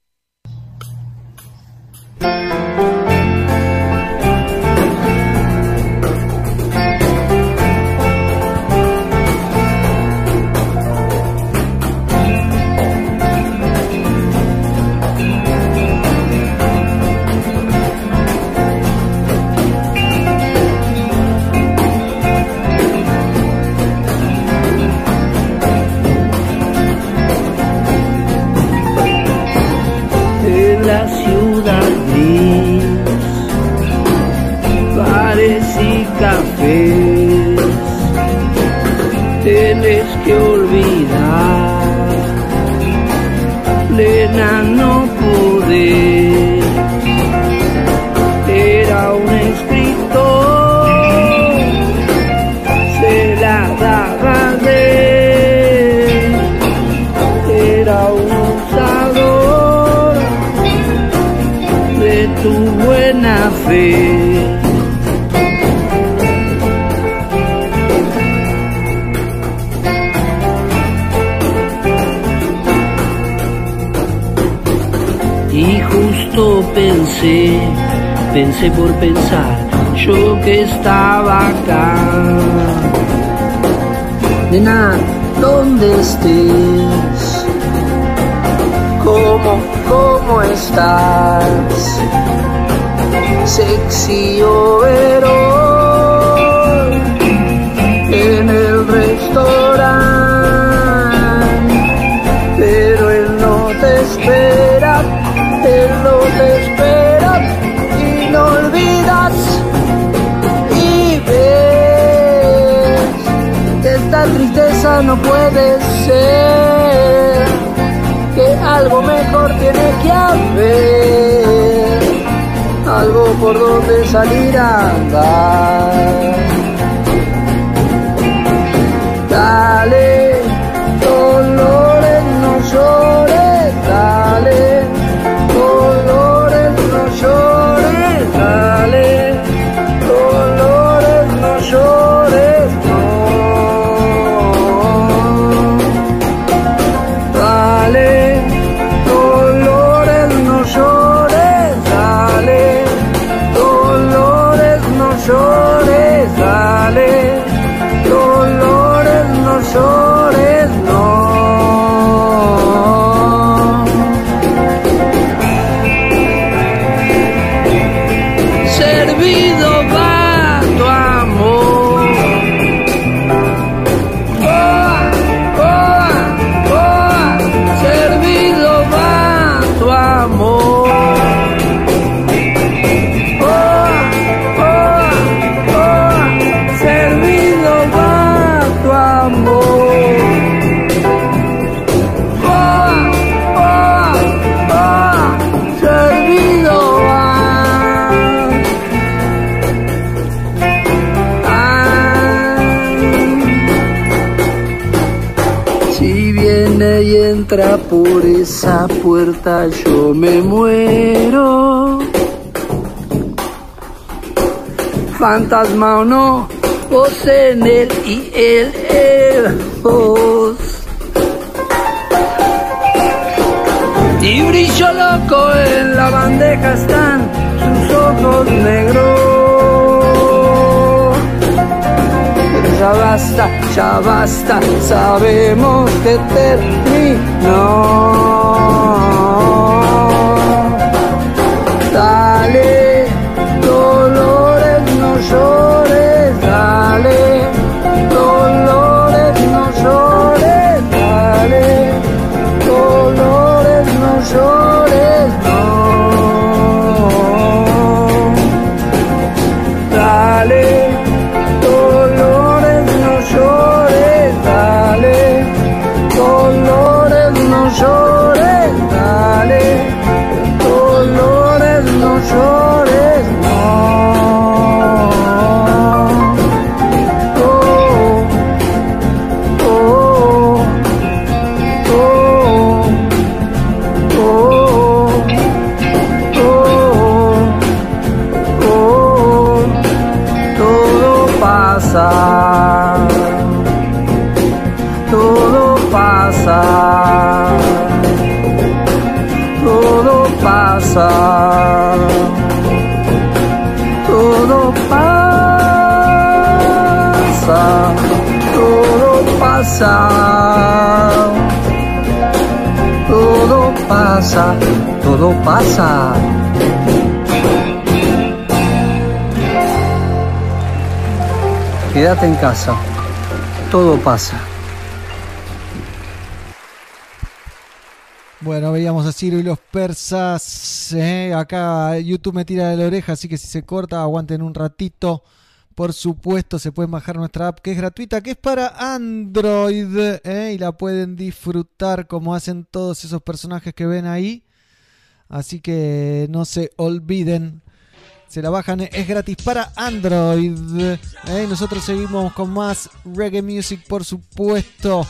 salir a andar. puerta yo me muero. Fantasma o no, vos en él y él, él, vos. Y brillo loco en la bandeja están sus ojos negros. Pero ya basta ya basta, sabemos que terminó. Pasa. Quédate en casa, todo pasa. Bueno, veíamos a Ciro y los persas. ¿eh? Acá YouTube me tira de la oreja, así que si se corta, aguanten un ratito. Por supuesto, se pueden bajar nuestra app que es gratuita, que es para Android. ¿eh? Y la pueden disfrutar como hacen todos esos personajes que ven ahí. Así que no se olviden. Se la bajan, es gratis para Android. ¿eh? Nosotros seguimos con más reggae music, por supuesto.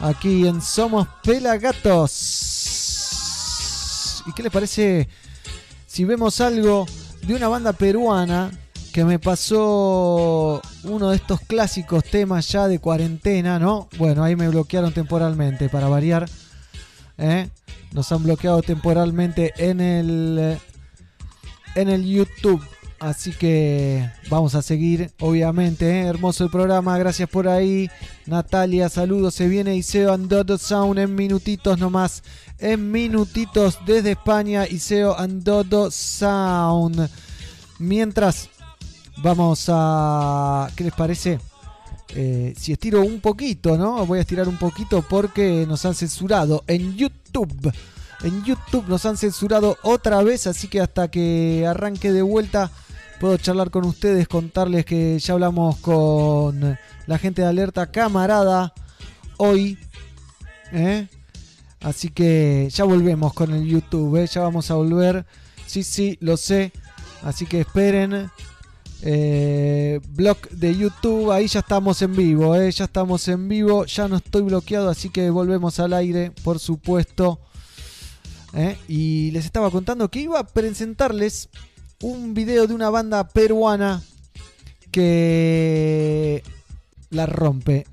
Aquí en Somos Pelagatos. ¿Y qué les parece si vemos algo de una banda peruana que me pasó uno de estos clásicos temas ya de cuarentena, ¿no? Bueno, ahí me bloquearon temporalmente para variar. ¿Eh? Nos han bloqueado temporalmente en el en el YouTube. Así que vamos a seguir, obviamente. ¿eh? Hermoso el programa, gracias por ahí. Natalia, saludos. Se viene Iseo Andodo Sound en minutitos nomás. En minutitos desde España, Iseo Andodo Sound. Mientras, vamos a. ¿Qué les parece? Eh, si estiro un poquito, ¿no? Voy a estirar un poquito porque nos han censurado en YouTube. En YouTube nos han censurado otra vez, así que hasta que arranque de vuelta puedo charlar con ustedes, contarles que ya hablamos con la gente de Alerta Camarada hoy. ¿eh? Así que ya volvemos con el YouTube, ¿eh? ya vamos a volver. Sí, sí, lo sé. Así que esperen. Eh, blog de YouTube, ahí ya estamos en vivo, ¿eh? ya estamos en vivo, ya no estoy bloqueado, así que volvemos al aire, por supuesto. ¿eh? Y les estaba contando que iba a presentarles un video de una banda peruana que la rompe.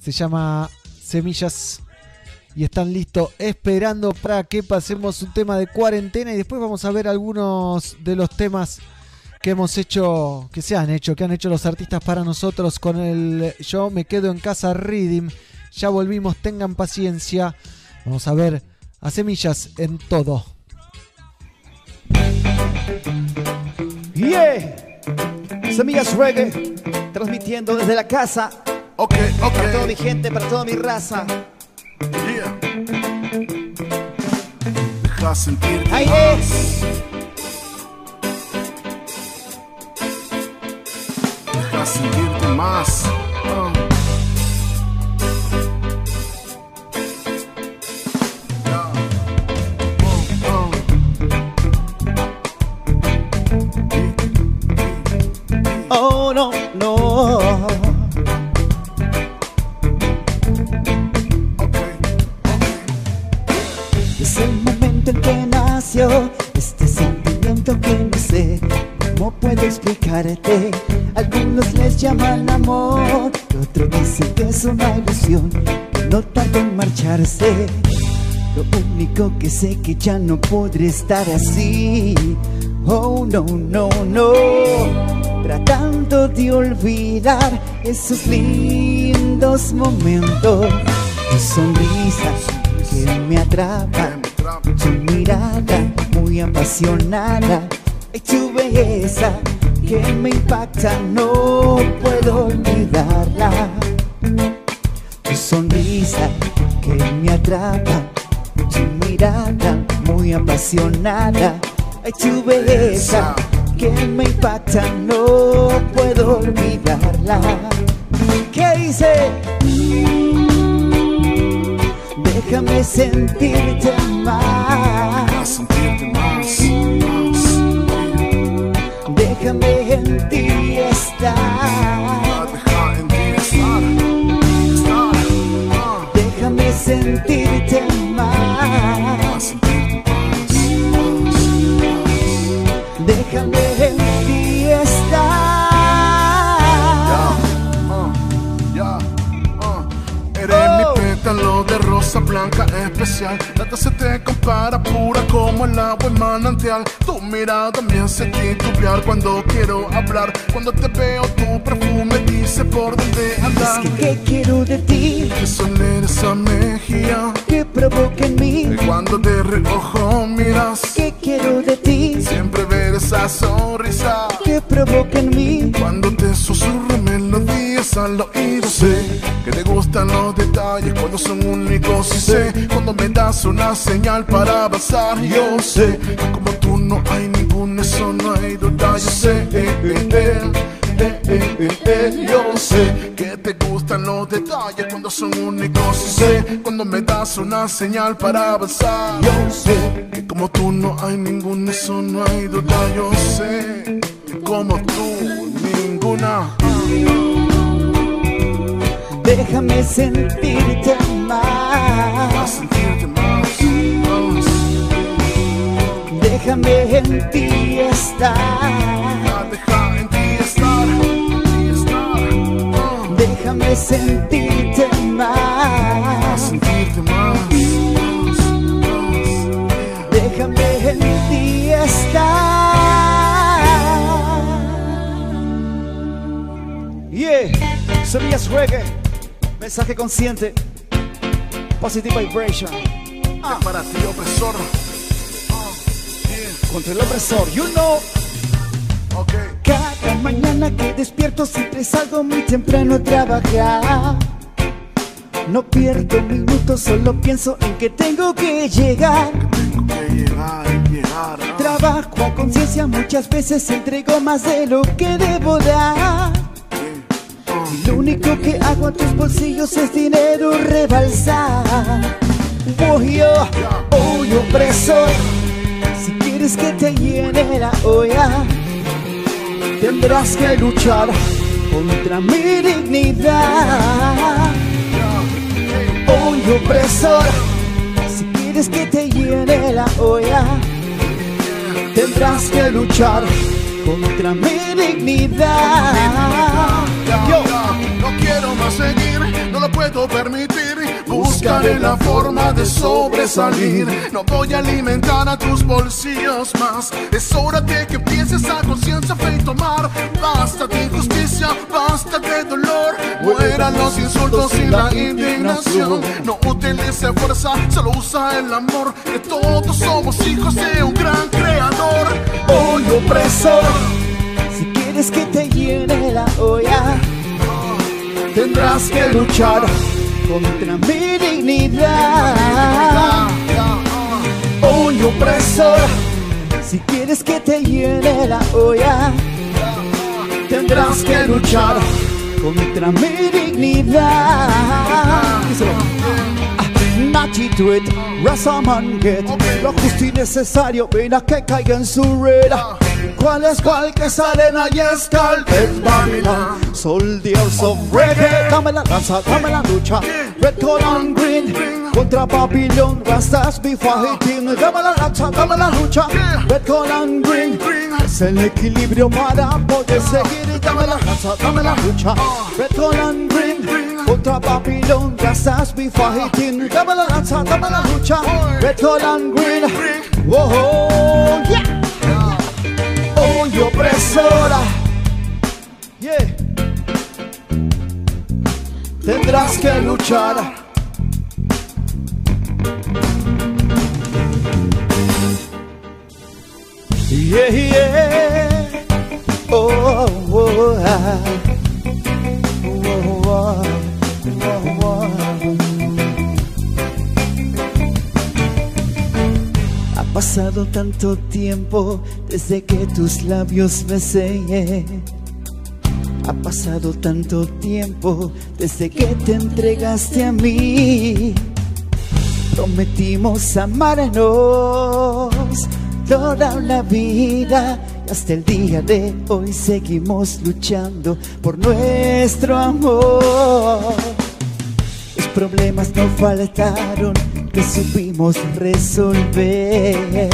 Se llama Semillas. Y están listos esperando para que pasemos un tema de cuarentena. Y después vamos a ver algunos de los temas que hemos hecho, que se han hecho, que han hecho los artistas para nosotros con el Yo me quedo en casa Reading. Ya volvimos, tengan paciencia. Vamos a ver a semillas en todo. Yeah, Semillas Reggae, transmitiendo desde la casa. Ok, ok. Para toda mi gente, para toda mi raza. Yeah. Deja sentirte Ahí es. Deja sentirte más. Oh, Oh, no, no. Desde el momento en que nació este sentimiento que no sé cómo puedo explicarte. Algunos les llaman amor, otros dicen que es una ilusión no tarda en marcharse. Lo único que sé que ya no podré estar así. Oh, no, no, no. Tratando de olvidar esos lindos momentos. Tu sonrisa que me atrapa. Tu mirada muy apasionada. Y tu belleza que me impacta. No puedo olvidarla. Tu sonrisa que me atrapa. Tu mirada muy apasionada. Ay, tu belleza que me impacta, no puedo olvidarla. ¿Qué dice? Déjame sentirte más. Déjame en ti estar. Déjame sentirte rosa blanca especial. Nada se te compara, pura como el agua en manantial. Tu mirada me hace titubear cuando quiero hablar. Cuando te veo, tu perfume dice por dónde andar. Es que ¿qué quiero de ti? Que soler esa mejilla. Que provoca en mí. Y cuando de reojo miras. ¿Qué quiero de ti? Siempre ver esa sonrisa. Que provoca en mí. Cuando te susurro melodías al oído sé que te gustan los detalles cuando son únicos y sé cuando me das una señal para avanzar yo sé que como tú no hay ningún eso no hay duda yo sé eh, eh, eh, eh, eh, eh, yo sé que te gustan los detalles cuando son únicos sé cuando me das una señal para avanzar yo sé que como tú no hay ningún eso no hay duda yo sé que como tú ninguna Déjame sentirte más. sentirte más, Déjame en ti estar. Déjame sentirte más. sentirte más. Déjame en ti estar. Yeah, semillas reggae, mensaje consciente, positive vibration. Ah. Para ti, opresor. Contra el opresor, you know. Cada mañana que despierto siempre salgo muy temprano a trabajar. No pierdo minutos, solo pienso en que tengo que llegar. Trabajo a conciencia, muchas veces entrego más de lo que debo dar. Lo único que hago a tus bolsillos es dinero rebalsar. Voy yo, hoy opresor. Si quieres que te llene la olla, tendrás que luchar contra mi dignidad. Hoy opresor, si quieres que te llene la olla, tendrás que luchar contra mi dignidad. No quiero más seguir, no lo puedo permitir. Buscaré la forma de sobresalir. No voy a alimentar a tus bolsillos más. Es hora de que empieces a conciencia fe y tomar. Basta de injusticia, basta de dolor. Mueran los insultos y la indignación. No utilice fuerza, solo usa el amor. Que todos somos hijos de un gran creador. Hoy opresor, si quieres que te llene la olla, tendrás que luchar contra mi dignidad. Hoy opresor, si quieres que te llene la olla, tendrás que luchar contra mi dignidad. Nachi do it, Razaman get Lo justo y necesario, ven a que caiga en su red ¿Cuál es cuál que salen ahí Death Babylon Soldiers of Reggae. Dame la lanza, dame la lucha. Red, and green. Contra Babylon, Rastas be fighting. Dame la lanza, dame la lucha. Red, and green. Es el equilibrio para poder seguir. Dame la lanza, dame la lucha. Red, gold and green contra Babylon, Rastas be fighting. Dame la lanza, dame la lucha. Red, gold and green. Whoa, yeah. Hoy opresora. Yeah. Tendrás que luchar. Yeah, yeah. Oh, oh, ah. Oh, pasado tanto tiempo desde que tus labios besé. Ha pasado tanto tiempo desde que te entregaste a mí. Prometimos amarnos toda la vida hasta el día de hoy seguimos luchando por nuestro amor. Los problemas no faltaron que supimos resolver.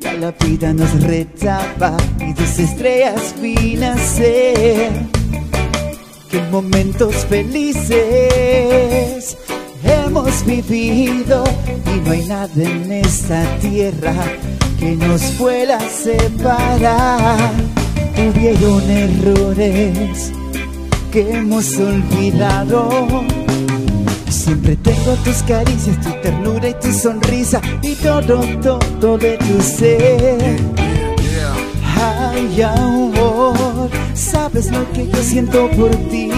Y a la vida nos retaba y dos estrellas vi nacer. En momentos felices hemos vivido y no hay nada en esta tierra que nos pueda separar. Hubieron errores que hemos olvidado. Siempre tengo tus caricias, tu ternura y tu sonrisa y todo, todo de tu ser. Ay, amor, sabes lo que yo siento por ti.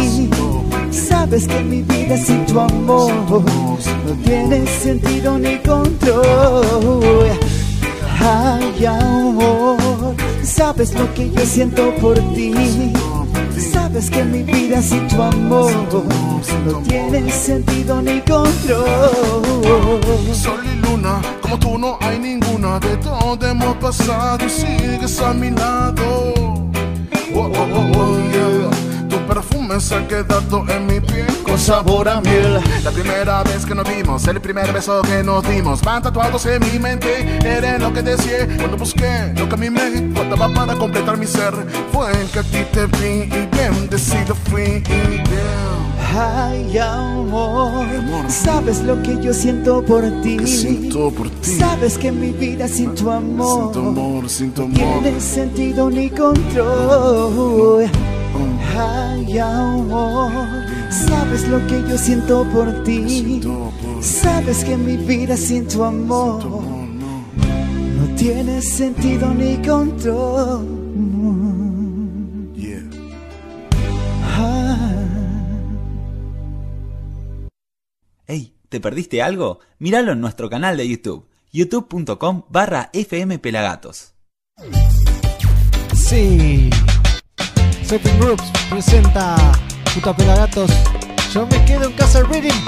Sabes que mi vida sin tu amor no tiene sentido ni control. Ay, amor, sabes lo que yo siento por ti. Sabes que mi vida sin tu amor no tiene sentido ni control. Sol y luna, como tú no hay ninguna. De todo hemos pasado y sigues a mi lado. Oh, oh, oh, yeah. Perfume se ha quedado en mi piel con sabor a miel. La primera vez que nos vimos, el primer beso que nos dimos, van tatuados en mi mente. Eres lo que deseé cuando busqué lo que a mí me faltaba para completar mi ser. Fue que a ti te vi y bendecido fui. Ay, amor, sabes lo que yo siento por ti. siento por ti. Sabes que mi vida sin tu amor, Sin tu amor, sin tu no amor. tiene sentido ni control. Ay, amor, sabes lo que yo siento por ti. Sabes que mi vida sin tu amor no tiene sentido ni control. Ah. Ey, ¿te perdiste algo? Míralo en nuestro canal de YouTube, youtube.com barra fmpelagatos. Sí. Surfing Groups presenta Puta Pelagatos. Yo me quedo en casa Reading.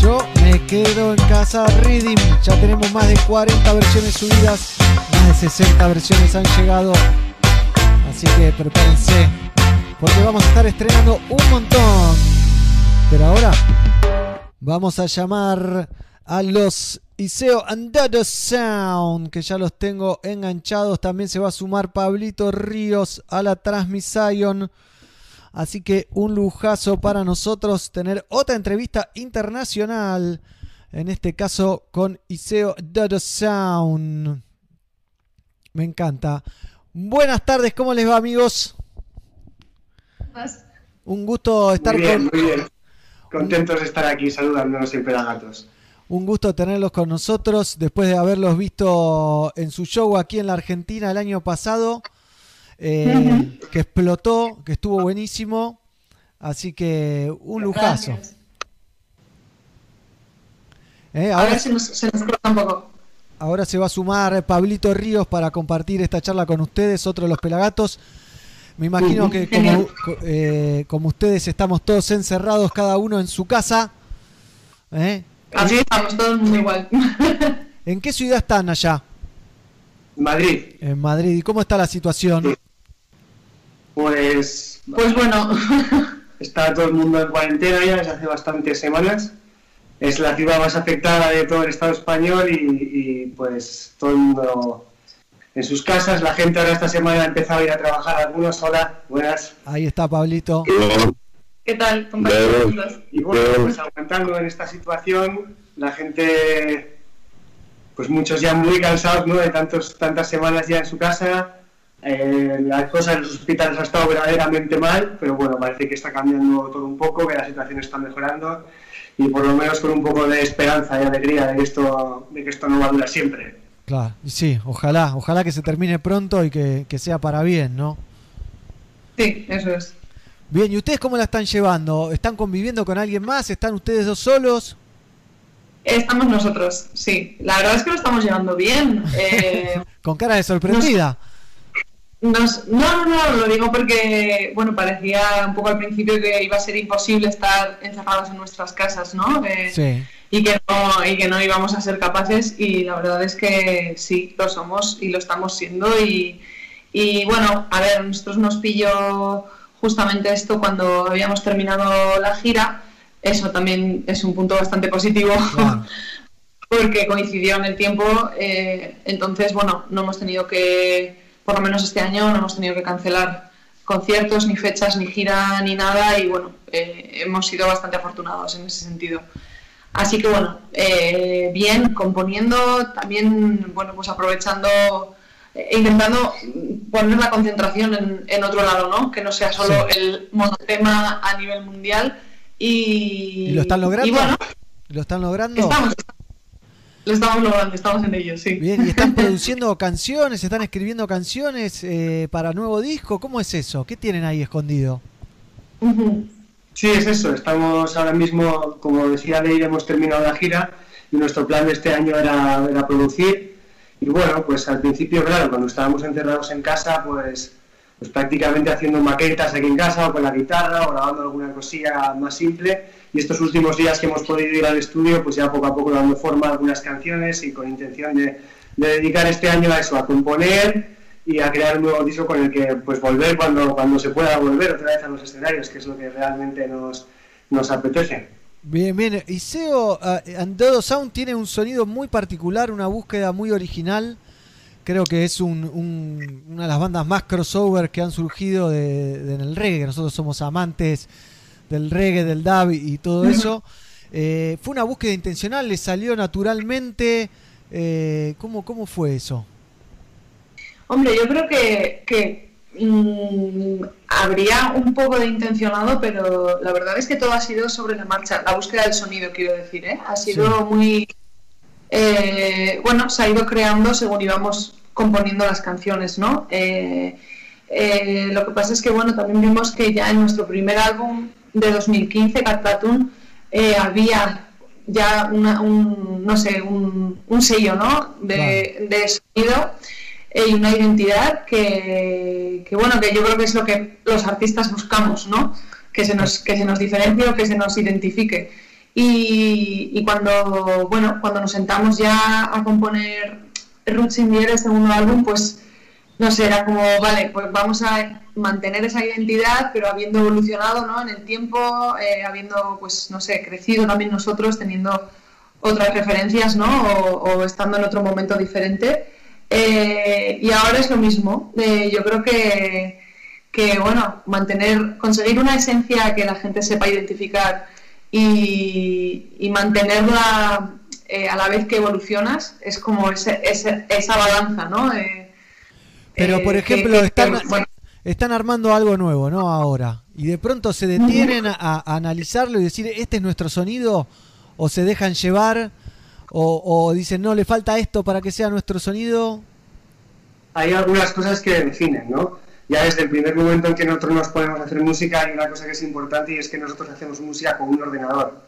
Yo me quedo en casa Reading. Ya tenemos más de 40 versiones subidas. Más de 60 versiones han llegado. Así que prepárense. Porque vamos a estar estrenando un montón. Pero ahora vamos a llamar a los Iseo and Dodo Sound, que ya los tengo enganchados. También se va a sumar Pablito Ríos a la transmisión. Así que un lujazo para nosotros tener otra entrevista internacional. En este caso con Iseo Dodo Sound. Me encanta. Buenas tardes, ¿cómo les va amigos? Un gusto estar Muy bien, con... muy bien. Contentos de estar aquí saludándonos en Pelagatos. Un gusto tenerlos con nosotros después de haberlos visto en su show aquí en la Argentina el año pasado, eh, que explotó, que estuvo buenísimo. Así que un lujazo. Eh, ahora, nos, se nos corta un poco. ahora se va a sumar Pablito Ríos para compartir esta charla con ustedes, otro de los pelagatos. Me imagino que como, eh, como ustedes estamos todos encerrados, cada uno en su casa. ¿eh? Así estamos todos muy igual. ¿En qué ciudad están allá? Madrid. En Madrid. ¿Y cómo está la situación? Pues, Pues bueno, está todo el mundo en cuarentena ya desde hace bastantes semanas. Es la ciudad más afectada de todo el Estado español y, y, pues todo el mundo en sus casas. La gente ahora esta semana ha empezado a ir a trabajar. Algunos, hola, buenas. Ahí está Pablito. ¿Qué tal, compañeros? Y bueno, pues aguantando en esta situación, la gente, pues muchos ya muy cansados ¿no? de tantos, tantas semanas ya en su casa. Eh, la cosa en los hospitales ha estado verdaderamente mal, pero bueno, parece que está cambiando todo un poco, que la situación está mejorando y por lo menos con un poco de esperanza y alegría de que esto, de que esto no va a durar siempre. Claro, sí, ojalá, ojalá que se termine pronto y que, que sea para bien, ¿no? Sí, eso es. Bien, ¿y ustedes cómo la están llevando? ¿Están conviviendo con alguien más? ¿Están ustedes dos solos? Estamos nosotros, sí. La verdad es que lo estamos llevando bien. Eh, Con cara de sorprendida. Nos- no, no, no, lo digo porque, bueno, parecía un poco al principio que iba a ser imposible estar encerrados en nuestras casas, ¿no? Eh, Sí. y, que no y que no íbamos a ser capaces y la verdad es que sí, lo somos y lo estamos siendo y, y bueno, a ver, nosotros nos pilló justamente esto cuando habíamos terminado la gira, eso también es un punto bastante positivo. porque coincidió en el tiempo, eh, entonces, bueno, no hemos tenido que, por lo menos este año, no hemos tenido que cancelar conciertos, ni fechas, ni gira, ni nada y bueno, eh, hemos sido bastante afortunados en ese sentido. Así que bueno, eh, bien, componiendo, también, bueno, pues aprovechando, intentando poner la concentración en, en otro lado, ¿no? Que no sea solo Sí. el monotema a nivel mundial y... ¿Y lo están logrando? Y bueno, ¿Lo están logrando? estamos, lo estamos logrando, estamos en ello, sí. Bien, ¿y están produciendo canciones? ¿Están escribiendo canciones eh, para nuevo disco? ¿Cómo es eso? ¿Qué tienen ahí escondido? Sí, es eso. Estamos ahora mismo, como decía Leire, hemos terminado la gira y nuestro plan de este año era, era producir. Y bueno, pues al principio, claro, cuando estábamos encerrados en casa, pues, pues prácticamente haciendo maquetas aquí en casa o con la guitarra o grabando alguna cosilla más simple. Y estos últimos días que hemos podido ir al estudio, pues ya poco a poco dando forma a algunas canciones y con intención de, de dedicar este año a eso, a componer y a crear un nuevo disco con el que pues volver cuando, cuando se pueda volver otra vez a los escenarios, que es lo que realmente nos, nos apetece. Bien, bien. Iseo uh, Andodo Sound tiene un sonido muy particular, una búsqueda muy original. Creo que es un- un- una de las bandas más crossover que han surgido de, de- en el reggae. Nosotros somos amantes del reggae, del dub y, y todo eso. Eh, ¿Fue una búsqueda intencional? ¿Le salió naturalmente? Eh, ¿cómo, ¿Cómo fue eso? Hombre, yo creo que, que, mm, habría un poco de intencionado, pero la verdad es que todo ha sido sobre la marcha. La búsqueda del sonido, quiero decir, ¿eh? Ha sido Sí. muy. eh, bueno, se ha ido creando según íbamos componiendo las canciones, ¿no? Eh, eh, lo que pasa es que, bueno, también vimos que ya en nuestro primer álbum de 2015, Cat Platoon, eh, había ya una- un, no sé, un, un sello, ¿no? De, de sonido y una identidad que, que, bueno, que yo creo que es lo que los artistas buscamos, ¿no? Que se nos, que se nos diferencie o que se nos identifique. Y, y cuando, bueno, cuando nos sentamos ya a componer Roots in the el segundo álbum, pues no sé, era como, vale, pues vamos a mantener esa identidad, pero habiendo evolucionado ¿no? en el tiempo, eh, habiendo, pues, no sé, crecido también nosotros, teniendo otras referencias, ¿no? O, o estando en otro momento diferente. Eh, y ahora es lo mismo. Eh, yo creo que, que, bueno, mantener, conseguir una esencia que la gente sepa identificar y, y mantenerla eh, a la vez que evolucionas es como ese- ese- esa balanza, ¿no? Eh, Pero, por ejemplo, que- están, que, bueno, están armando algo nuevo, ¿no? Ahora. Y de pronto se detienen a, a analizarlo y decir, este es nuestro sonido, o se dejan llevar, o, o dicen, no, le falta esto para que sea nuestro sonido. hay algunas cosas que definen, ¿no? Ya desde el primer momento en que nosotros nos ponemos a hacer música hay una cosa que es importante y es que nosotros hacemos música con un ordenador.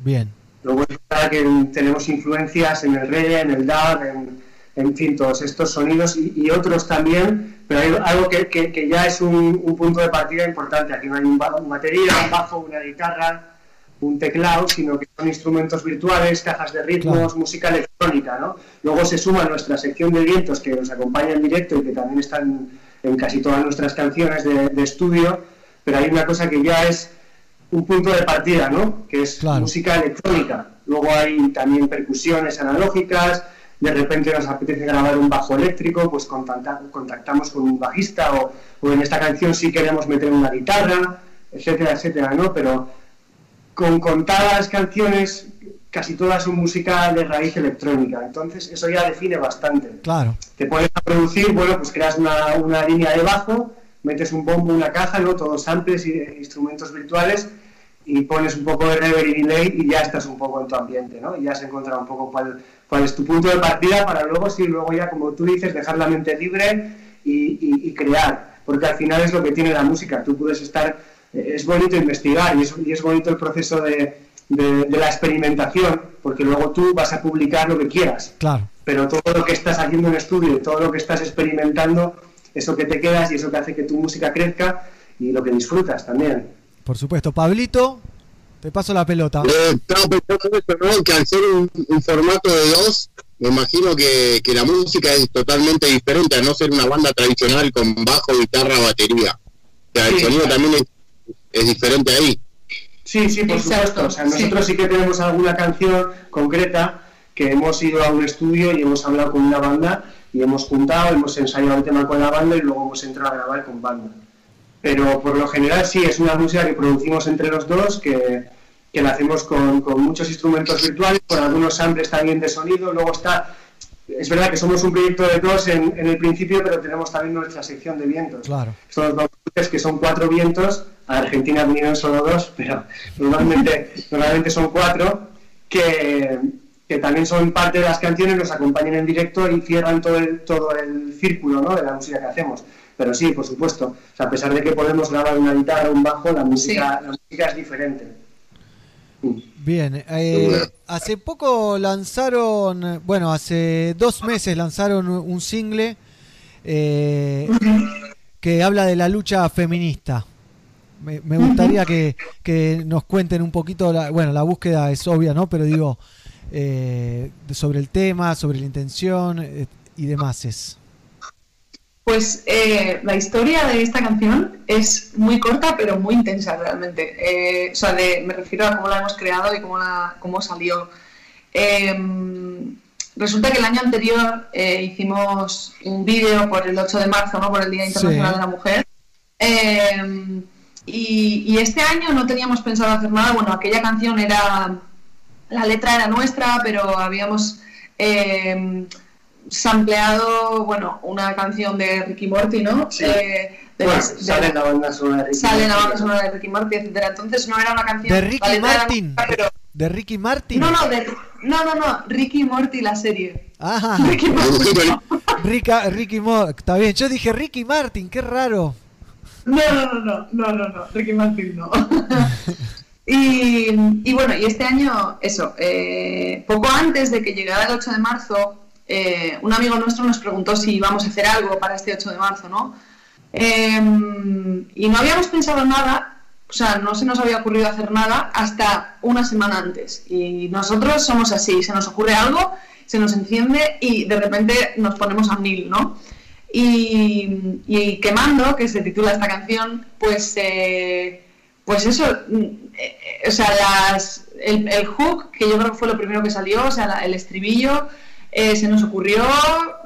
Bien. Luego es verdad que tenemos influencias en el reggae, en el dub, en, en fin, todos estos sonidos y, y otros también, pero hay algo que, que- que ya es un, un punto de partida importante. Aquí no hay un, un batería, un bajo, una guitarra, un teclado, sino que son instrumentos virtuales, cajas de ritmos, Claro. música electrónica, ¿no? Luego se suma nuestra sección de vientos que nos acompaña en directo y que también están en casi todas nuestras canciones de, de estudio, pero hay una cosa que ya es un punto de partida, ¿no? Que es música electrónica. Luego hay también percusiones analógicas, de repente nos apetece grabar un bajo eléctrico, pues contacta- contactamos con un bajista o, o en esta canción sí queremos meter una guitarra, etcétera, etcétera, ¿no? Pero con contadas canciones, casi todas son música de raíz electrónica. Entonces eso ya define bastante Claro. te pones a producir, bueno, pues creas una, una línea de bajo, metes un bombo, una caja, ¿no? todos samples y instrumentos virtuales y pones un poco de reverb y delay y ya estás un poco en tu ambiente, ¿no? Y ya has encontrado un poco cuál, cuál es tu punto de partida para luego, sí, luego ya, como tú dices, dejar la mente libre y, y- y crear, porque al final es lo que tiene la música, tú puedes estar, es bonito investigar y es, y es bonito el proceso de, de- de la experimentación, porque luego tú vas a publicar lo que quieras Claro. pero todo lo que estás haciendo en estudio, todo lo que estás experimentando, eso que te quedas y eso que hace que tu música crezca y lo que disfrutas también. Por supuesto. Pablito, te paso la pelota. Eh, estaba pensando eso, ¿no? Que al ser un, un formato de dos, me imagino que, que la música es totalmente diferente a no ser una banda tradicional con bajo, guitarra, batería. O sea, el Sí, sonido claro. también es, es diferente ahí. Sí, sí, por supuesto. O sea, nosotros sí. que tenemos alguna canción concreta que hemos ido a un estudio y hemos hablado con una banda y hemos juntado, hemos ensayado el tema con la banda y luego hemos entrado a grabar con banda. pero por lo general sí, es una música que producimos entre los dos, que, que la hacemos con, con muchos instrumentos virtuales, con algunos samples también de sonido, luego está... Es verdad que somos un proyecto de dos en, en el principio, pero tenemos también nuestra sección de vientos. Claro. Son los baúles que son cuatro vientos, a Argentina vinieron solo dos, pero normalmente, normalmente son cuatro, que, que también son parte de las canciones, nos acompañan en directo y cierran todo el, todo el círculo ¿no? de la música que hacemos. Pero sí, por supuesto, o sea, a pesar de que podemos grabar una guitarra o un bajo, la música, la música es diferente. Bien, eh, hace poco lanzaron, bueno, hace dos meses lanzaron un single eh, que habla de la lucha feminista. Me, me gustaría que, que nos cuenten un poquito, la, bueno, la búsqueda es obvia, ¿no? Pero digo, eh, sobre el tema, sobre la intención eh, y demás. Es. Pues eh, la historia de esta canción es muy corta pero muy intensa realmente. Eh, o sea, de- me refiero a cómo la hemos creado y cómo, la, cómo salió. Em, resulta que el año anterior hicimos un vídeo por el 8 de marzo, ¿no? por el Día Internacional Sí. de la Mujer. Y, y este año no teníamos pensado hacer nada. Bueno, aquella canción era. La letra era nuestra, pero habíamos. em, sampleado, bueno, una canción de Ricky Morty, ¿no? Sí. Eh, de Bueno, las- de sale la- en la banda sonora de Ricky sale en la Martin. banda sonora de Ricky Morty, etcétera. Entonces no era una canción. De la Ricky Martin. nuestra, pero- De Ricky Martin. No, no, de- no, no, no, Ricky Morty la serie. Ajá. Ricky Martin. Rica- Ricky Mo- está bien. Yo dije Ricky Martin, qué raro. No, no, no, no, no, no, no, Ricky Martin no. y, y bueno, y este año, eso, eh, poco antes de que llegara el 8 de marzo, eh, un amigo nuestro nos preguntó si íbamos a hacer algo para este 8 de marzo, ¿no? Eh, y no habíamos pensado nada, o sea, no se nos había ocurrido hacer nada hasta una semana antes. Y nosotros somos así, se nos ocurre algo, se nos enciende y de repente nos ponemos a mil, ¿no? Y, y Quemando, que se titula esta canción, pues, eh, pues eso, mm, eh, o sea, las, el, el hook, que yo creo que fue lo primero que salió, o sea, la- el estribillo, eh, se nos ocurrió,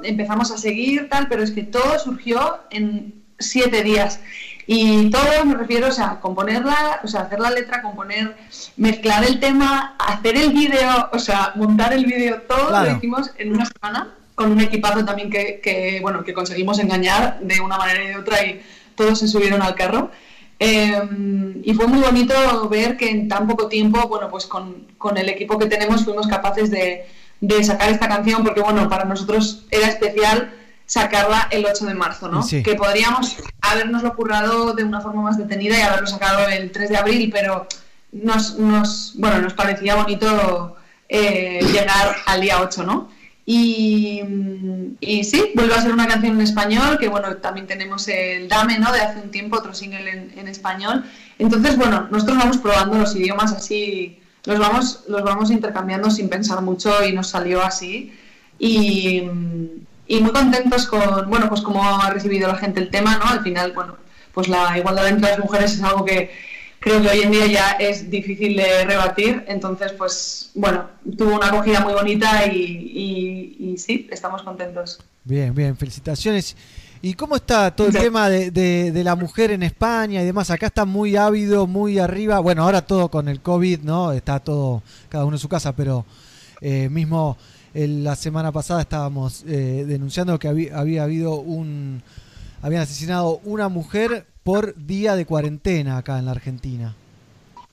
empezamos a seguir, tal, pero es que todo surgió en siete días. Y todo me refiero, o sea, componerla, o sea, hacer la letra, componer, mezclar el tema, hacer el vídeo, o sea, montar el vídeo, todo Claro. lo hicimos en una semana, con un equipazo también que, que, bueno, que conseguimos engañar de una manera y de otra y todos se subieron al carro. Eh, y fue muy bonito ver que en tan poco tiempo, bueno, pues con, con el equipo que tenemos fuimos capaces de, de sacar esta canción, porque bueno, para nosotros era especial sacarla el 8 de marzo, ¿no? Sí. Que podríamos habernoslo currado de una forma más detenida y haberlo sacado el 3 de abril, pero nos, nos, bueno, nos parecía bonito eh, llegar al día 8, ¿no? Y, y sí, vuelve a ser una canción en español, que bueno, también tenemos el Dame, ¿no? De hace un tiempo, otro single en, en español. Entonces, bueno, nosotros vamos probando los idiomas así, los vamos, los vamos intercambiando sin pensar mucho y nos salió así. Y, y muy contentos con, bueno, pues cómo ha recibido la gente el tema, ¿no? Al final, bueno, pues la igualdad entre las mujeres es algo que creo que hoy en día ya es difícil de rebatir, entonces, pues, bueno, tuvo una acogida muy bonita y, y- y sí, estamos contentos. Bien, bien, felicitaciones. ¿Y cómo está todo el tema de, de- de la mujer en España y demás? Acá está muy ávido, muy arriba. Bueno, ahora todo con el COVID, ¿no? Está todo, cada uno en su casa, pero eh, mismo el- la semana pasada estábamos eh, denunciando que había, había habido un... Habían asesinado una mujer por día de cuarentena acá en la Argentina.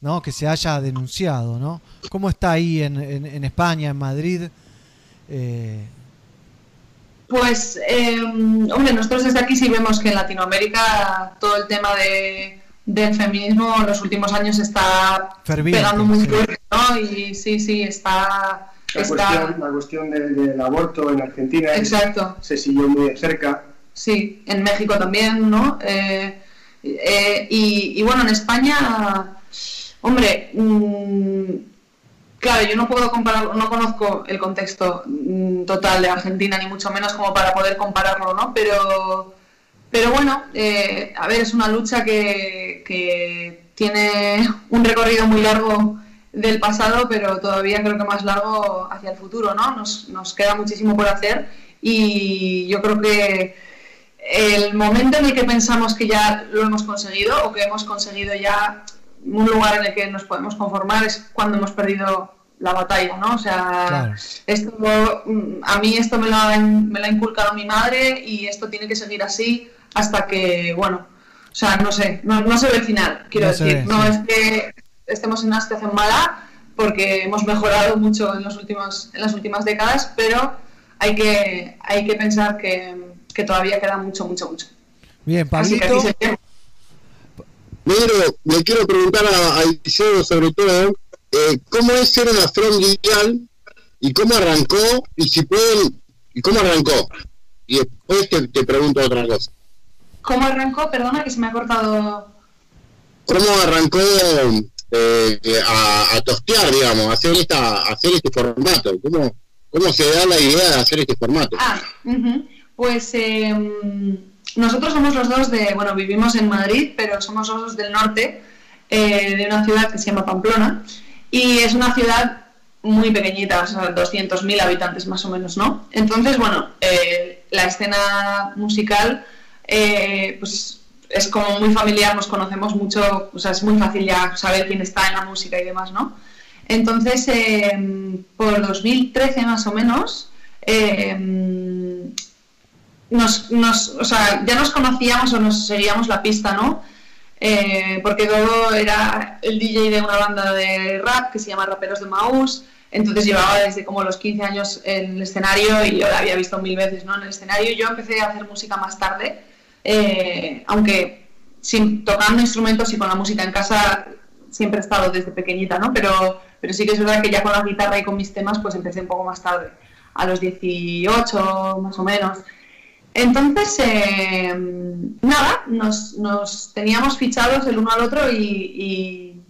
¿No? Que se haya denunciado, ¿no? ¿Cómo está ahí en, en- en España, en Madrid? Eh, Pues, eh, hombre, nosotros desde aquí sí vemos que en Latinoamérica todo el tema de, del feminismo en los últimos años está Ferviente, pegando muy sí. fuerte, ¿no? Y sí, sí, está... La está cuestión, la cuestión de- del aborto en Argentina Exacto. se siguió muy de cerca. Sí, en México también, ¿no? Eh, eh, y, y bueno, en España, hombre, mm, claro, yo no puedo comparar, no conozco el contexto mm, total de Argentina, ni mucho menos como para poder compararlo, ¿no? Pero, pero bueno, eh, a ver, es una lucha que, que tiene un recorrido muy largo del pasado, pero todavía creo que más largo hacia el futuro, ¿no? Nos, nos queda muchísimo por hacer y yo creo que el momento en el que pensamos que ya lo hemos conseguido o que hemos conseguido ya un lugar en el que nos podemos conformar es cuando hemos perdido la batalla, ¿no? O sea, Claro. esto, mm, a mí esto me lo, ha, me lo ha inculcado mi madre y esto tiene que seguir así hasta que, bueno, o sea, no sé, no, no se ve el final, quiero No decir. ve, no sí. es que estemos en una situación mala porque hemos mejorado mucho en, los últimos, en las últimas décadas, pero hay que, hay que pensar que, que todavía queda mucho, mucho, mucho. Bien, Así que Pablito. Negro, le quiero preguntar a, a Eliseo sobre todo, eh, ¿cómo es ser una front lineal y cómo arrancó? Y si pueden, ¿y cómo arrancó? Y después te, te pregunto otra cosa. ¿Cómo arrancó? Perdona que se me ha cortado. ¿Cómo arrancó eh, a, a tostear, digamos, a hacer, esta, a hacer este formato? ¿Cómo, ¿Cómo se da la idea de hacer este formato? Ah, ujú. Pues eh, nosotros somos los dos de, bueno, vivimos en Madrid, pero somos los dos del norte, eh, de una ciudad que se llama Pamplona, y es una ciudad muy pequeñita, o sea, 200.000 habitantes más o menos, ¿no? Entonces, bueno, eh, la escena musical, pues es como muy familiar, nos conocemos mucho, o sea, es muy fácil ya saber quién está en la música y demás, ¿no? Entonces, por 2013 más o menos, nos, nos- o sea, ya nos conocíamos o nos seguíamos la pista, ¿no? Eh, porque Dodo era el DJ de una banda de rap que se llama Raperos de Maús, entonces llevaba desde como los 15 años en el escenario y yo la había visto mil veces ¿no? en el escenario. Yo empecé a hacer música más tarde, eh, aunque sin, tocando instrumentos y con la música en casa siempre he estado desde pequeñita, ¿no? Pero, pero sí que es verdad que ya con la guitarra y con mis temas pues empecé un poco más tarde, a los 18 más o menos. Entonces, eh, nada, nos, nos teníamos fichados el uno al otro y,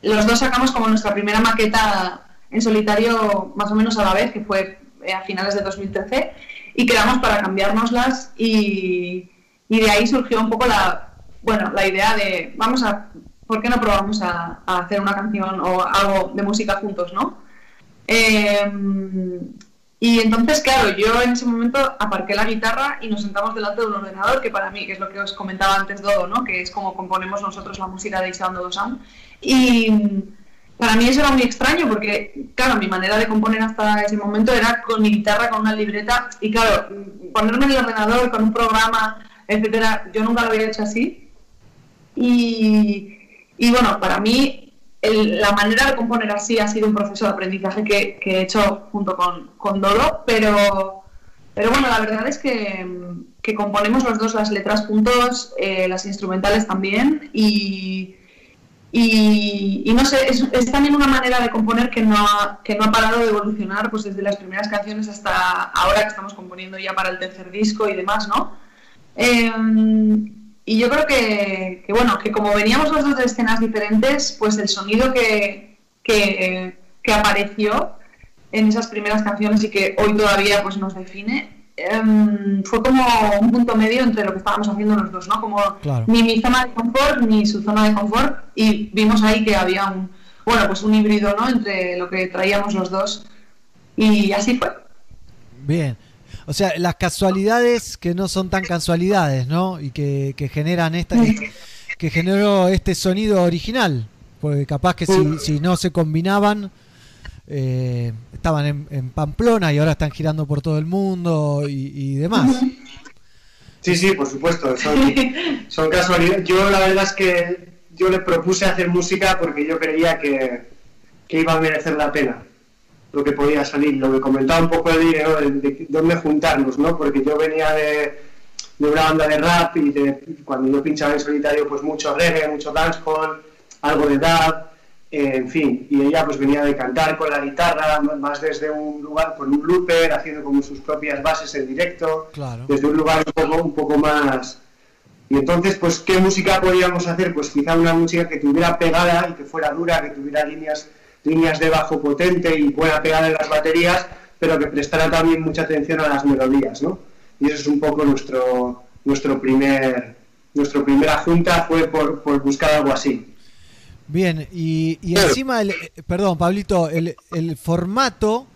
los dos sacamos como nuestra primera maqueta en solitario más o menos a la vez, que fue eh, a finales de 2013, y quedamos para cambiárnoslas y, y de ahí surgió un poco la, bueno, la idea de, vamos a, ¿por qué no probamos a, a hacer una canción o algo de música juntos, no? Eh, y entonces, claro, yo en ese momento aparqué la guitarra y nos sentamos delante de un ordenador, que para mí, que es lo que os comentaba antes Dodo, ¿no? que es como componemos nosotros la música de Isabel Dodo Sound. Y para mí eso era muy extraño porque, claro, mi manera de componer hasta ese momento era con mi guitarra, con una libreta, y claro, ponerme en el ordenador con un programa, etcétera, yo nunca lo había hecho así. Y, y bueno, para mí la manera de componer así ha sido un proceso de aprendizaje que, he hecho junto con, con Dodo, pero, pero bueno, la verdad es que, que componemos los dos las letras juntos, eh, las instrumentales también, y, y, no sé, es, es también una manera de componer que no, ha, que no ha parado de evolucionar pues desde las primeras canciones hasta ahora que estamos componiendo ya para el tercer disco y demás, ¿no? Em, y yo creo que, que, bueno, que como veníamos los dos de escenas diferentes, pues el sonido que, que, que apareció en esas primeras canciones y que hoy todavía pues nos define, em, fue como un punto medio entre lo que estábamos haciendo los dos, ¿no? Como Claro. ni mi zona de confort ni su zona de confort y vimos ahí que había un, bueno, pues un híbrido, ¿no? Entre lo que traíamos los dos y así fue. Bien. O sea, las casualidades que no son tan casualidades, ¿no? Y que, que generan esta, que generó este sonido original. Porque capaz que si, si no se combinaban, eh, estaban en, en Pamplona y ahora están girando por todo el mundo y, y demás. Sí, sí, por supuesto, son, son casualidades. Yo la verdad es que yo le propuse hacer música porque yo creía que, que iba a merecer la pena lo que podía salir, lo que comentaba un poco de, ¿no? de, de dónde juntarnos, ¿no? Porque yo venía de, de una banda de rap y de, cuando yo pinchaba en solitario, pues mucho reggae, mucho dancehall, algo de dub, eh, en fin, y ella pues venía de cantar con la guitarra, más desde un lugar con un looper, haciendo como sus propias bases en directo, Claro. desde un lugar un poco, un poco más... Y entonces, pues, ¿qué música podíamos hacer? Pues quizá una música que tuviera pegada y que fuera dura, que tuviera líneas, líneas de bajo potente y buena pegada en las baterías, pero que prestara también mucha atención a las melodías, ¿no? Y eso es un poco nuestro, nuestro primer, nuestra primera junta fue por, por buscar algo así. Bien, y, y encima, el, perdón, Pablito, el, el formato,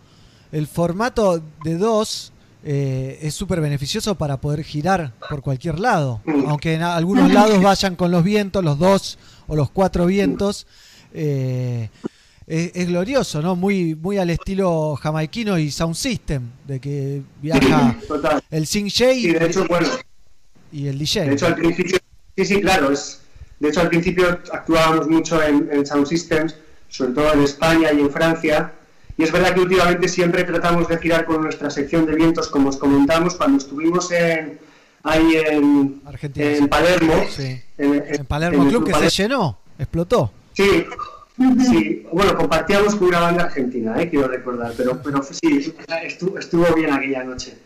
el formato de dos eh, es súper beneficioso para poder girar por cualquier lado. Aunque en algunos lados vayan con los vientos, los dos o los cuatro vientos. eh, es, es glorioso, ¿no? Muy, muy al estilo jamaiquino y Sound System, de que viaja Total. el Sing Jay Sí, de hecho, bueno, y el DJ. De hecho, al principio, sí, sí, claro, es, de hecho al principio actuábamos mucho en, en Sound Systems, sobre todo en España y en Francia, y es verdad que últimamente siempre tratamos de girar con nuestra sección de vientos, como os comentamos, cuando estuvimos en, ahí en, Argentina, en. Palermo, Sí. en, En Palermo en el Club que Palermo- se llenó, explotó. Sí, sí, bueno, compartíamos con una banda argentina, eh, quiero recordar, pero, pero sí, estuvo, estuvo bien aquella noche.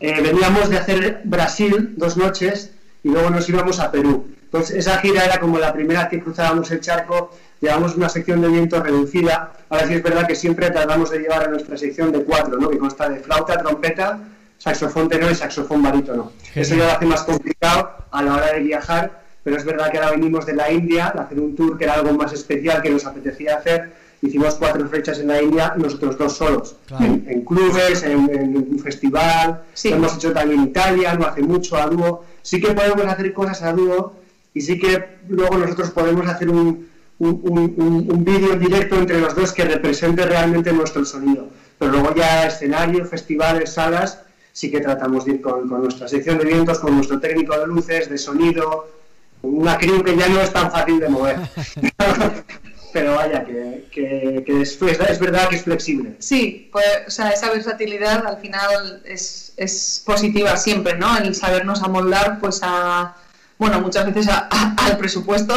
Eh, veníamos de hacer Brasil dos noches y luego nos íbamos a Perú. Entonces, esa gira era como la primera que cruzábamos el charco, llevamos una sección de viento reducida. Ahora sí es verdad que siempre tratamos de llevar a nuestra sección de cuatro, ¿no? que consta de flauta, trompeta, saxofón tenor y saxofón barítono. Eso ya lo hace más complicado a la hora de viajar, pero es verdad que ahora venimos de la India, de hacer un tour que era algo más especial que nos apetecía hacer. Hicimos cuatro fechas en la India, nosotros dos solos, en, en clubes, en, en un festival, lo hemos hecho también en Italia, no hace mucho a dúo. Sí que podemos hacer cosas a dúo y sí que luego nosotros podemos hacer un, un, un- un- un vídeo en directo entre los dos que represente realmente nuestro sonido. Pero luego ya escenario, festivales, salas, sí que tratamos de ir con, con nuestra sección de vientos, con nuestro técnico de luces, de sonido, una crew que ya no es tan fácil de mover. Pero vaya, que, que- que es, es verdad que es flexible. Sí, pues, o sea, esa versatilidad al final es, es positiva siempre, ¿no? El sabernos amoldar, pues a, bueno, muchas veces a- a- al presupuesto,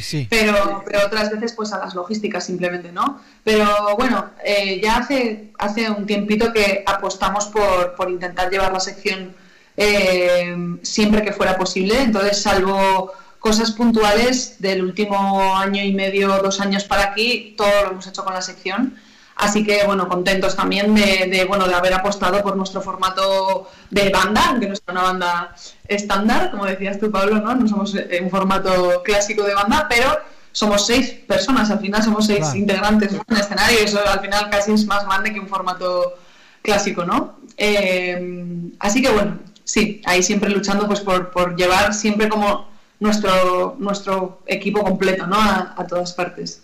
Sí. pero, pero otras veces pues a las logísticas simplemente, ¿no? Pero bueno, eh, ya hace, hace un tiempito que apostamos por, por intentar llevar la sección eh, siempre que fuera posible, entonces salvo cosas puntuales del último año y medio, dos años para aquí, todo lo hemos hecho con la sección. Así que bueno, contentos también de, de, bueno de haber apostado por nuestro formato de banda, aunque no es una banda estándar, como decías tú Pablo, ¿no? No somos eh, un formato clásico de banda, pero somos seis personas, al final somos seis Claro. integrantes en un escenario, y eso al final casi es más grande que un formato clásico, ¿no? Eh, así que bueno, sí, ahí siempre luchando pues por, por llevar siempre como nuestro, nuestro equipo completo, ¿no? A, a todas partes.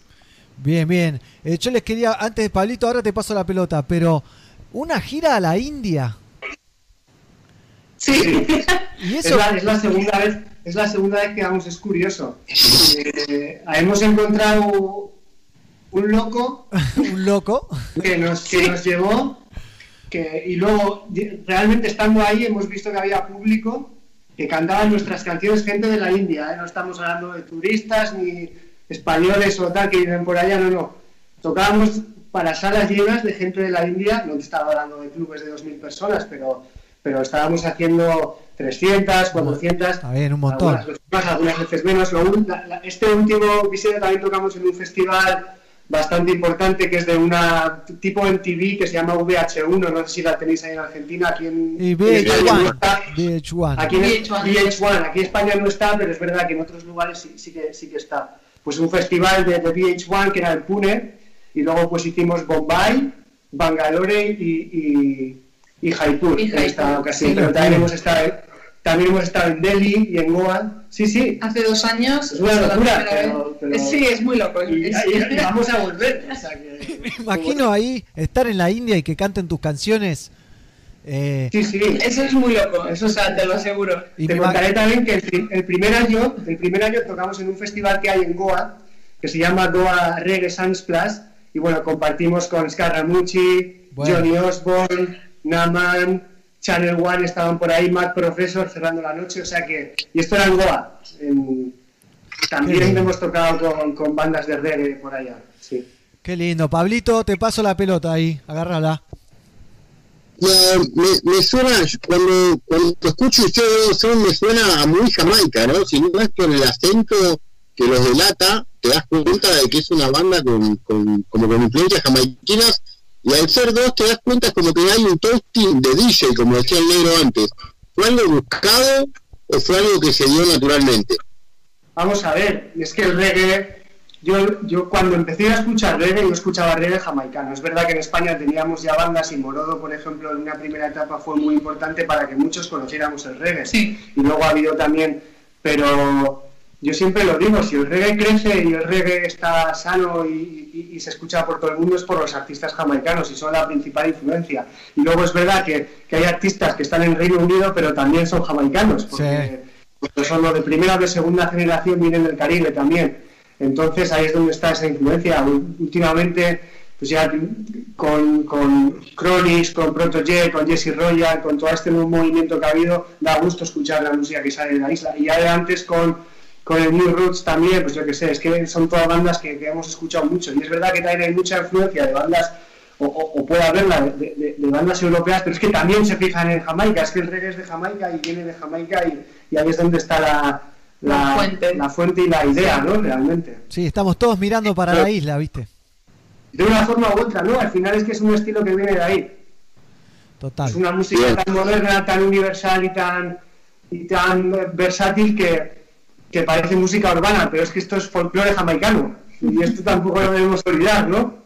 Bien, bien. Eh, yo les quería, antes de Pablito, ahora te paso la pelota, pero una gira a la India. Sí. Y Es, eso, la, es la segunda vez, es la segunda vez que vamos, es curioso. Eh, hemos encontrado un loco un loco. que nos, que nos llevó que, y luego realmente estando ahí hemos visto que había público que cantaban nuestras canciones gente de la India, ¿eh? no estamos hablando de turistas ni españoles o tal que viven por allá, no, no. Tocábamos para salas llenas de gente de la India, no te estaba hablando de clubes de 2.000 personas, pero, pero estábamos haciendo 300, 400, Está bien, un montón. algunas algunas veces menos. Lo la- la- este último episodio también tocamos en un festival bastante importante que es de una tipo MTV que se llama VH1, no sé si la tenéis ahí en Argentina, aquí en, Y en España no VH1. está. VH1. Aquí en VH1, aquí en España no está, pero es verdad que en otros lugares sí, sí que, sí que está. Pues un festival de, de VH1 que era en Pune, y luego pues hicimos Bombay, Bangalore y, y, y Jaipur en esta ocasión. Sí, pero también hemos, estado, también hemos estado en Delhi y en Goa. Sí, sí. Hace dos años. Es una locura, pero- Sí, es muy loco. Y, Es- y- y vamos a volver. o sea que- Me imagino ahí estar en la India y que canten tus canciones. Eh, Sí, sí. Eso es muy loco, eso o sea, te lo aseguro. Y Te contaré también que el, pri- el primer año, el primer año tocamos en un festival que hay en Goa, que se llama Goa Reggae Sunsplash, y bueno, compartimos con Scaramucci, Bueno. Johnny Osborne, Naman, Channel One estaban por ahí, Matt Professor cerrando la noche, o sea que, y esto era en Goa. en- también hemos tocado con, con bandas de reggae por allá, sí. qué lindo. Pablito, te paso la pelota ahí. Agárrala. No, me, me suena, cuando, cuando escucho ustedes son, me suena a muy jamaica, ¿no? Si no es por el acento que los delata, te das cuenta de que es una banda con, con, como con influencias jamaiquinas, y al ser dos te das cuenta como que hay un toasting de DJ, como decía el negro antes. ¿Fue algo buscado o fue algo que se dio naturalmente? Vamos a ver, es que el reggae yo, yo cuando empecé a escuchar reggae, yo escuchaba reggae jamaicano. Es verdad que en España teníamos ya bandas y Morodo, por ejemplo, en una primera etapa fue muy importante para que muchos conociéramos el reggae. Y luego ha habido también, pero yo siempre lo digo, si el reggae crece y el reggae está sano y, y- y se escucha por todo el mundo es por los artistas jamaicanos y son la principal influencia. Y luego es verdad que, que hay artistas que están en Reino Unido pero también son jamaicanos, porque, porque son los de primera o de segunda generación, vienen del Caribe también. Entonces ahí es donde está esa influencia. Últimamente, pues ya con, con Chronix, con Protojet, con Jesse Royal, con todo este nuevo movimiento que ha habido, da gusto escuchar la música que sale de la isla. Y ya de antes con, con el New Roots también, pues yo qué sé, es que son todas bandas que, que hemos escuchado mucho. Y es verdad que también hay mucha influencia de bandas, o, o- o puede haberla, de, de- de bandas europeas, pero es que también se fijan en Jamaica, es que el reggae es de Jamaica y viene de Jamaica y, y ahí es donde está la, la, la fuente y la idea, ¿no? Realmente. Sí, estamos todos mirando para la isla, ¿viste? De una forma u otra, ¿no? Al final es que es un estilo que viene de ahí. Total. Es una música tan moderna, tan universal y tan, y tan versátil que, que parece música urbana, pero es que esto es folclore jamaicano. Y esto tampoco lo debemos olvidar, ¿no?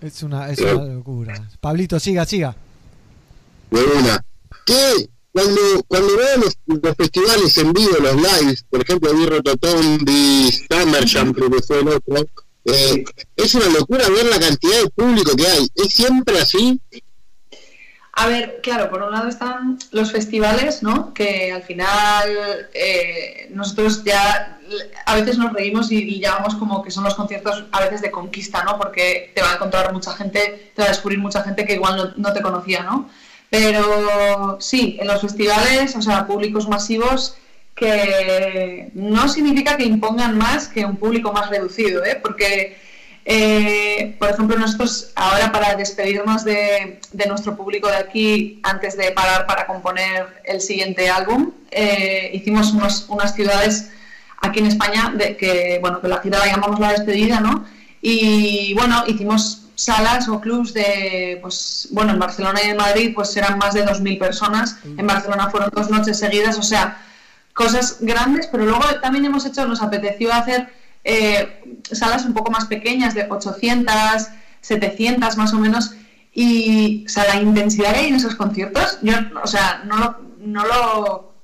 Es una, es una locura. Pablito, siga, siga. de una. Que cuando, cuando veo los, los festivales en vivo, los lives, por ejemplo, vi Rototom, vi Summer Jam, creo que fue el otro, eh, es una locura ver la cantidad de público que hay. ¿Es siempre así? A ver, claro, por un lado están los festivales, ¿no? Que al final eh, nosotros ya a veces nos reímos y, y llamamos como que son los conciertos a veces de conquista, ¿no? Porque te va a encontrar mucha gente, te va a descubrir mucha gente que igual no, no te conocía, ¿no? Pero sí, en los festivales, o sea, públicos masivos que no significa que impongan más que un público más reducido, ¿eh? Porque eh, por ejemplo, nosotros ahora para despedirnos de, de nuestro público de aquí, antes de parar para componer el siguiente álbum, eh, hicimos unos- unas ciudades aquí en España de que, bueno, que la gira la llamamos la despedida, ¿no? Y bueno, hicimos salas o clubs de, pues, bueno, en Barcelona y en Madrid pues eran más de 2.000 personas, en Barcelona fueron dos noches seguidas, o sea, cosas grandes, pero luego también hemos hecho, nos apeteció hacer eh, salas un poco más pequeñas, de 800, 700 más o menos, y o sea, la intensidad que hay en esos conciertos, yo, o sea, no lo, no lo,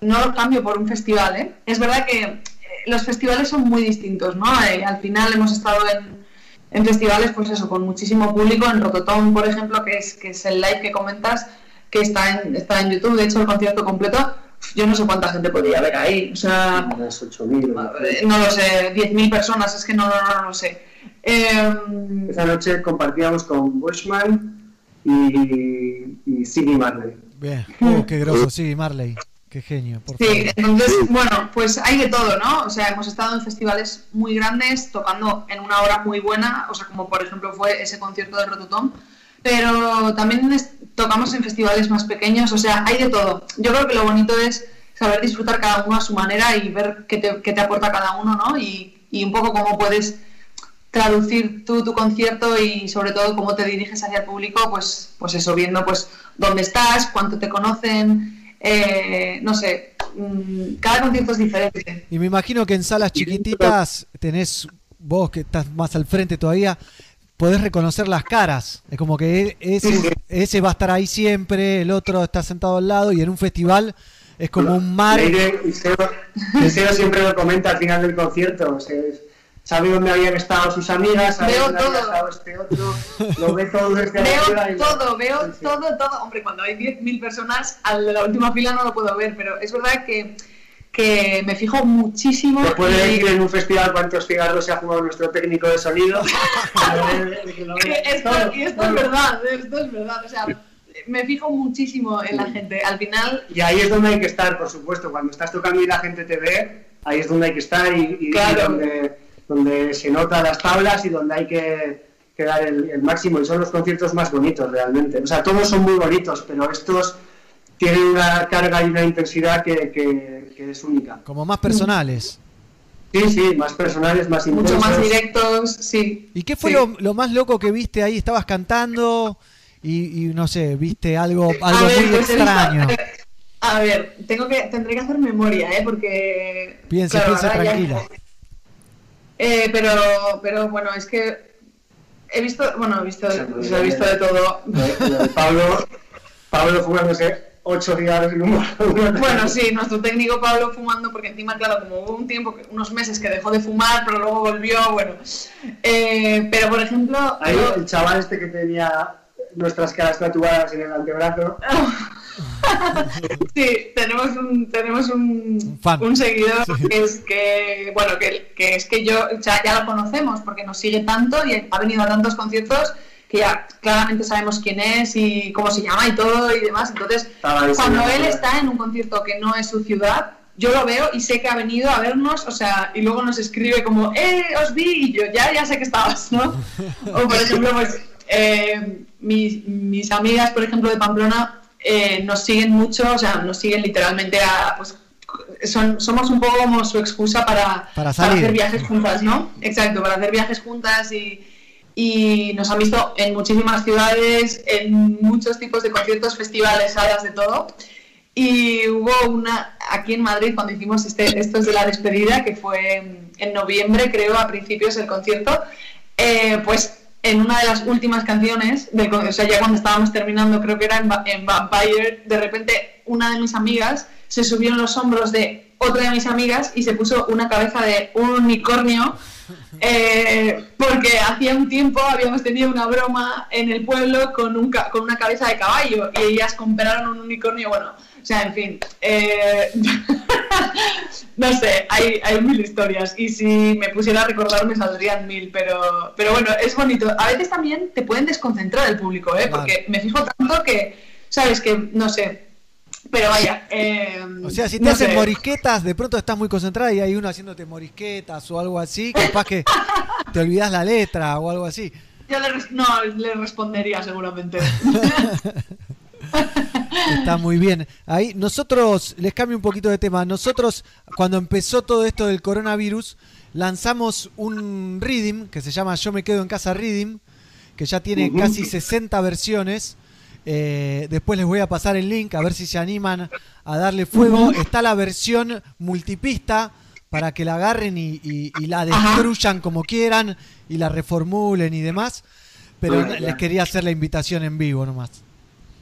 no lo cambio por un festival, ¿eh? Es verdad que eh, los festivales son muy distintos, ¿no? Eh, al final hemos estado en, en festivales, pues eso, con muchísimo público, en Rototom, por ejemplo, que es, que es el live que comentas, que está en, está en YouTube, de hecho el concierto completo, yo no sé cuánta gente podría haber ahí, o sea, no lo sé, 10.000 personas, es que no, no, no, lo sé. Eh, Esa noche compartíamos con Bushman y, y Siggy Marley. Bien. Oh, qué grosso, sí, Marley. Qué genio. Por Sí, favor. entonces, bueno, pues hay de todo, ¿no? O sea, hemos estado en festivales muy grandes, tocando en una hora muy buena, o sea, como por ejemplo fue ese concierto de Rototom, pero también tocamos en festivales más pequeños, o sea, hay de todo. Yo creo que lo bonito es saber disfrutar cada uno a su manera y ver qué te, qué te aporta cada uno, ¿no? Y, y un poco cómo puedes traducir tú tu concierto y sobre todo cómo te diriges hacia el público, pues, pues eso, viendo pues dónde estás, cuánto te conocen, eh, no sé, mm, cada concierto es diferente. Y me imagino que en salas chiquititas tenés, vos que estás más al frente todavía, podés reconocer las caras. Es como que e- ese, ese va a estar ahí siempre, el otro está sentado al lado y en un festival es como un mar. Leire y Seo, y Seo siempre lo comenta al final del concierto. se- sabe dónde habían estado sus amigas, sabe Veo dónde había todo. estado este otro, lo ve todo desde Veo y- todo, veo todo, todo. Hombre, cuando hay 10.000 personas, al de la última fila no lo puedo ver, pero es verdad que, que me fijo muchísimo. Te puede y- decir en un festival cuántos cigarros se ha fumado nuestro técnico de sonido. Esto, y esto es verdad, esto es verdad. O sea, me fijo muchísimo en la gente. Al final, Y ahí es donde hay que estar, por supuesto. Cuando estás tocando y la gente te ve, ahí es donde hay que estar y, y- y Claro. donde, donde se notan las tablas y donde hay que, que dar el, el máximo. Y son los conciertos más bonitos realmente. O sea, todos son muy bonitos, pero estos tienen una carga y una intensidad que, que- que es única. Como más personales. Sí, sí, más personales, más mucho intensos. más directos, sí. ¿Y qué fue Sí. lo, lo más loco que viste ahí? Estabas cantando y, y no sé, viste algo, algo ver, muy pues extraño. A ver, tengo que, tendré que hacer memoria, ¿eh? Porque. Claro, ahora ya- tranquila. Eh, pero, pero bueno, es que he visto, bueno, he visto, he visto de todo. Pablo, Pablo fumándose ocho cigarros en un Bueno, sí, nuestro técnico Pablo fumando, porque encima, claro, como hubo un tiempo, que- unos meses que dejó de fumar, pero luego volvió, bueno. Eh, pero, por ejemplo, Ahí yo- el chaval este que tenía nuestras caras tatuadas en el antebrazo. Sí, tenemos un, tenemos un, fan. un seguidor que es que, bueno, que, que es que yo, ya lo conocemos porque nos sigue tanto y ha venido a tantos conciertos que ya claramente sabemos quién es y cómo se llama y todo y demás. Entonces, ahí, cuando él está en un concierto que no es su ciudad, yo lo veo y sé que ha venido a vernos, o sea, y luego nos escribe como, ¡eh, os vi! Y yo, ya, ya sé que estabas, ¿no? O por ejemplo, pues eh, mis, mis amigas, por ejemplo, de Pamplona, eh, nos siguen mucho, o sea, nos siguen literalmente a, pues, son, somos un poco como su excusa para, Para salir. hacer viajes juntas, ¿no? Exacto, para hacer viajes juntas y, y nos han visto en muchísimas ciudades, en muchos tipos de conciertos, festivales, salas, de todo. Y hubo una aquí en Madrid cuando hicimos este, estos de la despedida, que fue en, noviembre, creo, a principios del concierto, eh, pues en una de las últimas canciones, del o sea, ya cuando estábamos terminando, creo que era en, en Vampire, de repente una de mis amigas se subió en los hombros de otra de mis amigas y se puso una cabeza de un unicornio eh, porque hacía un tiempo habíamos tenido una broma en el pueblo con, un ca- con una cabeza de caballo y ellas compraron un unicornio, bueno, o sea, en fin, eh, no sé, hay, hay mil historias y si me pusiera a recordar me saldrían mil, pero, pero bueno, es bonito. A veces también te pueden desconcentrar el público, ¿eh? porque me fijo tanto que, sabes, que no sé, pero vaya. eh, O sea, si te no hacen sé. morisquetas, de pronto estás muy concentrada y hay uno haciéndote morisquetas o algo así, capaz que te olvidas la letra o algo así. Yo le, no, le respondería seguramente. Está muy bien. Ahí nosotros, les cambio un poquito de tema. Nosotros, cuando empezó todo esto del coronavirus, lanzamos un Reading que se llama Yo me quedo en casa Reading, que ya tiene casi 60 versiones. Eh, después les voy a pasar el link a ver si se animan a darle fuego. Está la versión multipista para que la agarren y, y- y la destruyan como quieran y la reformulen y demás. Pero Ah, les quería hacer la invitación en vivo nomás.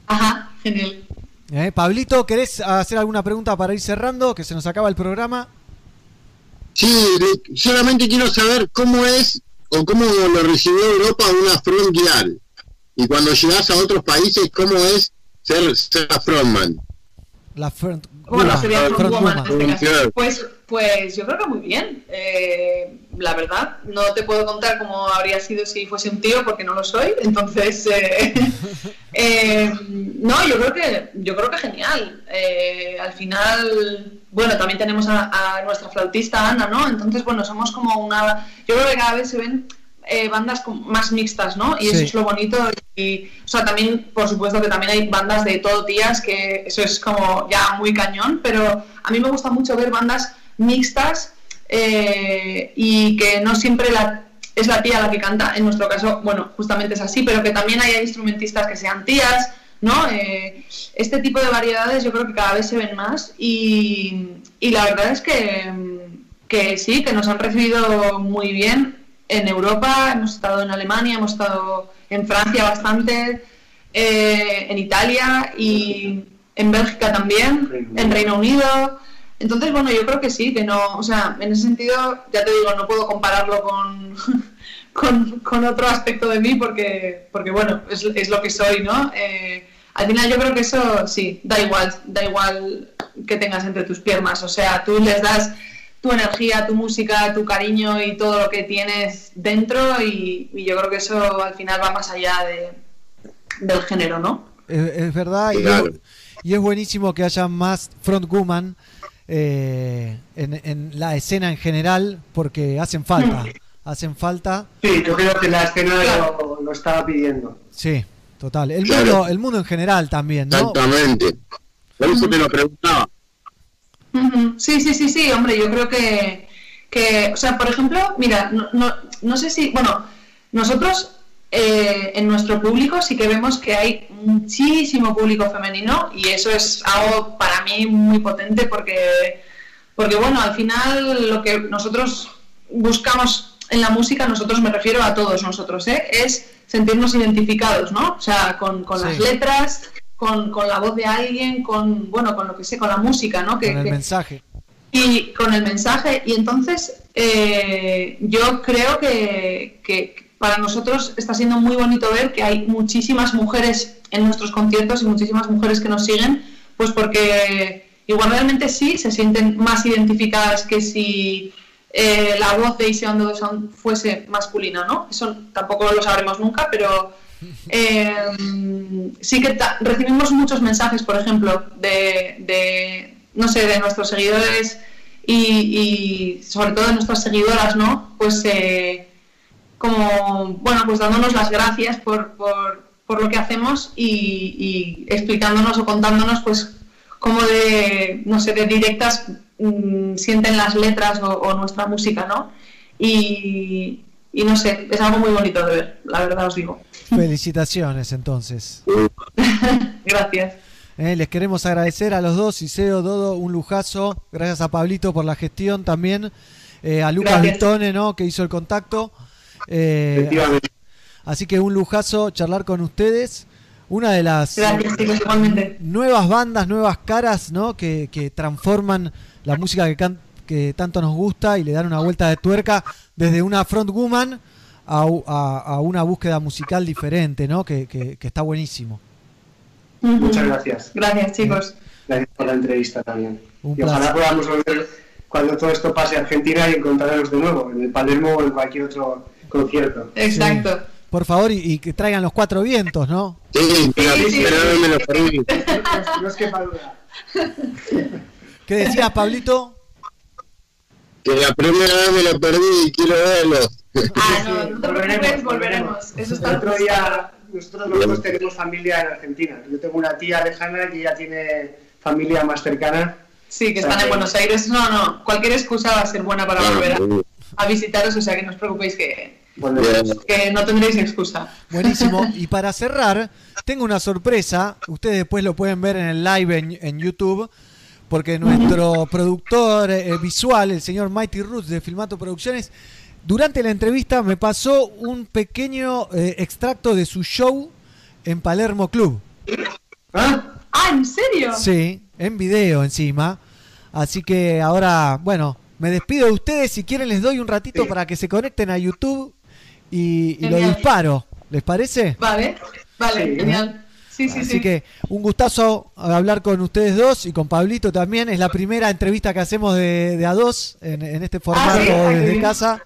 Ajá, genial. Eh, Pablito, ¿querés hacer alguna pregunta para ir cerrando? Que se nos acaba el programa. Sí, solamente quiero saber cómo es o cómo lo recibió Europa una frontial. Y cuando llegas a otros países, ¿cómo es ser, ser frontman? La front, Bueno, sería front frontwoman woman. en este caso. Pues, pues yo creo que muy bien. Eh, la verdad, no te puedo contar cómo habría sido si fuese un tío, porque no lo soy. Entonces, eh, eh, no, yo creo que yo creo que genial. Eh, al final, bueno, también tenemos a, a nuestra flautista Ana, ¿no? Entonces, bueno, somos como una. Yo creo que cada vez se ven eh, bandas más mixtas, ¿no? Y eso es lo bonito. Y, o sea, también, por supuesto, que también hay bandas de todo tías, que eso es como ya muy cañón, pero a mí me gusta mucho ver bandas mixtas eh, y que no siempre la, es la tía la que canta. En nuestro caso, bueno, justamente es así, pero que también haya instrumentistas que sean tías, ¿no? Eh, este tipo de variedades yo creo que cada vez se ven más y, y la verdad es que, que sí, que nos han recibido muy bien en Europa, hemos estado en Alemania, hemos estado en Francia bastante, eh, en Italia y en Bélgica también, en Reino Unido. Entonces, bueno, yo creo que sí, que no, o sea, en ese sentido, ya te digo, no puedo compararlo con, con, con otro aspecto de mí porque, porque bueno, es, es lo que soy, ¿no? Eh, al final yo creo que eso sí, da igual, da igual que tengas entre tus piernas, o sea, tú les das tu energía, tu música, tu cariño y todo lo que tienes dentro y, y yo creo que eso al final va más allá de, del género, ¿no? Es, es verdad. y Claro. es- Y, es buenísimo que haya más frontwoman eh, en, en la escena en general porque hacen falta. Hacen falta. Sí, yo creo que la escena lo, lo estaba pidiendo. Sí, total. El, Claro. mundo, el mundo en general también, ¿no? Exactamente. Por eso te lo preguntaba. Sí, sí, sí, sí, hombre, yo creo que, que o sea, por ejemplo, mira, no, no, no sé si, bueno, nosotros eh, en nuestro público sí que vemos que hay muchísimo público femenino y eso es algo para mí muy potente porque, porque bueno, al final lo que nosotros buscamos en la música, nosotros me refiero a todos nosotros, ¿eh? es sentirnos identificados, ¿no? O sea, con, con las letras, con, con la voz de alguien, con, bueno, con lo que sé, con la música, ¿no? Que, Con el que- mensaje. y con el mensaje. Y entonces eh, yo creo que, que para nosotros está siendo muy bonito ver que hay muchísimas mujeres en nuestros conciertos y muchísimas mujeres que nos siguen, pues porque igual realmente sí se sienten más identificadas que si eh, la voz de Ise Ando Sound fuese masculina, ¿no? Eso tampoco lo sabremos nunca, pero eh, sí que recibimos muchos mensajes, por ejemplo, de, de, no sé, de nuestros seguidores y, sobre todo de nuestras seguidoras, ¿no? Pues eh, como, bueno, pues dándonos las gracias por, por, lo que hacemos y, explicándonos o contándonos, pues, cómo de, no sé, de directas mm, sienten las letras o, nuestra música, ¿no? Y no sé, es algo muy bonito de ver, la verdad os digo. Felicitaciones entonces. Gracias. Eh, les queremos agradecer a los dos, Iseo, Dodo, un lujazo. Gracias a Pablito por la gestión también. Eh, a Lucas Gracias. Vitone, ¿no? que hizo el contacto. Eh, Efectivamente. así que un lujazo charlar con ustedes. Una de las Gracias, nuevas bandas, nuevas caras, ¿no? Que, que transforman la música que, can- que tanto nos gusta y le dan una vuelta de tuerca desde una frontwoman a, u- a- a una búsqueda musical diferente, ¿no? Que, que- que está buenísimo. Muchas gracias. Gracias, chicos. Gracias por la entrevista también. Un y ojalá podamos volver cuando todo esto pase a Argentina y encontrarnos de nuevo en el Palermo o en cualquier otro concierto. Exacto. Por favor, y, y que traigan los cuatro vientos, ¿no? Sí, pero, me lo. No es que. ¿Qué decías, Pablito? Que la primera vez me lo perdí y quiero verlo. Ah, no, no te preocupes, volveremos. Eso está otro día, nosotros los dos tenemos familia en Argentina. Yo tengo una tía lejana y ella tiene familia más cercana. Sí, que están en Buenos Aires. No, no, cualquier excusa va a ser buena para Ah, volver a, a visitaros, o sea que no os preocupéis que, Bueno, que no tendréis excusa. Buenísimo. Y para cerrar, tengo una sorpresa. Ustedes después lo pueden ver en el live en, en YouTube. Porque nuestro productor eh, visual, el señor Mighty Roots de Filmato Producciones, durante la entrevista me pasó un pequeño eh, extracto de su show en Palermo Club. Ah, ¿en serio? Sí, en video encima. Así que ahora, bueno, me despido de ustedes. Si quieren les doy un ratito para que se conecten a YouTube y, y lo disparo. ¿Les parece? Vale, vale, Sí. genial. Sí, sí, Así sí. que un gustazo hablar con ustedes dos y con Pablito también. Es la primera entrevista que hacemos de, de a dos en, en este formato Ah, ¿sí? Qué desde casa.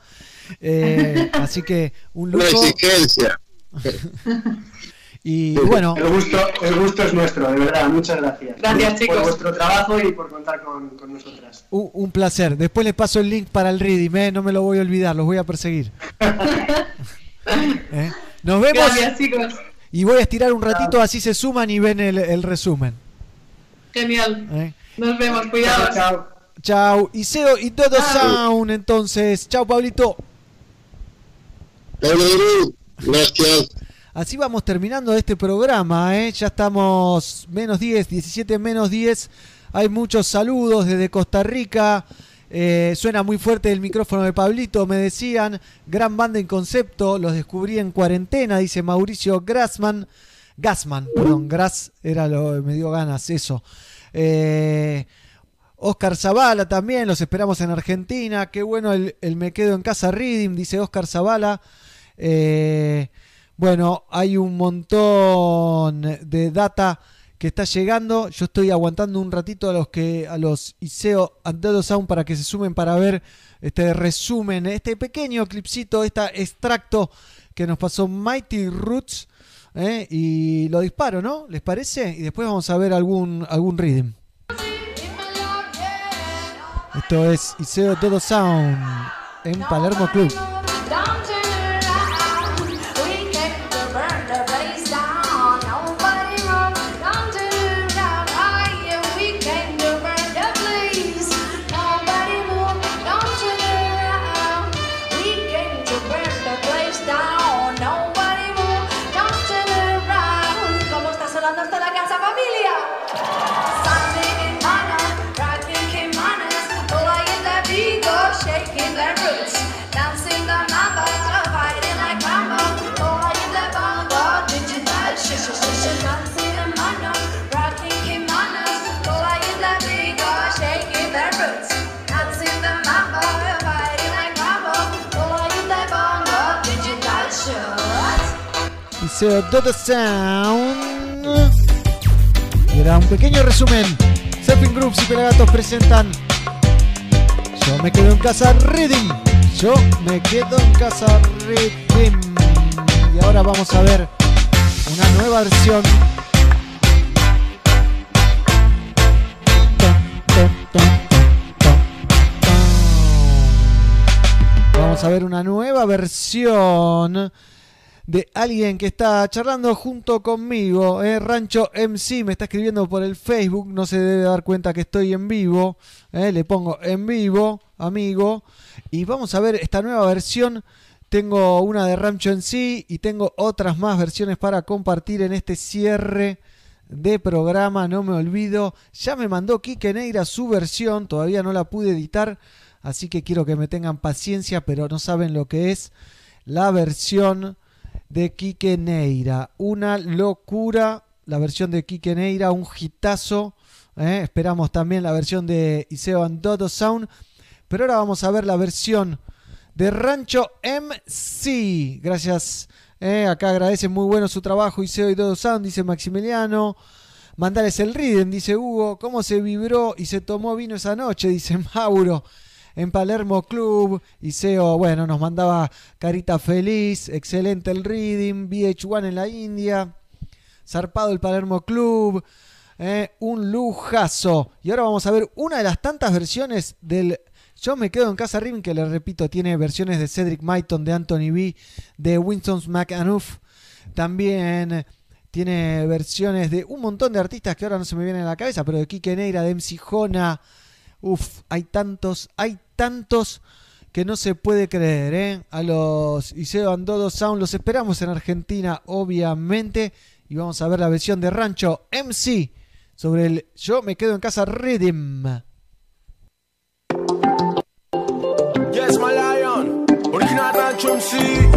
Eh, así que un Una lujo. exigencia. Y bueno, El gusto, el gusto es nuestro, de verdad. Muchas gracias. Gracias, por, chicos. Por vuestro trabajo y por contar con, con nosotras. un, un placer. Después les paso el link para el reading, ¿eh? no me lo voy a olvidar, los voy a perseguir. ¿Eh? Nos vemos Gracias, chicos. Y voy a estirar un ratito, así se suman y ven el, el resumen. Genial. ¿eh? Nos vemos, cuidados. Chao. Chao, Iseo y todo sound entonces. Chao, Pablito. Gracias. Así vamos terminando este programa, ¿eh? ya estamos menos 10, 17 menos 10. Hay muchos saludos desde Costa Rica. Eh, suena muy fuerte el micrófono de Pablito, me decían. Gran banda en concepto, los descubrí en cuarentena, dice Mauricio Grassman. Gassman, perdón, Grass era lo me dio ganas, eso. Eh, Oscar Zavala también, los esperamos en Argentina. Qué bueno el, el Me Quedo en Casa Reading, dice Oscar Zavala. Eh, bueno, hay un montón de data está llegando. Yo estoy aguantando un ratito a los que a los Iseo Antedo Sound para que se sumen para ver este resumen, este pequeño clipcito, este extracto que nos pasó Mighty Roots. ¿eh? Y lo disparo, ¿no? ¿Les parece? Y después vamos a ver algún, algún rhythm. Esto es Iseo Todo Sound en Palermo Club. Sound. Era un pequeño resumen. Surfing Groups y Pelagatos presentan Yo me quedo en casa Reading. Yo me quedo en casa Reading. Y ahora vamos a ver una nueva versión. Vamos a ver una nueva versión de alguien que está charlando junto conmigo. eh, Rancho MC me está escribiendo por el Facebook. No se debe dar cuenta que estoy en vivo. eh, le pongo en vivo, amigo. Y vamos a ver esta nueva versión. Tengo una de Rancho MC y tengo otras más versiones para compartir en este cierre de programa. No me olvido. Ya me mandó Kike Neira su versión. Todavía no la pude editar. Así que quiero que me tengan paciencia, pero no saben lo que es la versión de Quique Neira. Una locura la versión de Quique Neira, un hitazo. ¿eh? Esperamos también la versión de Iseo and Dodo Sound. Pero ahora vamos a ver la versión de Rancho MC. Gracias. ¿eh? Acá agradecen muy bueno su trabajo Iseo y Dodo Sound, dice Maximiliano. Mandales el Riden, dice Hugo. ¿Cómo se vibró y se tomó vino esa noche? Dice Mauro en Palermo Club. Iseo, bueno, nos mandaba carita feliz, excelente el reading, VH1 en la India, zarpado el Palermo Club, eh, un lujazo. Y ahora vamos a ver una de las tantas versiones del Yo me quedo en casa Rim, que le repito, tiene versiones de Cedric Myton, de Anthony B, de Winston McAnuff, también tiene versiones de un montón de artistas que ahora no se me vienen a la cabeza, pero de Kike Neira, de MC Jona. Uf, hay tantos, hay tantos que no se puede creer, ¿eh? A los Iseo Andodo Sound los esperamos en Argentina, obviamente. Y vamos a ver la versión de Rancho MC sobre el Yo me quedo en casa Rhythm. Yes, my lion. Original Rancho MC.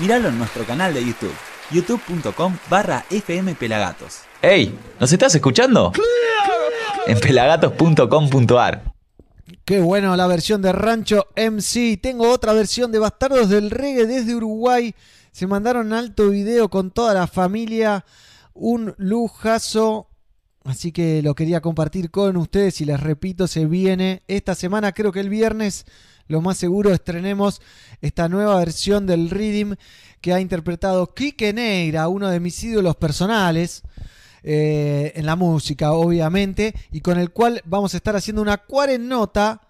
Míralo en nuestro canal de YouTube, youtube.com barra fmpelagatos. ¡Ey! ¿Nos estás escuchando? En pelagatos.com.ar Qué bueno la versión de Rancho MC. Tengo otra versión de Bastardos del Reggae desde Uruguay. Se mandaron alto video con toda la familia. Un lujazo. Así que lo quería compartir con ustedes y les repito, se viene esta semana, creo que el viernes lo más seguro estrenemos esta nueva versión del Rhythm que ha interpretado Quique Neira, uno de mis ídolos personales. eh, en la música, obviamente, y con el cual vamos a estar haciendo una cuarennota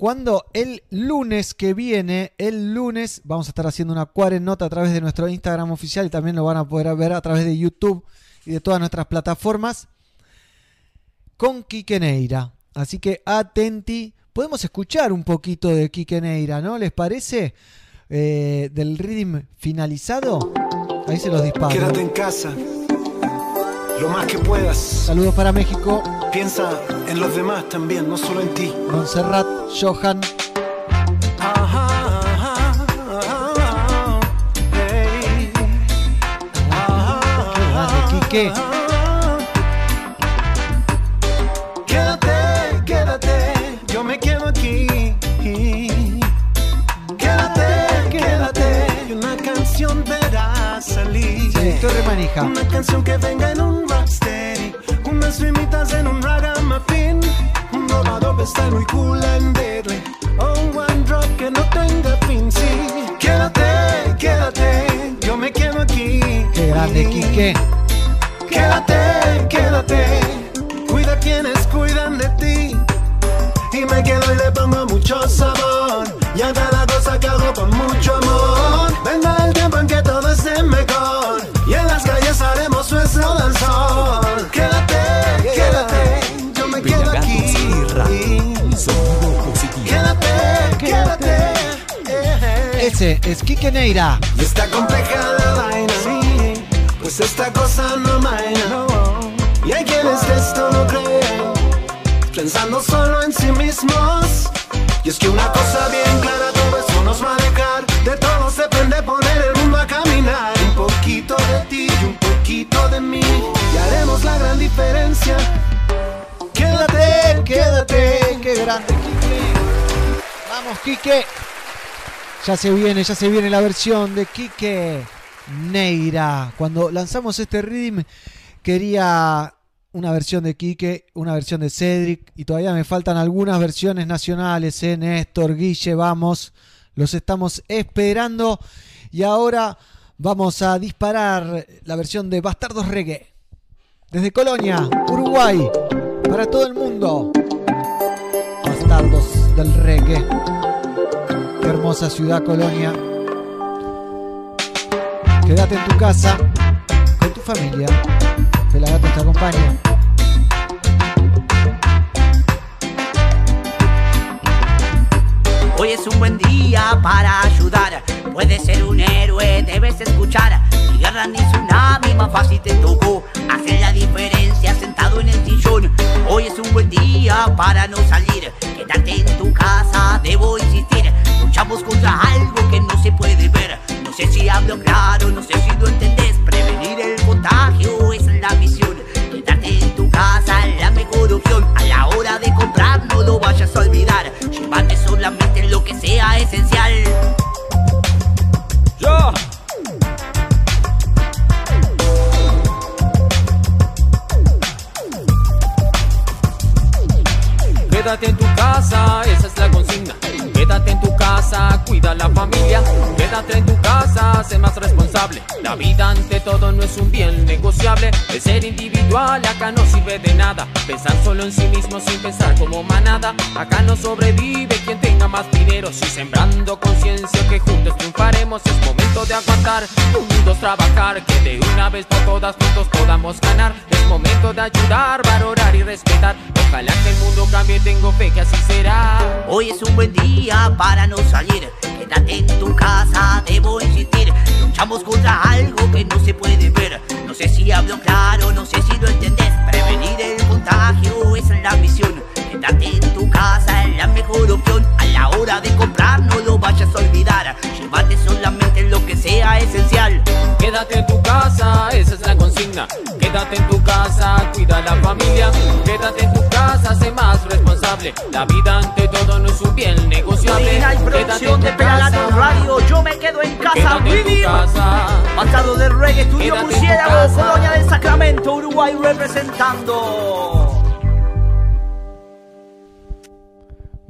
cuando el lunes que viene, el lunes, vamos a estar haciendo una cuarennota a través de nuestro Instagram oficial y también lo van a poder ver a través de YouTube y de todas nuestras plataformas con Quique Neira. Así que atenti, podemos escuchar un poquito de Quique Neira, ¿no? ¿Les parece? Eh, del rhythm finalizado. Ahí se los disparo. Quédate en casa, lo más que puedas. Saludos para México. Piensa en los demás también, no solo en ti. Montserrat, Johan. Qué Quique. Una canción que venga en un rocksteady, unas rimitas en un ragamuffin, un robado está muy cool and deadly, o un one drop que no tenga fin. Sí, quédate, quédate, yo me quedo aquí. Qué grande, Quique. Quédate, quédate, cuida quienes cuidan de ti. Y me quedo y le pongo mucho sabor. Y a cada cosa que hago con mucho amor. Venga Ese es Quique Neira. y está compleja la vaina, sí, pues esta cosa no maina. Y hay quienes de esto no creen, pensando solo en sí mismos. Y es que una cosa bien clara, todo eso nos va a dejar. De todos depende poner el mundo a caminar. Un poquito de ti y un poquito de mí. Y haremos la gran diferencia. Quédate, quédate. Qué grande, Quique. Vamos, Quique. Ya se viene, ya se viene la versión de Quique Neira. Cuando lanzamos este rhythm, quería una versión de Quique, una versión de Cedric, y todavía me faltan algunas versiones nacionales, ¿eh? Néstor, Guille, vamos, los estamos esperando. Y ahora vamos a disparar la versión de Bastardos Reggae. Desde Colonia, Uruguay, para todo el mundo. Bastardos del Reggae. Hermosa ciudad, Colonia. Quédate en tu casa, con tu familia. Pelagato te acompaña. Hoy es un buen día para ayudar. Puedes ser un héroe, debes escuchar. Ni guerra ni tsunami, más fácil te tocó. Hacer la diferencia sentado en el sillón. Hoy es un buen día para no salir. Quedarte en tu casa, debo insistir. Luchamos contra algo que no se puede ver. No sé si hablo claro, no sé si lo entendés. Prevenir el contagio es la misión. Quedarte en tu casa la mejor opción. A la hora de comprar, no lo vayas a olvidar. Llévate solamente lo que sea esencial. Yo. Quédate en tu casa, esa es la consigna. Quédate en tu casa, cuida la familia. Quédate en tu casa, sé más responsable. La vida ante todo no es un bien negociable. El ser individual acá no sirve de nada. Pensar solo en sí mismo sin pensar como manada. Acá no sobrevive quien tenga más dinero. Si sembrando conciencia que juntos triunfaremos, es momento de aguantar. Juntos trabajar, que de una vez por todas juntos podamos ganar. Momento de ayudar, valorar y respetar. Ojalá que el mundo cambie, tengo fe que así será. Hoy es un buen día para no salir. Quédate en tu casa, debo insistir. Luchamos contra algo que no se puede ver. No sé si hablo claro, no sé si lo entendés. Prevenir el contagio es la misión. Quédate en tu casa es la mejor opción. A la hora de comprar, no lo vayas a olvidar. Llévate solamente lo que sea esencial. Quédate en tu casa, esa es la consigna. Quédate en tu casa, cuida la familia. Quédate en tu casa, sé más responsable. La vida ante todo no es un bien negociable. En producción de Pelagatos. Radio. Yo me quedo en casa. Vivir. casa. Pasado del reggae, estudio Murciélago. Colonia del Sacramento, Uruguay representando.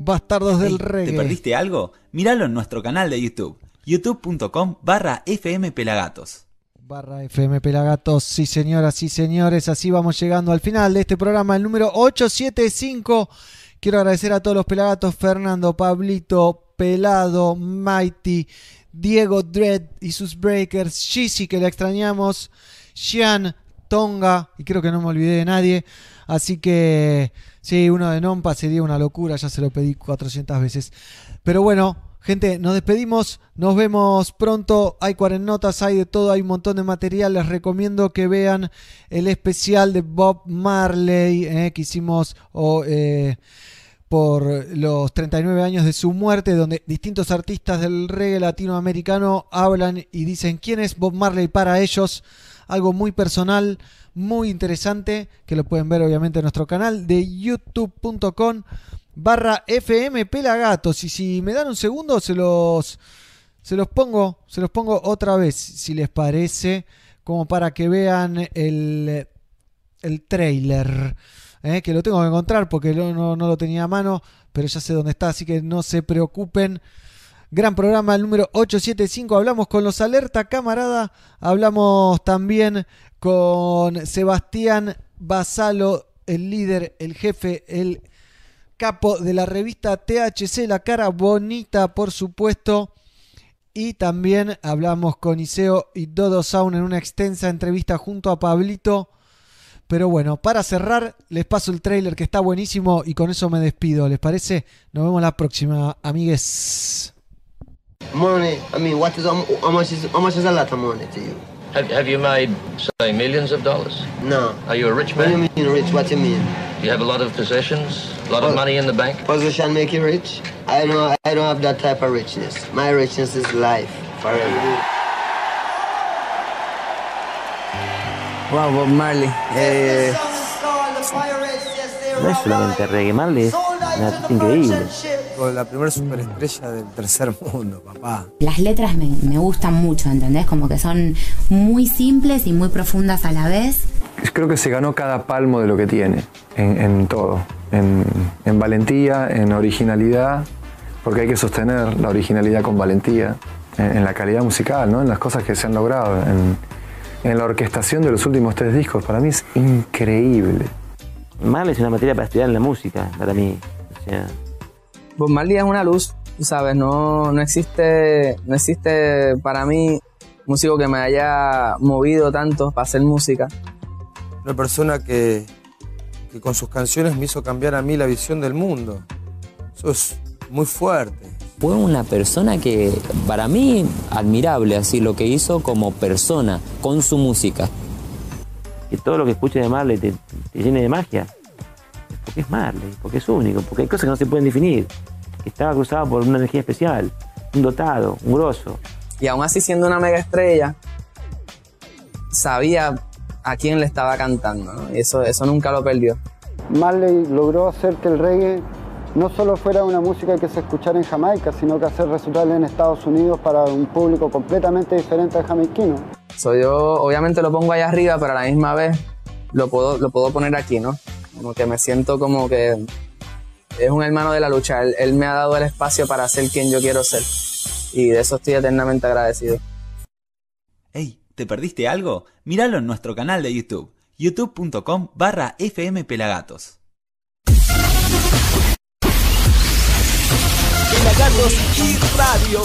Bastardos del reggae. ¿Te perdiste algo? Míralo en nuestro canal de YouTube, youtube.com barra FM Pelagatos. Barra FM Pelagatos, sí señoras, sí señores, así vamos llegando al final de este programa, el número 875. Quiero agradecer a todos los pelagatos, Fernando, Pablito, Pelado, Mighty, Diego Dredd y sus breakers, Shizzy que le extrañamos, Xian, Tonga, y creo que no me olvidé de nadie. Así que sí, uno de Nompa sería una locura, ya se lo pedí 400 veces. Pero bueno, gente, nos despedimos, nos vemos pronto. Hay cuarennotas, hay de todo, hay un montón de material. Les recomiendo que vean el especial de Bob Marley eh, que hicimos. o, eh, por los 39 años de su muerte, donde distintos artistas del reggae latinoamericano hablan y dicen quién es Bob Marley para ellos. Algo muy personal, muy interesante, que lo pueden ver obviamente en nuestro canal de youtube.com barra FM Pelagatos. Y si me dan un segundo, se los, se los pongo, se los pongo otra vez, si les parece, como para que vean el, el trailer. ¿eh? que lo tengo que encontrar porque no, no, no lo tenía a mano, pero ya sé dónde está, así que no se preocupen. Gran programa, el número 875. Hablamos con los Alerta Camarada. Hablamos también con Sebastián Basalo, el líder, el jefe, el capo de la revista THC, la cara bonita, por supuesto. Y también hablamos con Iseo y Dodo Sound en una extensa entrevista junto a Pablito. Pero bueno, para cerrar, les paso el trailer que está buenísimo y con eso me despido. ¿Les parece? Nos vemos la próxima, amigues. Money, I mean, what is, how how much is, how much is a lot of money to you? Have, have you made, say, millions of dollars? No. Are you a rich What do man? you mean rich? What do you mean? Do you have a lot of possessions? A lot of money in the bank? Position make you rich? I don't, I don't have that type of richness. My richness is life, forever. Wow, Bob Marley. Eh, No es solamente reggae, Marley es un La primera superestrella del tercer mundo, papá. Las letras me, me gustan mucho, ¿entendés? Como que son muy simples y muy profundas a la vez. Creo que se ganó cada palmo de lo que tiene, en, en todo, en, en valentía, en originalidad, porque hay que sostener la originalidad con valentía, en, en la calidad musical, ¿no? en las cosas que se han logrado, en, en la orquestación de los últimos tres discos. Para mí es increíble. Marley es una materia para estudiar en la música, para mí. O sea, Bob Marley es una luz, tú ¿sabes? No, no existe, no existe para mí músico que me haya movido tanto para hacer música. Una persona que, que con sus canciones me hizo cambiar a mí la visión del mundo. Eso es muy fuerte. Fue una persona que, para mí, admirable, así lo que hizo como persona, con su música. que todo lo que escuches de Marley te, te llene de magia. Porque es Marley, porque es único, porque hay cosas que no se pueden definir. Que estaba cruzado por una energía especial, un dotado, un grosso. Y aún así siendo una mega estrella, sabía a quién le estaba cantando, ¿no? Y eso, eso nunca lo perdió. Marley logró hacer que el reggae no solo fuera una música que se escuchara en Jamaica, sino que hacer resultar en Estados Unidos para un público completamente diferente al jamaiquino. So, yo obviamente lo pongo ahí arriba, pero a la misma vez lo puedo, lo puedo poner aquí, ¿no? Como que me siento como que es un hermano de la lucha. Él, él me ha dado el espacio para ser quien yo quiero ser. Y de eso estoy eternamente agradecido. Ey, ¿te perdiste algo? Míralo en nuestro canal de YouTube, youtube.com barra FM Pelagatos. Pelagatos y Radio